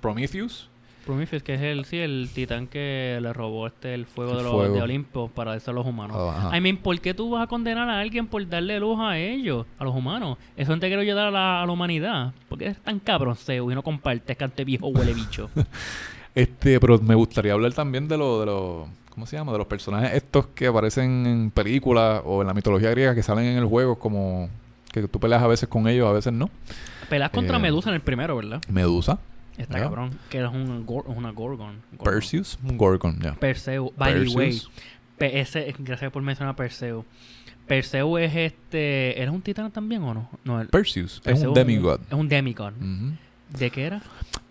[SPEAKER 2] Prometheus.
[SPEAKER 3] Prometheus, que es el, sí, el titán que le robó este el fuego,
[SPEAKER 2] El
[SPEAKER 3] de, los,
[SPEAKER 2] fuego.
[SPEAKER 3] de Olimpo para darse a los humanos.
[SPEAKER 2] Ajá.
[SPEAKER 3] I mean, ¿por qué tú vas a condenar a alguien por darle luz a ellos, a los humanos? Eso no te quiero ayudar a la, a la humanidad. ¿Por qué eres tan cabrón, Zeus, y no compartes cante viejo huele bicho?
[SPEAKER 2] Este, pero me gustaría hablar también de los, de los, ¿cómo se llama? De los personajes estos que aparecen en películas o en la mitología griega que salen en el juego como que tú peleas a veces con ellos, a veces no.
[SPEAKER 3] Peleas contra
[SPEAKER 2] Eh,
[SPEAKER 3] Medusa en el primero, ¿verdad?
[SPEAKER 2] Medusa,
[SPEAKER 3] Está cabrón. Que es un, gor- una Gorgon. Gorgon.
[SPEAKER 2] Perseus, un Gorgon, ya.
[SPEAKER 3] Perseus. By the way.
[SPEAKER 2] Perseus.
[SPEAKER 3] Pe- ese- gracias por mencionar a Perseus. Perseus es este... ¿Eres un titán también o no? No, el,
[SPEAKER 2] Perseus, es
[SPEAKER 3] Perseus
[SPEAKER 2] un demigod.
[SPEAKER 3] Es un demigod. ¿De qué era?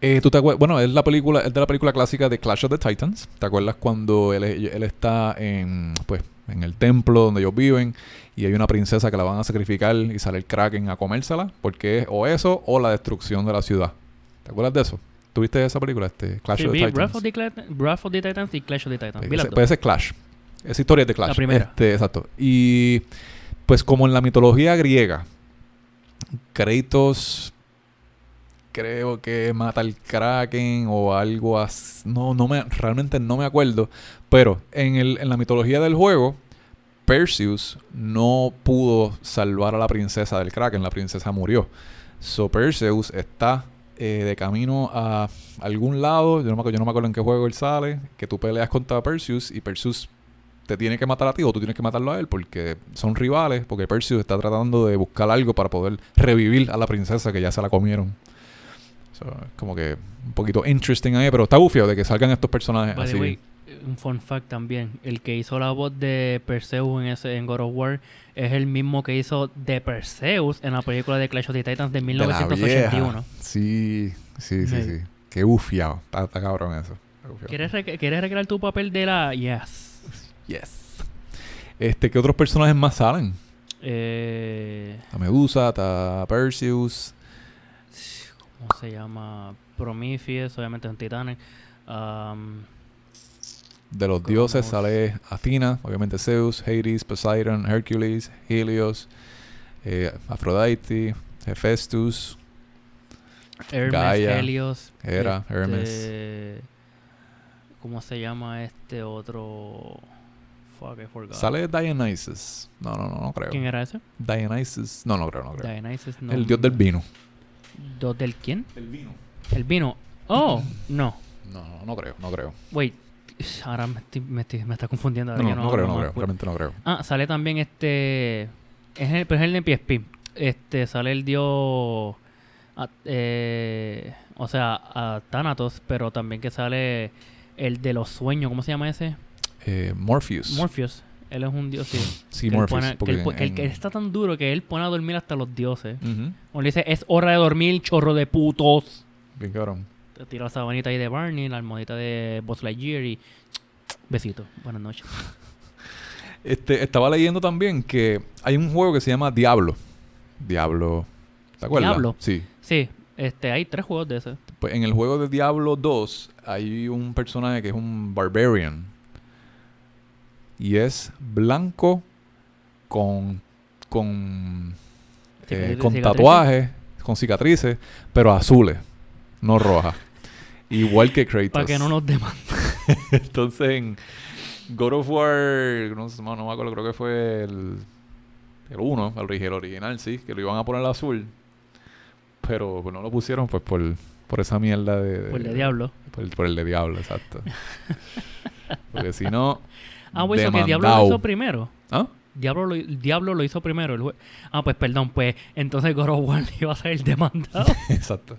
[SPEAKER 2] Eh, ¿tú te Bueno, es la película, es de la película clásica de Clash of the Titans. ¿Te acuerdas cuando él, él está en, pues, en el templo donde ellos viven y hay una princesa que la van a sacrificar y sale el Kraken a comérsela? Porque es o eso o la destrucción de la ciudad. ¿Te acuerdas de eso? ¿Tuviste esa película, este Clash
[SPEAKER 3] Sí,
[SPEAKER 2] of the Titans?
[SPEAKER 3] Wrath of the, Wrath of the Titans y Clash of the Titans.
[SPEAKER 2] Ese, pues ese es Clash. Esa historia es de Clash.
[SPEAKER 3] La primera.
[SPEAKER 2] Este, exacto. Y pues como en la mitología griega, Kratos creo que mata al Kraken o algo así. No, no me, realmente no me acuerdo. Pero en, el, en la mitología del juego, Perseus no pudo salvar a la princesa del Kraken. La princesa murió. So Perseus está eh, de camino a algún lado. Yo no, me, acu- yo no me acuerdo en qué juego él sale. Que tú peleas contra Perseus y Perseus te tiene que matar a ti o tú tienes que matarlo a él porque son rivales. Porque Perseus está tratando de buscar algo para poder revivir a la princesa que ya se la comieron. So, es como que un poquito interesting ahí, pero está bufio de que salgan estos personajes
[SPEAKER 3] By
[SPEAKER 2] así.
[SPEAKER 3] Un fun fact también. El que hizo la voz de Perseus en ese en God of War es el mismo que hizo de Perseus en la película de Clash of the Titans de
[SPEAKER 2] De la
[SPEAKER 3] 1981.
[SPEAKER 2] vieja. Sí, sí, sí,
[SPEAKER 3] Sí.
[SPEAKER 2] sí. Qué bufiado. Está, está cabrón eso.
[SPEAKER 3] ¿Quieres, rec- ¿Quieres recrear tu papel de la...? Yes.
[SPEAKER 2] Yes. Este, ¿qué otros personajes más salen?
[SPEAKER 3] Eh,
[SPEAKER 2] Está Medusa, está Perseus.
[SPEAKER 3] ¿Cómo se llama? Prometheus, obviamente son titanes. Um,
[SPEAKER 2] De los dioses sale Athena, obviamente Zeus, Hades, Poseidon, Hercules, Helios, eh, Aphrodite, Hephaestus,
[SPEAKER 3] Hermes,
[SPEAKER 2] Gaia,
[SPEAKER 3] Helios.
[SPEAKER 2] Hera,
[SPEAKER 3] este,
[SPEAKER 2] Hermes.
[SPEAKER 3] ¿Cómo se llama este otro? Fuck, I forgot.
[SPEAKER 2] Sale Dionysus. No, no, no, no creo.
[SPEAKER 3] ¿Quién era ese?
[SPEAKER 2] Dionysus. No, no creo, no creo.
[SPEAKER 3] Dionysus. No.
[SPEAKER 2] El dios del vino.
[SPEAKER 3] ¿Dios del quién?
[SPEAKER 2] El vino.
[SPEAKER 3] El vino. Oh, no.
[SPEAKER 2] No, no, no creo, no creo.
[SPEAKER 3] Wait. Ahora me, estoy- me, estoy- me está confundiendo.
[SPEAKER 2] No, no, no creo, no creo. Realmente no creo.
[SPEAKER 3] Ah, sale también este. Es el, pero es el de PSP. Este, sale el dios. ah, eh, o sea, a Thanatos, pero también que sale el de los sueños. ¿Cómo se llama ese?
[SPEAKER 2] Eh, Morpheus.
[SPEAKER 3] Morpheus. Él es un dios, sí.
[SPEAKER 2] Sí,
[SPEAKER 3] Que él
[SPEAKER 2] Morpheus.
[SPEAKER 3] pone- que,
[SPEAKER 2] porque
[SPEAKER 3] él, que él-
[SPEAKER 2] en-
[SPEAKER 3] que él está tan duro que él pone a dormir hasta los dioses.
[SPEAKER 2] Ujú.
[SPEAKER 3] O le dice, es hora de dormir, chorro de putos.
[SPEAKER 2] Bien cabrón.
[SPEAKER 3] Te tira la sabanita ahí de Barney, la almohadita de Buzz Lightyear y... Besito. Buenas noches.
[SPEAKER 2] Este, estaba leyendo también que hay un juego que se llama Diablo. Diablo. ¿Te acuerdas?
[SPEAKER 3] Diablo.
[SPEAKER 2] Sí.
[SPEAKER 3] Sí, este, hay tres juegos de ese.
[SPEAKER 2] Pues en el juego de Diablo 2 hay un personaje que es un barbarian. Y es blanco con con eh, con tatuajes, con cicatrices, pero azules, no rojas. Igual que Kratos.
[SPEAKER 3] Para que no nos demanden.
[SPEAKER 2] Entonces en God of War, no, sé, no me acuerdo, creo que fue el el 1, el, el original, sí, que lo iban a poner azul. Pero pues, no lo pusieron pues por, por esa mierda de...
[SPEAKER 3] Por el de Diablo.
[SPEAKER 2] Por el, por el de Diablo, exacto. Porque si no...
[SPEAKER 3] Ah, pues eso que Diablo lo hizo primero.
[SPEAKER 2] ¿Ah?
[SPEAKER 3] Diablo lo, Diablo lo hizo primero. el ah, pues perdón, pues entonces God of War iba a ser el demandado.
[SPEAKER 2] Exacto.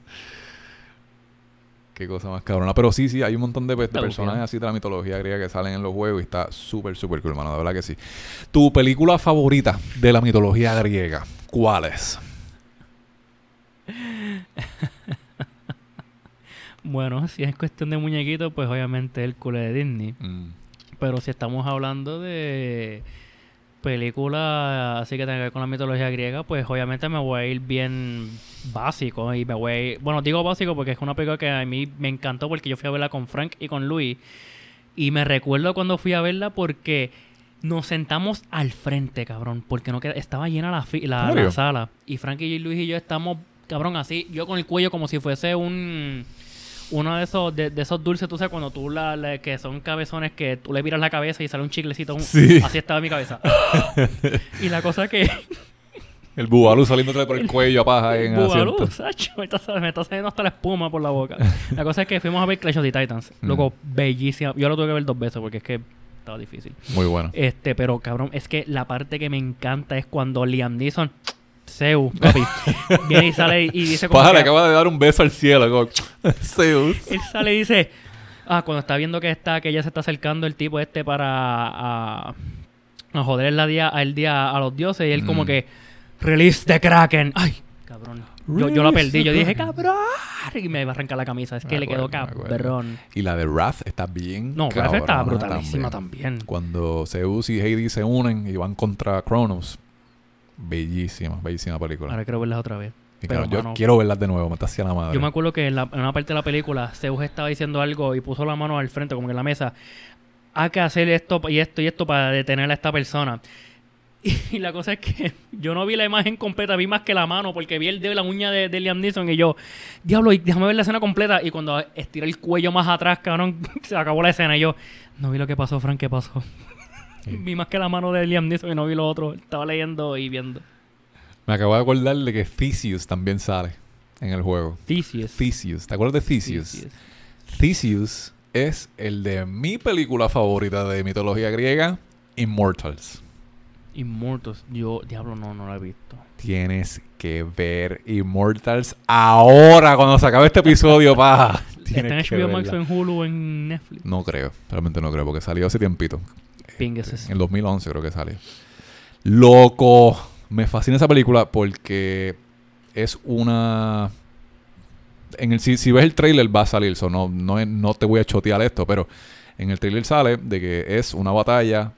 [SPEAKER 2] Qué cosa más cabrona. Pero sí, sí, hay un montón de, de personajes así de la mitología griega que salen en los juegos y está súper, súper cool, hermano. De verdad que sí. ¿Tu película favorita de la mitología griega? ¿Cuál es?
[SPEAKER 3] bueno, si es cuestión de muñequitos, pues obviamente el culo de Disney.
[SPEAKER 2] Mm,
[SPEAKER 3] Pero si estamos hablando de películas así que tenga que ver con la mitología griega, pues obviamente me voy a ir bien básico y me voy a ir- bueno, digo básico porque es una película que a mí me encantó porque yo fui a verla con Frank y con Luis y me recuerdo cuando fui a verla porque Nos sentamos al frente, cabrón, porque no queda, estaba llena la, sala. Y Frankie y Luis y yo estamos, cabrón, así, yo con el cuello como si fuese un uno de esos de, de esos dulces, tú sabes, cuando tú la, la- que son cabezones que tú le miras la cabeza y sale un chiclecito. un-
[SPEAKER 2] Sí.
[SPEAKER 3] Así estaba mi cabeza. y la cosa que
[SPEAKER 2] El bubalú saliéndote por el cuello a paja en el
[SPEAKER 3] Bubalú. Sacho, me está, me está saliendo hasta la espuma por la boca. La cosa es que fuimos a ver Clash of the Titans.
[SPEAKER 2] Mm.
[SPEAKER 3] Loco, bellísima. Yo lo tuve que ver dos veces porque es que estaba difícil.
[SPEAKER 2] Muy bueno.
[SPEAKER 3] Este, pero cabrón, es que la parte que me encanta es cuando Liam Neeson, Zeus, papi, viene y sale y dice como que-
[SPEAKER 2] acaba de dar un beso al cielo. como, Zeus.
[SPEAKER 3] él sale y dice, ah, cuando está viendo que está, que ya se está acercando el tipo este para a, a joder el día, el día a los dioses y él como
[SPEAKER 2] Mm.
[SPEAKER 3] que release the Kraken. Ay, cabrón. Yo, yo la perdí, yo dije, cabrón. Y me iba a arrancar la camisa. Es que le quedó cabrón.
[SPEAKER 2] Y la de Wrath está bien.
[SPEAKER 3] No, Wrath está brutalísima también.
[SPEAKER 2] Cuando Zeus y Hades se unen y van contra Cronos. Bellísima, bellísima película.
[SPEAKER 3] Ahora quiero verlas otra vez.
[SPEAKER 2] Y
[SPEAKER 3] pero,
[SPEAKER 2] claro, yo
[SPEAKER 3] mano,
[SPEAKER 2] quiero verlas de nuevo, me está hacia la madre.
[SPEAKER 3] Yo me acuerdo que en, la- en una parte de la película Zeus estaba diciendo algo y puso la mano al frente, como que en la mesa. Hay que hacer esto y esto y esto para detener a esta persona. Y, la cosa es que yo no vi la imagen completa, vi más que la mano, porque vi el dedo y la uña de, de Liam Neeson y yo, diablo, y déjame ver la escena completa. Y cuando estiré el cuello más atrás, cabrón, se acabó la escena y yo, no vi lo que pasó, Frank, ¿qué pasó? Vi más que la mano de Liam Neeson y no vi lo otro. Estaba leyendo y viendo.
[SPEAKER 2] Me acabo de acordar de que Theseus también sale en el juego.
[SPEAKER 3] Theseus.
[SPEAKER 2] Theseus. ¿Te acuerdas de Theseus?
[SPEAKER 3] Theseus.
[SPEAKER 2] Theseus es el de mi película favorita de mitología griega, Immortals.
[SPEAKER 3] Immortals. Yo, diablo, no, no lo he visto.
[SPEAKER 2] Tienes que ver Immortals ahora, cuando se acabe este episodio, paja.
[SPEAKER 3] ¿Está en
[SPEAKER 2] Tienes que
[SPEAKER 3] HBO Max o en Hulu o en Netflix?
[SPEAKER 2] No creo, realmente no creo, porque salió hace tiempito. En el 2011 creo que salió. Loco. Me fascina esa película porque es una... En el, si, si ves el trailer va a salir, so no, no, te voy a chotear esto, pero en el trailer sale de que es una batalla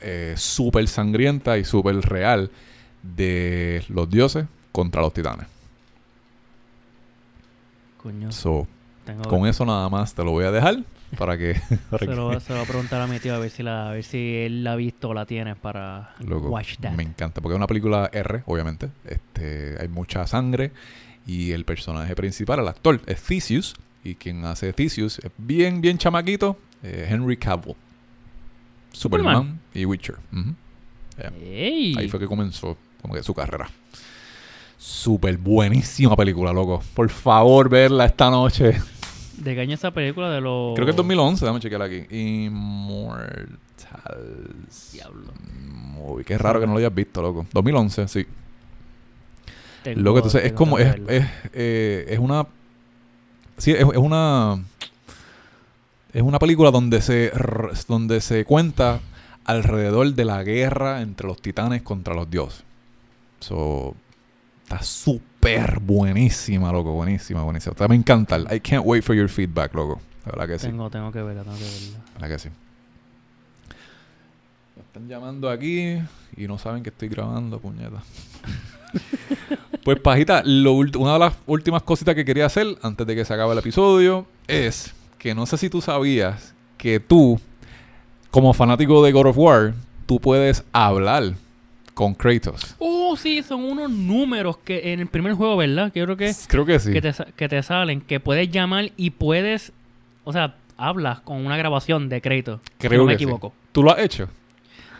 [SPEAKER 2] eh, súper sangrienta y súper real de los dioses contra los titanes.
[SPEAKER 3] Coño,
[SPEAKER 2] So, con eso nada más te lo voy a dejar para que... para
[SPEAKER 3] se,
[SPEAKER 2] que-
[SPEAKER 3] lo, se lo voy a preguntar a mi tío a ver si, la, a ver si él la ha visto o la tiene para
[SPEAKER 2] Loco,
[SPEAKER 3] watch that.
[SPEAKER 2] me encanta, porque es una película R, obviamente. Este, hay mucha sangre y el personaje principal, el actor, es Theseus. Y quien hace Theseus es bien, bien chamaquito, eh, Henry Cavill. Superman,
[SPEAKER 3] Superman.
[SPEAKER 2] y Witcher. Ahí fue que comenzó como que su carrera. Súper buenísima película, loco. Por favor, verla esta noche.
[SPEAKER 3] ¿De qué año esa película de los...
[SPEAKER 2] Creo que es 2011, déjame chequear aquí. Immortals.
[SPEAKER 3] Diablo.
[SPEAKER 2] Movie. Qué raro que no lo hayas visto, loco. 2011, sí.
[SPEAKER 3] Tengo-
[SPEAKER 2] Lo que tú sabes, es como, es, es, eh, es una, sí, es, es una, es una película donde se, donde se cuenta alrededor de la guerra entre los titanes contra los dioses. So, está súper buenísima, loco, buenísima, buenísima. Te va a encantar. I can't wait for your feedback, loco. La verdad que sí.
[SPEAKER 3] Tengo, tengo que verla, tengo que verla.
[SPEAKER 2] La verdad que sí. Me están llamando aquí y no saben que estoy grabando, puñeta. pues, Pajita, lo una de las últimas cositas que quería hacer antes de que se acabe el episodio es que no sé si tú sabías que tú, como fanático de God of War, tú puedes hablar con Kratos.
[SPEAKER 3] Oh, sí, son unos números que en el primer juego, ¿verdad? Que yo creo que,
[SPEAKER 2] Creo que sí.
[SPEAKER 3] que, te, que te salen, que puedes llamar y puedes, o sea, hablas con una grabación de si
[SPEAKER 2] Creo
[SPEAKER 3] no me
[SPEAKER 2] que sí.
[SPEAKER 3] equivoco.
[SPEAKER 2] ¿Tú lo has hecho?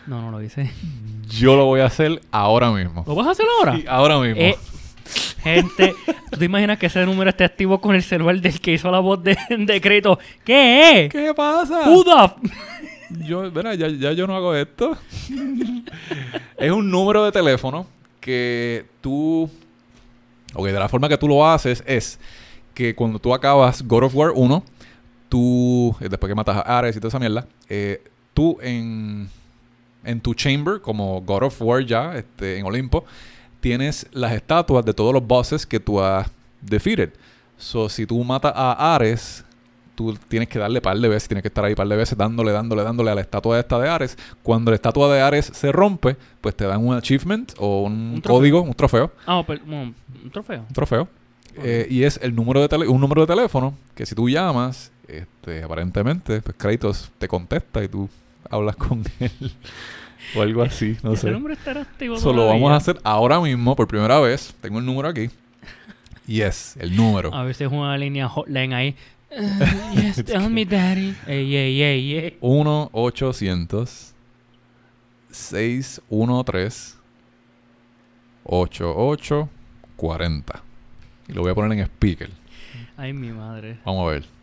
[SPEAKER 3] No, no lo hice.
[SPEAKER 2] Yo lo voy a hacer ahora mismo.
[SPEAKER 3] ¿Lo vas a hacer ahora?
[SPEAKER 2] Sí, ahora mismo.
[SPEAKER 3] Eh, gente, ¿tú te imaginas que ese número esté activo con el celular del que hizo la voz de, de crédito? ¿Qué es?
[SPEAKER 2] ¿Qué pasa? Yo, ya, ya yo no hago esto. es un número de teléfono que tú. Ok, de la forma que tú lo haces es que cuando tú acabas God of War 1, tú, eh, después que matas a Ares y toda esa mierda, eh, tú en, en tu chamber, como God of War ya, este, en Olimpo, tienes las estatuas de todos los bosses que tú has defeated. So, si tú matas a Ares, tú tienes que darle par de veces, tienes que estar ahí par de veces dándole, dándole, dándole a la estatua esta de Ares. Cuando la estatua de Ares se rompe, pues te dan un achievement o un, código, un trofeo,
[SPEAKER 3] Ah, pero, un trofeo.
[SPEAKER 2] un trofeo. Eh, y es el número de tele- un número de teléfono que si tú llamas, este, aparentemente, pues Kratos te contesta y tú hablas con él. o algo así, no sé.
[SPEAKER 3] nombre estará activo
[SPEAKER 2] Eso lo vamos a hacer ahora mismo, por primera vez. Tengo el número aquí. Yes, el número.
[SPEAKER 3] A veces una línea hotline ahí. Uh, yes, tell me, daddy. Ey, ey, ey, ey.
[SPEAKER 2] 1 800 613 8840 Y lo voy a poner en speaker.
[SPEAKER 3] Ay, mi madre.
[SPEAKER 2] Vamos a ver.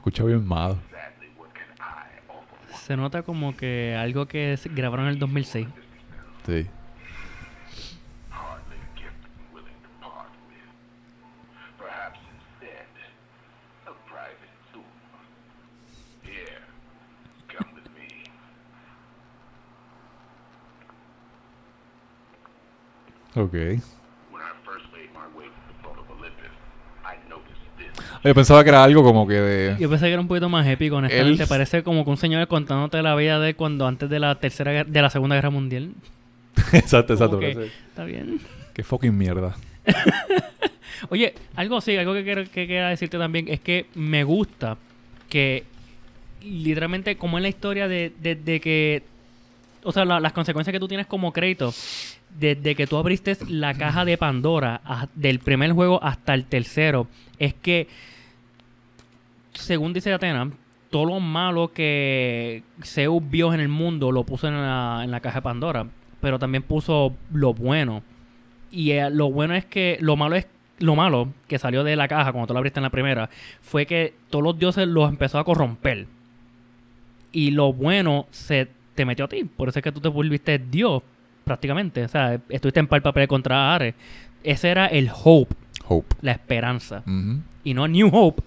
[SPEAKER 2] Escucha bien mal.
[SPEAKER 3] Se nota como que algo que grabaron en el 2006.
[SPEAKER 2] Sí.
[SPEAKER 4] hardly a gift I'm willing to part with. Perhaps instead, a private tomb. Here, come with me.
[SPEAKER 2] Ok.
[SPEAKER 4] When I first made my way to the throne of Olympus, I noticed this.
[SPEAKER 2] Yo pensaba que era algo como que de...
[SPEAKER 3] Yo pensé que era un poquito más épico, honestamente.
[SPEAKER 2] Él-
[SPEAKER 3] Parece como que un señor contándote la vida de cuando antes de la tercera de la segunda guerra mundial.
[SPEAKER 2] exacto,
[SPEAKER 3] Como
[SPEAKER 2] exacto.
[SPEAKER 3] que, Está bien.
[SPEAKER 2] Qué fucking mierda.
[SPEAKER 3] Oye, algo así, algo que quiero que quería decirte también es que me gusta que literalmente como en la historia de, de- de que o sea, la- las consecuencias que tú tienes como crédito desde que tú abriste la caja de Pandora del primer juego hasta el tercero es que según dice Atena todo lo malo que Zeus vio en el mundo lo puso en la, en la caja de Pandora pero también puso lo bueno y eh, lo bueno es que lo malo es lo malo que salió de la caja cuando tú la abriste en la primera fue que todos los dioses los empezó a corromper. Y lo bueno se te metió a ti. Por eso es que tú te volviste Dios prácticamente. O sea, estuviste en par papel contra Ares. Ese era el hope,
[SPEAKER 2] Hope.
[SPEAKER 3] la esperanza. Y no New Hope,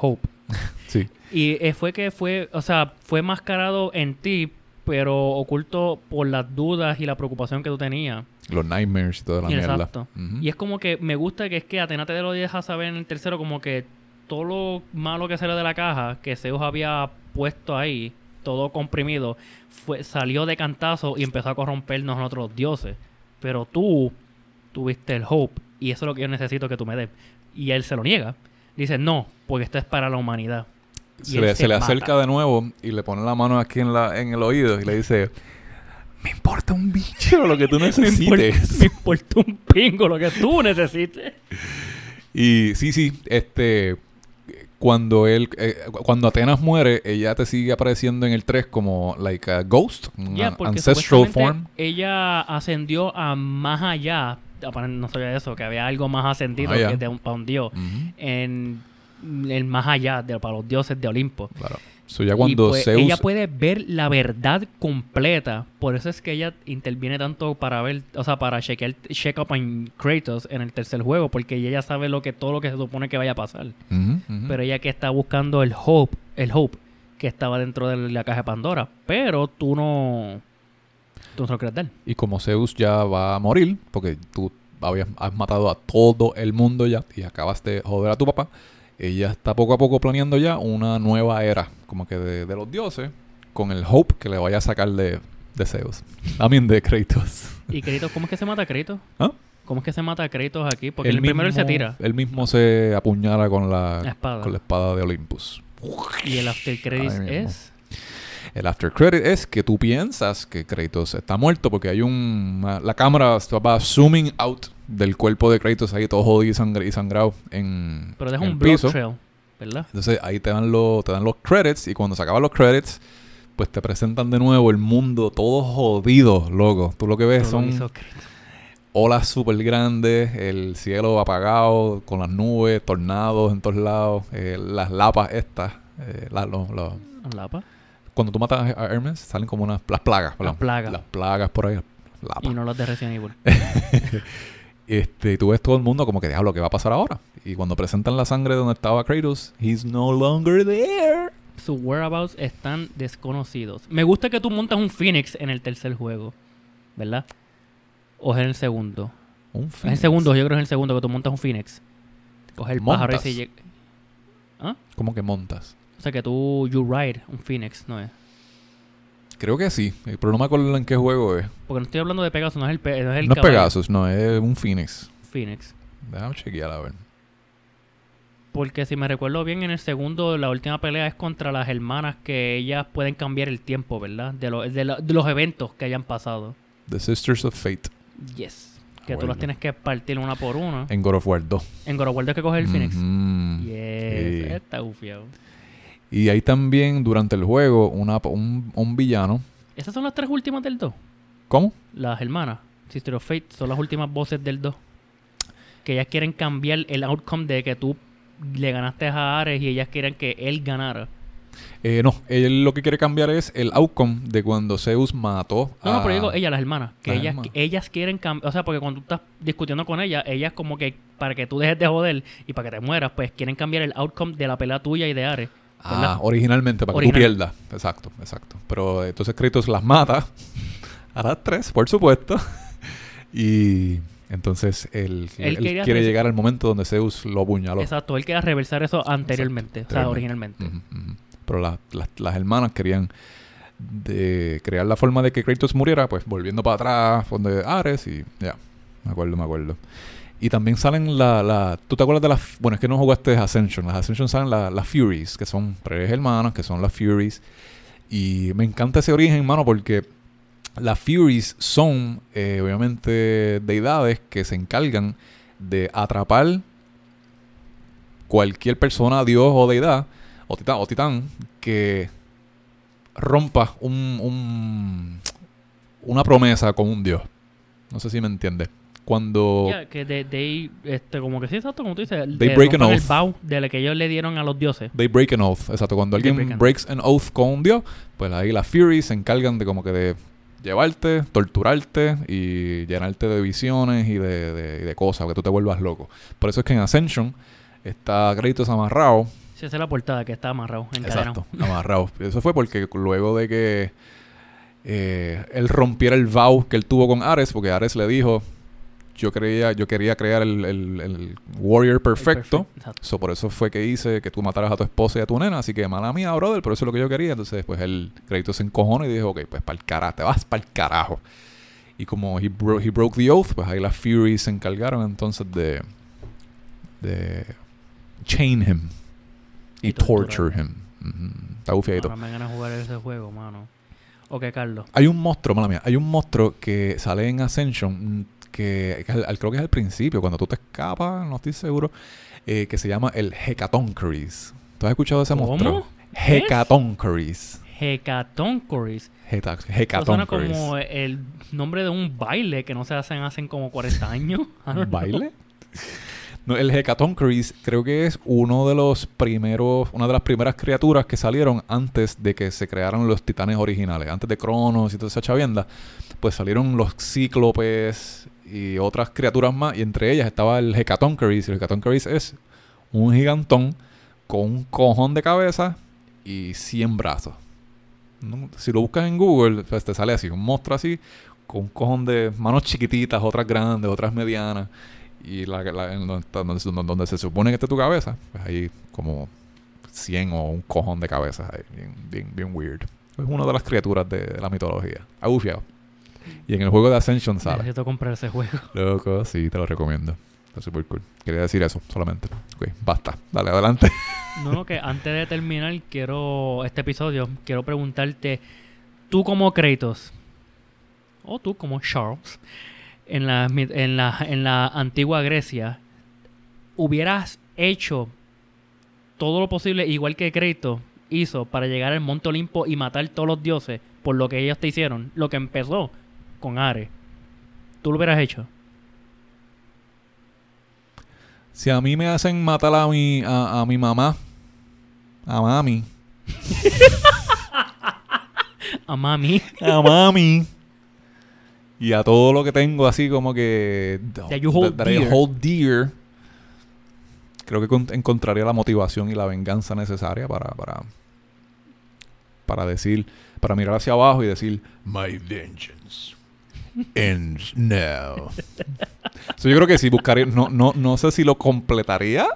[SPEAKER 3] hope.
[SPEAKER 2] Sí.
[SPEAKER 3] Y eh, fue que fue, o sea, fue mascarado en ti, pero oculto por las dudas y la preocupación que tú tenías.
[SPEAKER 2] Los nightmares y toda la mierda.
[SPEAKER 3] exacto. Y es como que me gusta que es que Atena te lo deja saber en el tercero, como que todo lo malo que salió de la caja, que Zeus había puesto ahí, todo comprimido, fue, salió de cantazo y empezó a corrompernos nosotros dioses. Pero tú tuviste el hope, y eso es lo que yo necesito que tú me des. Y él se lo niega. Dice, no, porque esto es para la humanidad. Y
[SPEAKER 2] se le,
[SPEAKER 3] se
[SPEAKER 2] se le
[SPEAKER 3] mata.
[SPEAKER 2] acerca de nuevo y le pone la mano aquí en, la, en el oído y le dice: Me importa un bicho lo que tú
[SPEAKER 3] Me importa,
[SPEAKER 2] necesites.
[SPEAKER 3] me importa un pingo lo que tú necesites.
[SPEAKER 2] Y sí, sí, este. Cuando él. eh, cu- cuando Atenas muere, ella te sigue apareciendo en el 3 como, like, a ghost. An-
[SPEAKER 3] porque
[SPEAKER 2] ancestral form.
[SPEAKER 3] Ella ascendió a más allá. No sabía eso, que había algo más ascendido
[SPEAKER 2] Más allá.
[SPEAKER 3] que de un, para un dios.
[SPEAKER 2] Ujú,
[SPEAKER 3] En el más allá, de, para los dioses de Olimpo.
[SPEAKER 2] Claro. So, ya cuando
[SPEAKER 3] y pues,
[SPEAKER 2] Zeus.
[SPEAKER 3] ella puede ver la verdad completa. Por eso es que ella interviene tanto para ver, o sea, para chequear, check up en Kratos en el tercer juego, porque ella ya sabe lo que todo lo que se supone que vaya a pasar.
[SPEAKER 2] Ujú, ujú.
[SPEAKER 3] Pero ella que está buscando el hope, el hope que estaba dentro de la caja de Pandora. Pero tú no. Tú no lo crees de él.
[SPEAKER 2] Y como Zeus ya va a morir, porque tú habías, has matado a todo el mundo ya y acabas de joder a tu papá, ella está poco a poco planeando ya una nueva era, como que de, de los dioses, con el hope que le vaya a sacar de, de Zeus. También de Kratos.
[SPEAKER 3] ¿Y Kratos, cómo es que se mata a Kratos?
[SPEAKER 2] ¿Ah?
[SPEAKER 3] ¿Cómo es que se mata a Kratos aquí? Porque el primero él se tira.
[SPEAKER 2] Él mismo se apuñala con la,
[SPEAKER 3] La espada.
[SPEAKER 2] con la espada de Olympus.
[SPEAKER 3] Y el after credits es.
[SPEAKER 2] El after credit es que tú piensas que Kratos está muerto porque hay un... la cámara va zooming out del cuerpo de Kratos ahí todo jodido y, sangre, y sangrado en
[SPEAKER 3] Pero deja
[SPEAKER 2] en
[SPEAKER 3] un blood
[SPEAKER 2] piso.
[SPEAKER 3] trail, ¿verdad?
[SPEAKER 2] Entonces ahí te dan, los te dan los credits y cuando se acaban los credits pues te presentan de nuevo el mundo todo jodido, loco. Tú lo que ves
[SPEAKER 3] Todo
[SPEAKER 2] son
[SPEAKER 3] hizo
[SPEAKER 2] olas súper grandes, el cielo apagado con las nubes, tornados en todos lados, eh, las lapas estas, eh, la- los- los-
[SPEAKER 3] Lapa.
[SPEAKER 2] cuando tú matas a Hermes salen como unas las plagas, perdón.
[SPEAKER 3] plagas.
[SPEAKER 2] las plagas por ahí, lapas.
[SPEAKER 3] Y no los de Resident Evil.
[SPEAKER 2] Este, tú ves todo el mundo como que diablo, ¿qué va a pasar ahora? Y cuando presentan la sangre donde estaba Kratos, he's no longer there.
[SPEAKER 3] Sus whereabouts están desconocidos. Me gusta que tú montas un Phoenix en el tercer juego. ¿verdad? ¿O es en el segundo?
[SPEAKER 2] Un
[SPEAKER 3] Es el segundo, yo creo que es el segundo que tú montas un Phoenix. Coges el pájaro y
[SPEAKER 2] Montas.
[SPEAKER 3] se llega. ¿Ah?
[SPEAKER 2] ¿Cómo que montas?
[SPEAKER 3] O sea que tú, you ride un Phoenix, ¿no es?
[SPEAKER 2] Creo que sí, no me acuerdo en qué juego es.
[SPEAKER 3] Porque no estoy hablando de Pegasus, no es el, pe- no es el
[SPEAKER 2] no es. Pegasus, no, es un Phoenix.
[SPEAKER 3] Phoenix.
[SPEAKER 2] Déjame chequear a ver.
[SPEAKER 3] Porque si me recuerdo bien, en el segundo, la última pelea es contra las hermanas que ellas pueden cambiar el tiempo, ¿verdad? De, lo- de, lo- de los eventos que hayan pasado.
[SPEAKER 2] The Sisters of Fate
[SPEAKER 3] Yes. Que tú las tienes que partir una por una.
[SPEAKER 2] en God of War 2.
[SPEAKER 3] En God of War es que coges el Phoenix.
[SPEAKER 2] Ujú.
[SPEAKER 3] Yes.
[SPEAKER 2] Sí.
[SPEAKER 3] Está gufiado.
[SPEAKER 2] Y hay también durante el juego una, un, un villano.
[SPEAKER 3] Esas son las tres últimas del 2.
[SPEAKER 2] ¿Cómo?
[SPEAKER 3] Las hermanas. Sister of Fate son las últimas voces del 2. Que ellas quieren cambiar el outcome de que tú le ganaste a Ares y ellas quieren que él ganara.
[SPEAKER 2] Eh, no, él lo que quiere cambiar es el outcome de cuando Zeus mató
[SPEAKER 3] No, no,
[SPEAKER 2] a-
[SPEAKER 3] pero digo ellas, las hermanas. Que
[SPEAKER 2] Las
[SPEAKER 3] ellas,
[SPEAKER 2] hermanas.
[SPEAKER 3] ellas quieren cambiar. O sea, porque cuando tú estás discutiendo con ellas, ellas como que para que tú dejes de joder y para que te mueras, pues quieren cambiar el outcome de la pelea tuya y de Ares.
[SPEAKER 2] Ah, originalmente, para que tú
[SPEAKER 3] Original.
[SPEAKER 2] pierdas. Exacto, exacto. Pero entonces Kratos las mata a las tres, por supuesto. y entonces él,
[SPEAKER 3] Él
[SPEAKER 2] él quiere llegar al momento donde Zeus lo apuñaló.
[SPEAKER 3] Exacto, él quería reversar eso anteriormente, o sea, originalmente.
[SPEAKER 2] Ujú, ujú. Pero la- las- las hermanas querían de crear la forma de que Kratos muriera, pues volviendo para atrás, donde Ares y ya, me acuerdo, me acuerdo. Y también salen la, la... ¿Tú te acuerdas de las... Bueno, es que no jugaste Ascension. Las Ascension salen la- las Furies, que son tres hermanas, que son las Furies. Y me encanta ese origen, mano, porque las Furies son, eh, obviamente, deidades que se encargan de atrapar cualquier persona, dios o deidad, o titán, o titán que rompa un, un- una promesa con un dios. No sé si me entiendes. Cuando...
[SPEAKER 3] Ya, que de este, como que sí, exacto, como tú dices,
[SPEAKER 2] They break an
[SPEAKER 3] rompan el
[SPEAKER 2] oath.
[SPEAKER 3] vow de la que ellos le dieron a los dioses.
[SPEAKER 2] They break an oath. Exacto. Cuando
[SPEAKER 3] They
[SPEAKER 2] alguien
[SPEAKER 3] break an
[SPEAKER 2] breaks an oath con un dios, pues ahí las Furies se encargan de como que de llevarte, torturarte y llenarte de visiones y de, de cosas, que tú te vuelvas loco. Por eso es que en Ascension está Kratos amarrado.
[SPEAKER 3] Sí, esa es la portada que está amarrado, encadenado.
[SPEAKER 2] Exacto, amarrado. Eso fue porque luego de que eh, él rompiera el vow que él tuvo con Ares, porque Ares le dijo, yo creía, yo quería crear el, el- el warrior perfecto. So, por eso fue que hice que tú mataras a tu esposa y a tu nena. Así que, mala mía, brother, pero eso es lo que yo quería. Entonces, pues el crédito se encojona y dijo, ok, pues para el carajo, te vas para el carajo. Y como he, bro- he broke the oath, pues ahí las Furies se encargaron entonces de, de chain him y, torture him. Está bufiadito.
[SPEAKER 3] Ahora me ganas jugar ese juego, mano. Ok, Carlos.
[SPEAKER 2] Hay un monstruo, mala mía, hay un monstruo que sale en Ascension que, que al- al- creo que es al principio, cuando tú te escapas, no estoy seguro, eh, que se llama el Hecatonchires. ¿Tú has escuchado ese
[SPEAKER 3] ¿Cómo?
[SPEAKER 2] monstruo?
[SPEAKER 3] ¿Qué es?
[SPEAKER 2] Hecatonchires.
[SPEAKER 3] Hecatonchires.
[SPEAKER 2] Heta-
[SPEAKER 3] Eso suena como el nombre de un baile que no se hacen hacen como 40 años. Know.
[SPEAKER 2] ¿Baile? No, el Hecatonchires creo que es uno de los primeros, una de las primeras criaturas que salieron antes de que se crearan los titanes originales, antes de Cronos y toda esa chavienda, pues salieron los cíclopes y otras criaturas más, y entre ellas estaba el Hecatonchires, y el Hecatonchires es un gigantón con un cojón de cabeza y 100 brazos. Si lo buscas en Google, pues te sale así, un monstruo así, con un cojón de manos chiquititas, otras grandes, otras medianas y la, la- en donde, está- donde- donde se supone que esté tu cabeza, pues ahí como 100 o un cojón de cabezas bien, bien, bien weird. Es una de las criaturas de, de la mitología. Agufiado. Y en el juego de Ascension sale.
[SPEAKER 3] Necesito comprar ese juego.
[SPEAKER 2] Loco, sí, te lo recomiendo. Está súper cool. Quería decir eso solamente. Ok, basta. Dale, adelante.
[SPEAKER 3] No, no, que antes de terminar, quiero este episodio, quiero preguntarte, tú como Kratos, o tú como Charles, en la, en la, en la antigua Grecia, hubieras hecho todo lo posible, igual que Kratos hizo, para llegar al Monte Olimpo y matar todos los dioses por lo que ellos te hicieron, lo que empezó con Ares. ¿Tú lo hubieras hecho?
[SPEAKER 2] Si a mí me hacen matar a mi, a, a mi mamá, a mami,
[SPEAKER 3] A mami.
[SPEAKER 2] a mami. Y a todo lo que tengo así como que...
[SPEAKER 3] You hold
[SPEAKER 2] that
[SPEAKER 3] dear.
[SPEAKER 2] hold dear. Creo que con- encontraría la motivación y la venganza necesaria para, para, para decir, para mirar hacia abajo y decir, My vengeance ends now. So, yo creo que sí buscaría, no, no, no sé si lo completaría,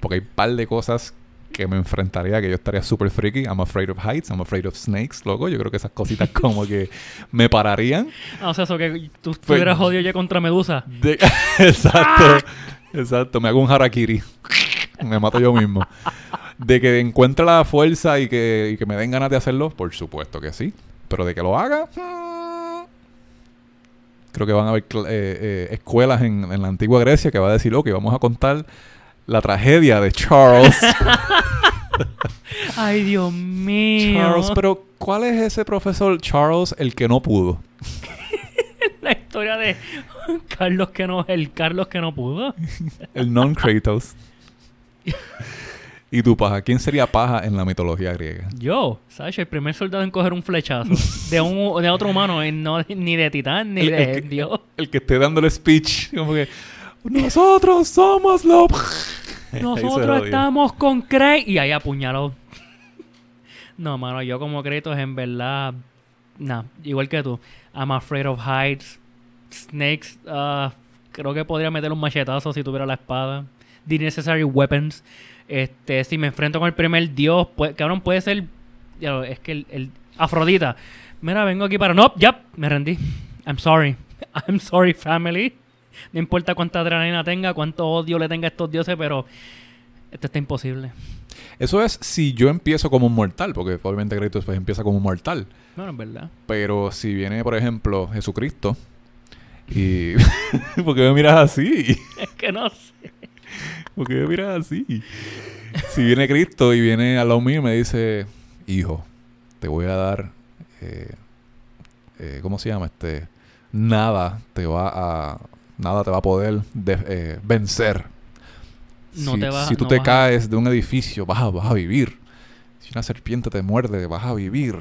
[SPEAKER 2] porque hay un par de cosas que me enfrentaría, que yo estaría súper freaky. I'm afraid of heights, I'm afraid of snakes, loco. Yo creo que esas cositas como que me pararían.
[SPEAKER 3] Ah, o sea, eso que tú
[SPEAKER 2] Pues-
[SPEAKER 3] estuvieras jodido ya contra Medusa.
[SPEAKER 2] De- exacto, exacto. Me hago un harakiri. Me mato yo mismo. De que encuentre la fuerza y que, y que me den ganas de hacerlo, por supuesto que sí. Pero de que lo haga, mm, creo que van a haber eh, eh, escuelas en, en la antigua Grecia que va a decir, ok, vamos a contar la tragedia de Charles.
[SPEAKER 3] Ay, Dios mío.
[SPEAKER 2] Charles, pero ¿cuál es ese profesor Charles el que no pudo?
[SPEAKER 3] La historia de Carlos que no, el Carlos que no pudo.
[SPEAKER 2] El non-Kratos. ¿Y tu paja? ¿Quién sería paja en la mitología griega?
[SPEAKER 3] Yo, ¿sabes? El primer soldado en coger un flechazo de un de otro humano, y no, ni de titán, ni
[SPEAKER 2] El-
[SPEAKER 3] de
[SPEAKER 2] el que-
[SPEAKER 3] Dios.
[SPEAKER 2] El que esté dándole speech, como que nosotros somos se
[SPEAKER 3] Nosotros estamos con Craig. Y ahí apuñaló. No, mano, yo como Kratos en verdad. Nah, igual que tú. I'm afraid of heights. Snakes. ah, creo que podría meter un machetazo si tuviera la espada. The necessary weapons. Este, si me enfrento con el primer dios, pues, cabrón, puede ser. es que el, el- Afrodita. Mira, vengo aquí para. No, ya, me rendí. I'm sorry. I'm sorry, family. No importa cuánta adrenalina tenga, cuánto odio le tenga a estos dioses, pero esto está imposible.
[SPEAKER 2] Eso es si yo empiezo como un mortal, porque obviamente Kratos pues, empieza como un mortal.
[SPEAKER 3] Bueno, es verdad.
[SPEAKER 2] Pero si viene, por ejemplo, Jesucristo. Y. ¿Por qué me miras así?
[SPEAKER 3] Es que no sé.
[SPEAKER 2] ¿Por qué me miras así? Si viene Cristo y viene al lado mío y me dice: Hijo, te voy a dar. eh, eh, ¿Cómo se llama? Este. Nada te va a. Nada te va a poder de- eh, vencer.
[SPEAKER 3] No
[SPEAKER 2] si
[SPEAKER 3] te vas-
[SPEAKER 2] si tú
[SPEAKER 3] no
[SPEAKER 2] te
[SPEAKER 3] a-
[SPEAKER 2] caes de un edificio, vas a, vas a vivir. Si una serpiente te muerde, vas a vivir.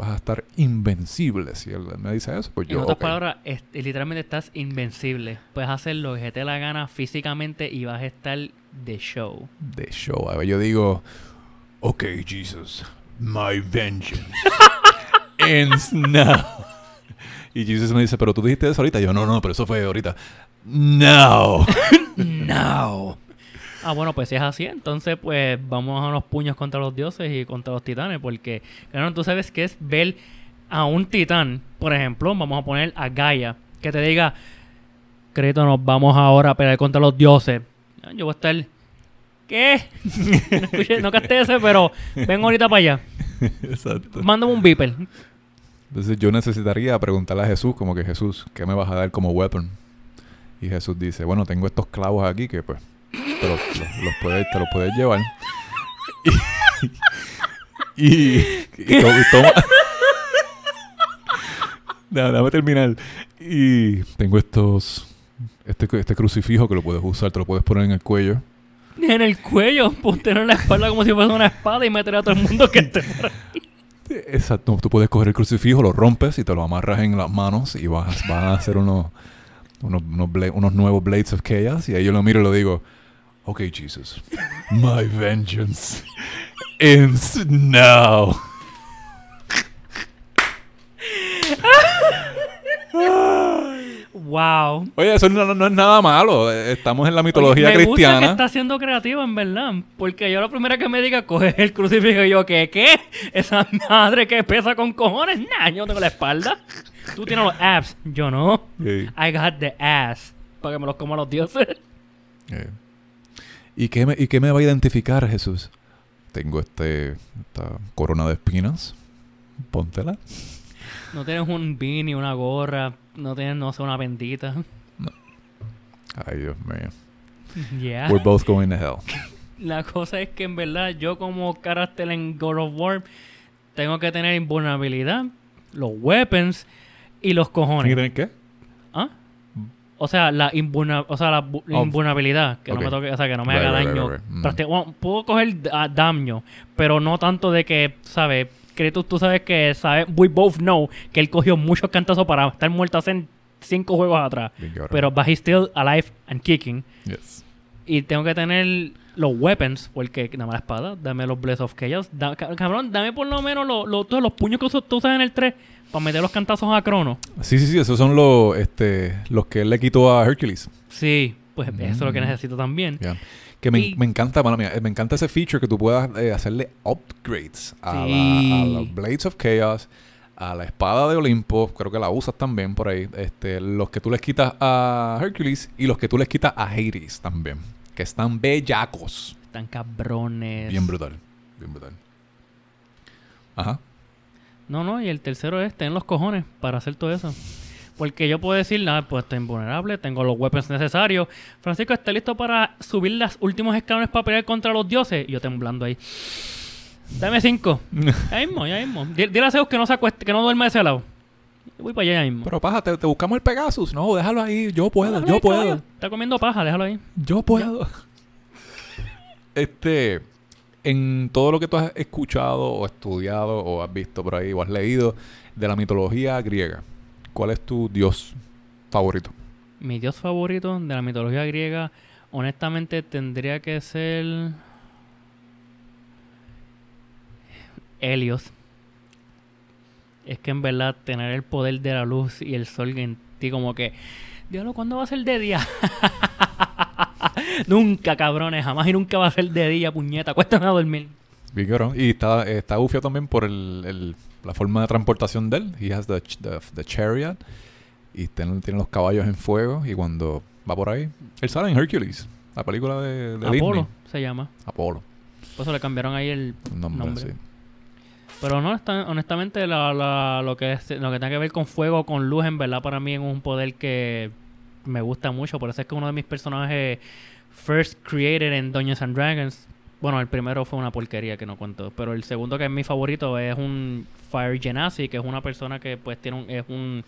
[SPEAKER 2] Vas a estar invencible. Si él me dice eso, pues
[SPEAKER 3] En
[SPEAKER 2] yo.
[SPEAKER 3] otras
[SPEAKER 2] ok.
[SPEAKER 3] palabras, es- literalmente estás invencible. Puedes hacer lo que te dé la gana físicamente y vas a estar de show.
[SPEAKER 2] de show. A ver, yo digo, ok, Jesus, my vengeance ends now. Y Jesus me dice, pero tú dijiste eso ahorita. Y yo, no, no, pero eso fue ahorita. Now.
[SPEAKER 3] No. Ah, bueno, pues si es así, entonces pues vamos a los puños contra los dioses y contra los titanes, porque, claro, tú sabes que es ver a un titán, por ejemplo, vamos a poner a Gaia, que te diga, Creto, nos vamos ahora a pelear contra los dioses. Yo voy a estar, ¿qué? no, escuché, no casté ese, pero ven ahorita para allá.
[SPEAKER 2] Exacto.
[SPEAKER 3] Mándame un beeper.
[SPEAKER 2] Entonces yo necesitaría preguntarle a Jesús, como que Jesús, ¿qué me vas a dar como weapon? Y Jesús dice, bueno, tengo estos clavos aquí que pues te los, los- los puedes, te los puedes llevar. Y, y, y to- y toma... Déjame, déjame terminar. Y tengo estos... Este, este crucifijo que lo puedes usar, te lo puedes poner en el cuello.
[SPEAKER 3] En el cuello, ponte en la espalda como si fuese una espada y meter a todo el mundo que esté por ahí.
[SPEAKER 2] Exacto, tú puedes coger el crucifijo, lo rompes y te lo amarras en las manos y vas, vas a hacer unos, unos, unos nuevos Blades of Chaos. Y ahí yo lo miro y lo digo, ok, Jesus, my vengeance ends now.
[SPEAKER 3] Wow.
[SPEAKER 2] Oye, eso no, es nada malo. Estamos en la mitología
[SPEAKER 3] Oye, me gusta que
[SPEAKER 2] cristiana.
[SPEAKER 3] está siendo creativo, en verdad. Porque yo la primera que me diga, coge el crucifijo y yo, ¿qué? ¿Qué? Esa madre que pesa con cojones. Nah, yo tengo la espalda. Tú tienes los abs. Yo no. I got the ass. Para que me los coma los dioses.
[SPEAKER 2] Eh. ¿Y, qué me, ¿Y qué me va a identificar, Jesús? Tengo este, esta corona de espinas. Póntela.
[SPEAKER 3] No tienes un beanie, una gorra. No tienes, no sé, una bendita.
[SPEAKER 2] Ay, Dios mío.
[SPEAKER 3] Yeah.
[SPEAKER 2] We're both going to hell.
[SPEAKER 3] La cosa es que en verdad yo como carácter en God of War tengo que tener invulnerabilidad, los weapons y los cojones.
[SPEAKER 2] ¿Tienen qué?
[SPEAKER 3] O sea, la, invulna- o sea, la
[SPEAKER 2] Oh.
[SPEAKER 3] invulnerabilidad, que
[SPEAKER 2] Ok.
[SPEAKER 3] no me toque, o sea, que no me
[SPEAKER 2] Right,
[SPEAKER 3] haga
[SPEAKER 2] right,
[SPEAKER 3] daño.
[SPEAKER 2] right. Mm.
[SPEAKER 3] Bueno, puedo coger da- daño, pero no tanto de que, ¿sabes? Kratos, tú sabes que, ¿sabes? We both know que él cogió muchos cantazos para estar muerto hace cinco juegos atrás. Pero, but he's still alive and kicking.
[SPEAKER 2] Yes.
[SPEAKER 3] Y tengo que tener los weapons, porque dame la espada, dame los Bless of Chaos. da- ca- cabrón, dame por lo menos lo- lo- todos los puños que tú usas en el 3. Para meter los cantazos a Crono.
[SPEAKER 2] Sí, sí, sí, esos son los, este, los que él le quitó a Hercules.
[SPEAKER 3] Sí, pues eso es lo que
[SPEAKER 2] Mm.
[SPEAKER 3] necesito también.
[SPEAKER 2] Que me,
[SPEAKER 3] Y-
[SPEAKER 2] me encanta, mala mía, eh, me encanta ese feature que tú puedas eh, hacerle upgrades a, la- a los Blades of Chaos, a la espada de Olimpo, creo que la usas también por ahí, este, los que tú les quitas a Hercules y los que tú les quitas a Hades también, que están bellacos.
[SPEAKER 3] Están cabrones.
[SPEAKER 2] Bien brutal, bien brutal. Ajá.
[SPEAKER 3] No, no, y el tercero es tener los cojones para hacer todo eso. Porque yo puedo decir, nada, pues estoy invulnerable, tengo los weapons necesarios. Francisco está listo para subir los últimos escalones para pelear contra los dioses. Y yo temblando ahí. Dame cinco. Ya mismo, ya mismo. Di- Dile a Zeus que no se acueste, que no duerma de ese lado. Voy para allá ya mismo.
[SPEAKER 2] Pero paja, te, te buscamos el Pegasus. No, déjalo ahí. Yo puedo,
[SPEAKER 3] Déjalo
[SPEAKER 2] yo
[SPEAKER 3] ahí,
[SPEAKER 2] puedo.
[SPEAKER 3] caballo. Está comiendo paja, déjalo ahí.
[SPEAKER 2] Yo puedo. Este, en todo lo que tú has escuchado o estudiado o has visto por ahí o has leído de la mitología griega, ¿cuál es tu dios favorito?
[SPEAKER 3] Mi dios favorito de la mitología griega, honestamente, tendría que ser. Helios. Es que en verdad, tener el poder de la luz y el sol en ti, como que. Diablo, ¿cuándo va a ser de día? nunca, cabrones, jamás y nunca va a ser de día, puñeta. Cuéntame a dormir.
[SPEAKER 2] Bien cabrón. Y está, está bufio también por el, el- la forma de transportación de él. He has the, the, the chariot. Y tiene, tiene los caballos en fuego. Y cuando va por ahí, él sale en Hercules, la película de, de
[SPEAKER 3] Apolo se llama.
[SPEAKER 2] Apolo.
[SPEAKER 3] Por eso le cambiaron ahí el
[SPEAKER 2] nombre,
[SPEAKER 3] nombre.
[SPEAKER 2] sí.
[SPEAKER 3] Pero no, honestamente, la- la- lo, que es, lo que tenga que ver con fuego, con luz, en verdad para mí es un poder que me gusta mucho. Por eso es que uno de mis personajes first created en Dungeons and Dragons. Bueno, el primero fue una porquería que no cuento. Pero el segundo que es mi favorito es un Fire Genasi, que es una persona que pues tiene un, es un,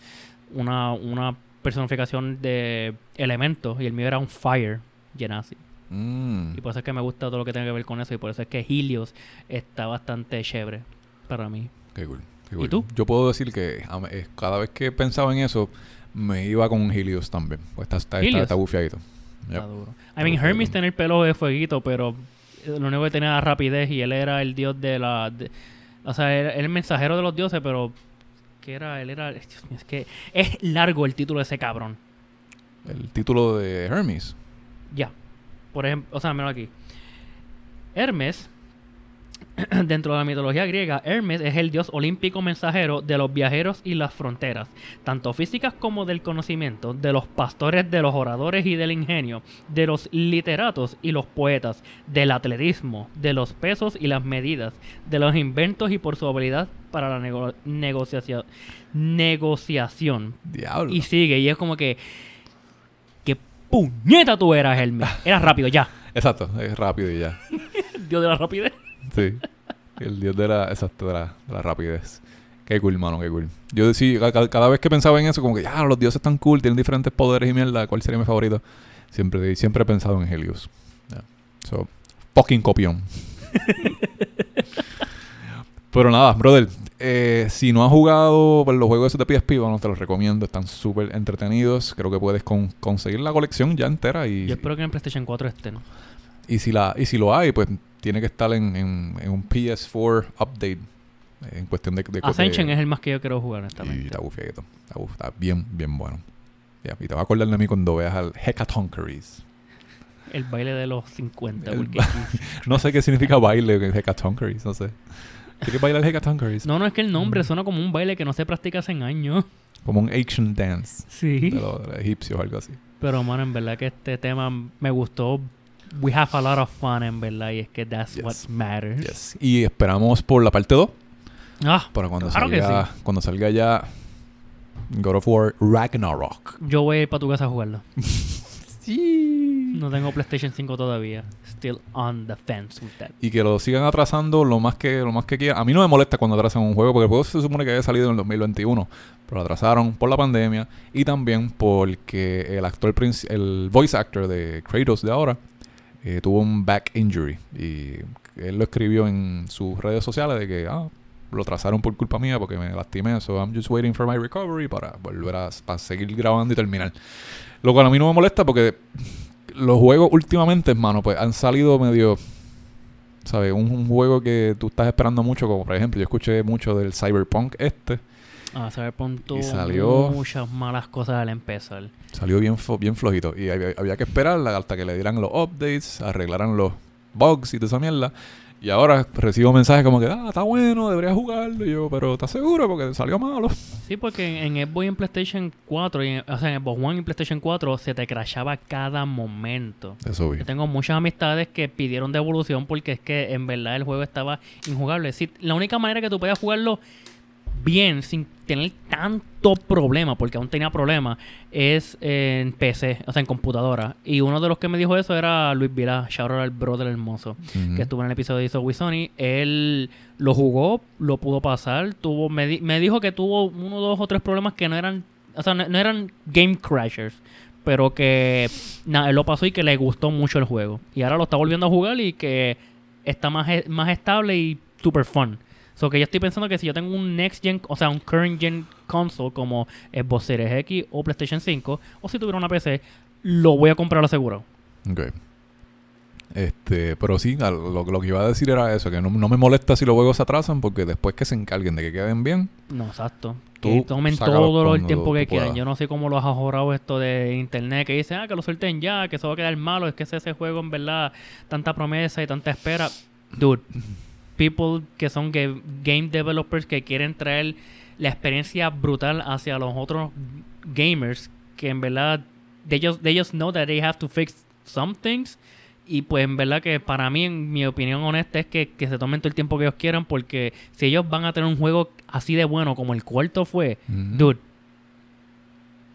[SPEAKER 3] una, una personificación de elementos. Y el mío era un Fire Genasi.
[SPEAKER 2] Mm.
[SPEAKER 3] Y por eso es que me gusta todo lo que tenga que ver con eso. Y por eso es que Helios está bastante chévere para mí.
[SPEAKER 2] Qué cool. qué
[SPEAKER 3] ¿Y
[SPEAKER 2] cool.
[SPEAKER 3] tú?
[SPEAKER 2] Yo puedo decir que eh, cada vez que pensaba en eso, me iba con Helios también. Pues está, está,
[SPEAKER 3] ¿Helios?
[SPEAKER 2] está bufiadito.
[SPEAKER 3] Está duro. I mean, Hermes tenía el pelo de fueguito, pero eh, lo único que tenía era rapidez y él era el dios de la... de- o sea, era el mensajero de los dioses, pero... ¿Qué era? Él era... Dios mío, es que es largo el título de ese cabrón.
[SPEAKER 2] El título de Hermes.
[SPEAKER 3] Ya. Por ejemplo, o sea, mira aquí. Hermes, dentro de la mitología griega, Hermes es el dios olímpico mensajero de los viajeros y las fronteras, tanto físicas como del conocimiento, de los pastores, de los oradores y del ingenio, de los literatos y los poetas, del atletismo, de los pesos y las medidas, de los inventos y por su habilidad para la nego- negociación. negociación.
[SPEAKER 2] Diablo.
[SPEAKER 3] Y sigue, y es como que. ¿Qué puñeta tú eras, Hermes? Eras rápido, ya.
[SPEAKER 2] Exacto, es rápido y ya.
[SPEAKER 3] Dios de la rapidez.
[SPEAKER 2] Sí. El dios de la, exacto, de la, de la rapidez. Qué cool, mano, qué cool. Yo decía, ca- ca- cada, vez que pensaba en eso, como que, ya, los dioses están cool, tienen diferentes poderes y mierda, ¿cuál sería mi favorito? Siempre, siempre he pensado en Helios. Yeah. So, fucking copión. Pero nada, brother, eh, si no has jugado por los juegos esos de PSP, bueno, te los recomiendo, están súper entretenidos. Creo que puedes con- conseguir la colección ya entera y,
[SPEAKER 3] Yo espero que en PlayStation 4 estén.
[SPEAKER 2] y si la y si lo hay, pues tiene que estar en, en, en un PS4 update. En cuestión de... de
[SPEAKER 3] Ascension
[SPEAKER 2] de-
[SPEAKER 3] es el más que yo quiero jugar,
[SPEAKER 2] Y
[SPEAKER 3] honestamente.
[SPEAKER 2] está bufiadito. Está, buf- está bien, bien bueno. Y te vas a acordar de mí cuando veas al Hecatonkeries.
[SPEAKER 3] El baile de los 50.
[SPEAKER 2] El No sé qué significa baile en Hecatonkeries, no sé. ¿Qué que bailar Hecatonkeries?
[SPEAKER 3] no, no, es que el
[SPEAKER 2] Mm.
[SPEAKER 3] nombre suena como un baile que no se practica hace años.
[SPEAKER 2] Como un ancient dance
[SPEAKER 3] Sí.
[SPEAKER 2] de los, de los egipcios o algo así.
[SPEAKER 3] Pero, mano, en verdad que este tema me gustó. We have a lot of fun, en verdad. Y es que that's
[SPEAKER 2] Yes.
[SPEAKER 3] what matters.
[SPEAKER 2] Yes. Y esperamos por la parte 2
[SPEAKER 3] Ah,
[SPEAKER 2] para cuando
[SPEAKER 3] Claro que
[SPEAKER 2] salga cuando salga ya God of War Ragnarok.
[SPEAKER 3] yo voy a ir para tu casa a jugarlo.
[SPEAKER 2] Sí.
[SPEAKER 3] No tengo PlayStation 5 todavía. Still on the fence with that.
[SPEAKER 2] y que lo sigan atrasando lo más que lo más que quieran. A mí no me molesta cuando atrasan un juego porque el juego se supone que había salido en el 2021, pero lo atrasaron por la pandemia y también porque el actor el voice actor de Kratos de ahora eh, tuvo un back injury y él lo escribió en sus redes sociales de que ah, lo atrasaron por culpa mía porque me lastimé, so I'm just waiting for my recovery para volver a, a seguir grabando y terminar. Lo cual a mí no me molesta porque los juegos últimamente, hermano, pues han salido medio ¿Sabes? Un, un juego que tú estás esperando mucho, como por ejemplo, yo escuché mucho del Cyberpunk este.
[SPEAKER 3] Ah, Cyberpunk tuvo
[SPEAKER 2] Y salió-
[SPEAKER 3] muchas malas cosas al empezar.
[SPEAKER 2] Salió bien, bien flojito. Y había, había que esperar hasta que le dieran los updates, arreglaran los bugs y toda esa mierda. Y ahora recibo mensajes como que, ah, está bueno, deberías jugarlo. Y yo, pero ¿estás seguro? Porque salió malo.
[SPEAKER 3] Sí, porque en, en Xbox y en PlayStation 4, y en- o sea, en Xbox One y PlayStation 4 se te crashaba cada momento.
[SPEAKER 2] Eso vi.
[SPEAKER 3] Yo tengo muchas amistades que pidieron devolución porque es que en verdad el juego estaba injugable. Decir, la única manera que tú podías jugarlo bien, sin tener tanto problema, porque aún tenía problemas, es en PC, o sea, en computadora. Y uno de los que me dijo eso era Luis Vila, shout out al brother hermoso, que estuvo en el episodio de Iso with Sony. Él lo jugó, lo pudo pasar, tuvo me, di- me dijo que tuvo uno, dos o tres problemas que no eran, o sea, no, no eran game crashers. Pero que nada, él lo pasó y que le gustó mucho el juego. Y ahora lo está volviendo a jugar y que está más, e- más estable y super fun. So que yo estoy pensando que si yo tengo un next gen, o sea, un current gen console como Xbox Series X o PlayStation 5, o si tuviera una PC, lo voy a comprar asegurado.
[SPEAKER 2] Ok. Este, pero sí, lo, lo que iba a decir era eso, que no, no me molesta si los juegos se atrasan, porque después que se encarguen de que queden bien,
[SPEAKER 3] No, exacto.
[SPEAKER 2] Tú
[SPEAKER 3] que tomen todo el tiempo que quieran. Yo no sé cómo lo has ahorrado esto de internet que dicen, ah, que lo suelten ya, que eso va a quedar malo. Es que ese, ese juego, en verdad, tanta promesa y tanta espera. Dude, people que son ga- game developers que quieren traer la experiencia brutal hacia los otros gamers, que en verdad, they just, they just know that they have to fix some things. Y pues en verdad que para mí, en mi opinión honesta, es que, que se tomen todo el tiempo que ellos quieran, porque si ellos van a tener un juego así de bueno como el cuarto fue,
[SPEAKER 2] Ujú.
[SPEAKER 3] dude,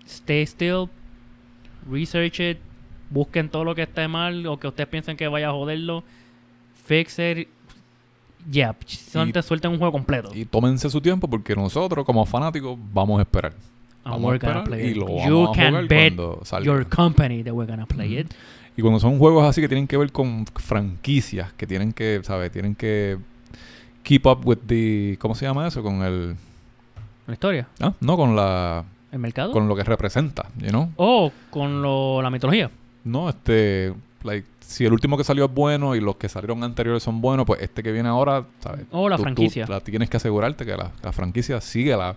[SPEAKER 3] stay still, research it, busquen todo lo que esté mal o que ustedes piensen que vaya a joderlo, fix it, yeah, solamente suelten un juego completo.
[SPEAKER 2] y tómense su tiempo, porque nosotros como fanáticos vamos a esperar.
[SPEAKER 3] And
[SPEAKER 2] vamos a esperar
[SPEAKER 3] play
[SPEAKER 2] y
[SPEAKER 3] it.
[SPEAKER 2] lo vamos
[SPEAKER 3] You
[SPEAKER 2] a
[SPEAKER 3] can
[SPEAKER 2] jugar
[SPEAKER 3] bet
[SPEAKER 2] cuando salga.
[SPEAKER 3] your company that we're gonna play it.
[SPEAKER 2] Y cuando son juegos así que tienen que ver con franquicias, que tienen que, ¿sabes? Tienen que keep up with the... ¿Cómo se llama eso? Con el...
[SPEAKER 3] ¿Una historia?
[SPEAKER 2] Ah, no, con la...
[SPEAKER 3] ¿El mercado?
[SPEAKER 2] Con lo que representa, you know?
[SPEAKER 3] O con lo, la mitología.
[SPEAKER 2] No, este... Like, si el último que salió es bueno y los que salieron anteriores son buenos, pues este que viene ahora, ¿sabes?
[SPEAKER 3] O la
[SPEAKER 2] Tú- tú
[SPEAKER 3] franquicia.
[SPEAKER 2] la tienes que asegurarte que la, la franquicia sigue la...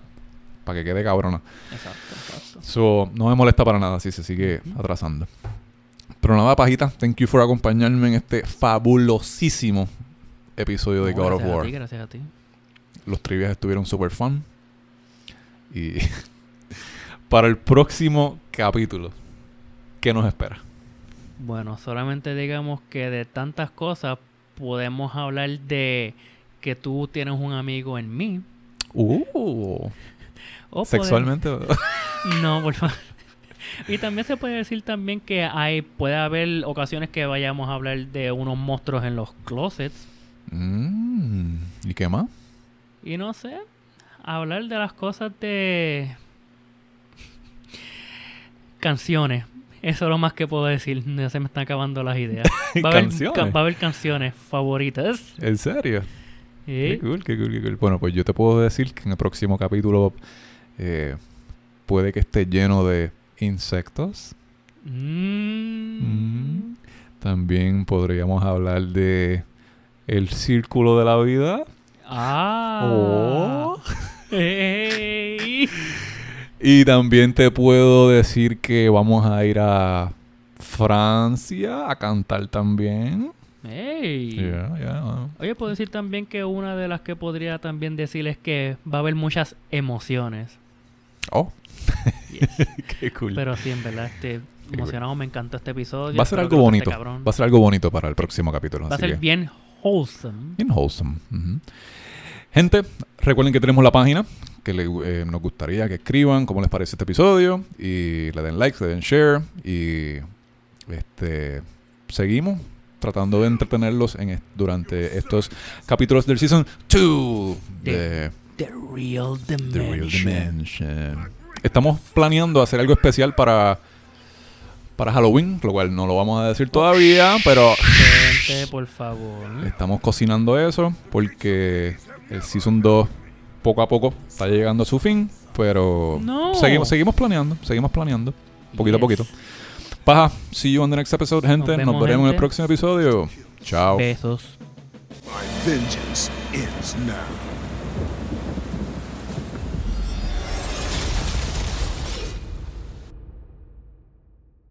[SPEAKER 2] Para que quede cabrona.
[SPEAKER 3] Exacto, exacto.
[SPEAKER 2] So, no me molesta para nada si se sigue atrasando. Pero nada, pajita. Thank you for acompañarme en este fabulosísimo episodio de God of
[SPEAKER 3] gracias a
[SPEAKER 2] War.
[SPEAKER 3] ti, gracias a ti.
[SPEAKER 2] Los trivias estuvieron super fun. Y para el próximo capítulo, ¿qué nos espera?
[SPEAKER 3] Bueno, solamente digamos que de tantas cosas podemos hablar de que tú tienes un amigo en mí.
[SPEAKER 2] Uh,
[SPEAKER 3] O
[SPEAKER 2] sexualmente.
[SPEAKER 3] No, por favor. Y también se puede decir también que hay puede haber ocasiones que vayamos a hablar de unos monstruos en los closets
[SPEAKER 2] Mm, ¿Y qué más?
[SPEAKER 3] y no sé, hablar de las cosas de canciones. Eso es lo más que puedo decir. Ya se me están acabando las ideas. Va a haber,
[SPEAKER 2] ¿Canciones?
[SPEAKER 3] ca- va a haber canciones favoritas.
[SPEAKER 2] ¿En serio? Qué cool, qué cool, qué cool. Bueno, pues yo te puedo decir que en el próximo capítulo eh, puede que esté lleno de insectos.
[SPEAKER 3] Mm.
[SPEAKER 2] Mm. También podríamos hablar de el círculo de la vida.
[SPEAKER 3] Ah.
[SPEAKER 2] Oh.
[SPEAKER 3] Ey.
[SPEAKER 2] Y también te puedo decir que vamos a ir a Francia a cantar también.
[SPEAKER 3] Ey.
[SPEAKER 2] Yeah, yeah.
[SPEAKER 3] Oye, puedo decir también que una de las que podría también decir es que va a haber muchas emociones.
[SPEAKER 2] Oh,
[SPEAKER 3] Yes.
[SPEAKER 2] qué cool.
[SPEAKER 3] Pero sí, en verdad, este,
[SPEAKER 2] cool.
[SPEAKER 3] emocionado, me encantó este episodio.
[SPEAKER 2] va a ser
[SPEAKER 3] espero
[SPEAKER 2] algo
[SPEAKER 3] les
[SPEAKER 2] bonito.
[SPEAKER 3] cabrón.
[SPEAKER 2] Va a ser algo bonito para el próximo capítulo.
[SPEAKER 3] Va a ser
[SPEAKER 2] que-
[SPEAKER 3] bien wholesome.
[SPEAKER 2] Bien wholesome. Gente, recuerden que tenemos la página que le- eh, nos gustaría que escriban cómo les parece este episodio y le den like, le den share y este seguimos tratando de entretenerlos en est- durante estos capítulos del season 2 de
[SPEAKER 3] The Real
[SPEAKER 2] The Real
[SPEAKER 3] Dimension.
[SPEAKER 2] Estamos planeando hacer algo especial para para Halloween, lo cual no lo vamos a decir todavía, pero
[SPEAKER 3] Gente, por favor.
[SPEAKER 2] Estamos cocinando eso porque el Season 2 poco a poco está llegando a su fin, pero
[SPEAKER 3] No.
[SPEAKER 2] seguimos, seguimos planeando, seguimos planeando, poquito a poquito. Paja, see you on the next episode, gente. Nos,
[SPEAKER 3] vemos,
[SPEAKER 2] veremos en el próximo episodio. Chao.
[SPEAKER 3] Besos.
[SPEAKER 1] My vengeance ends now.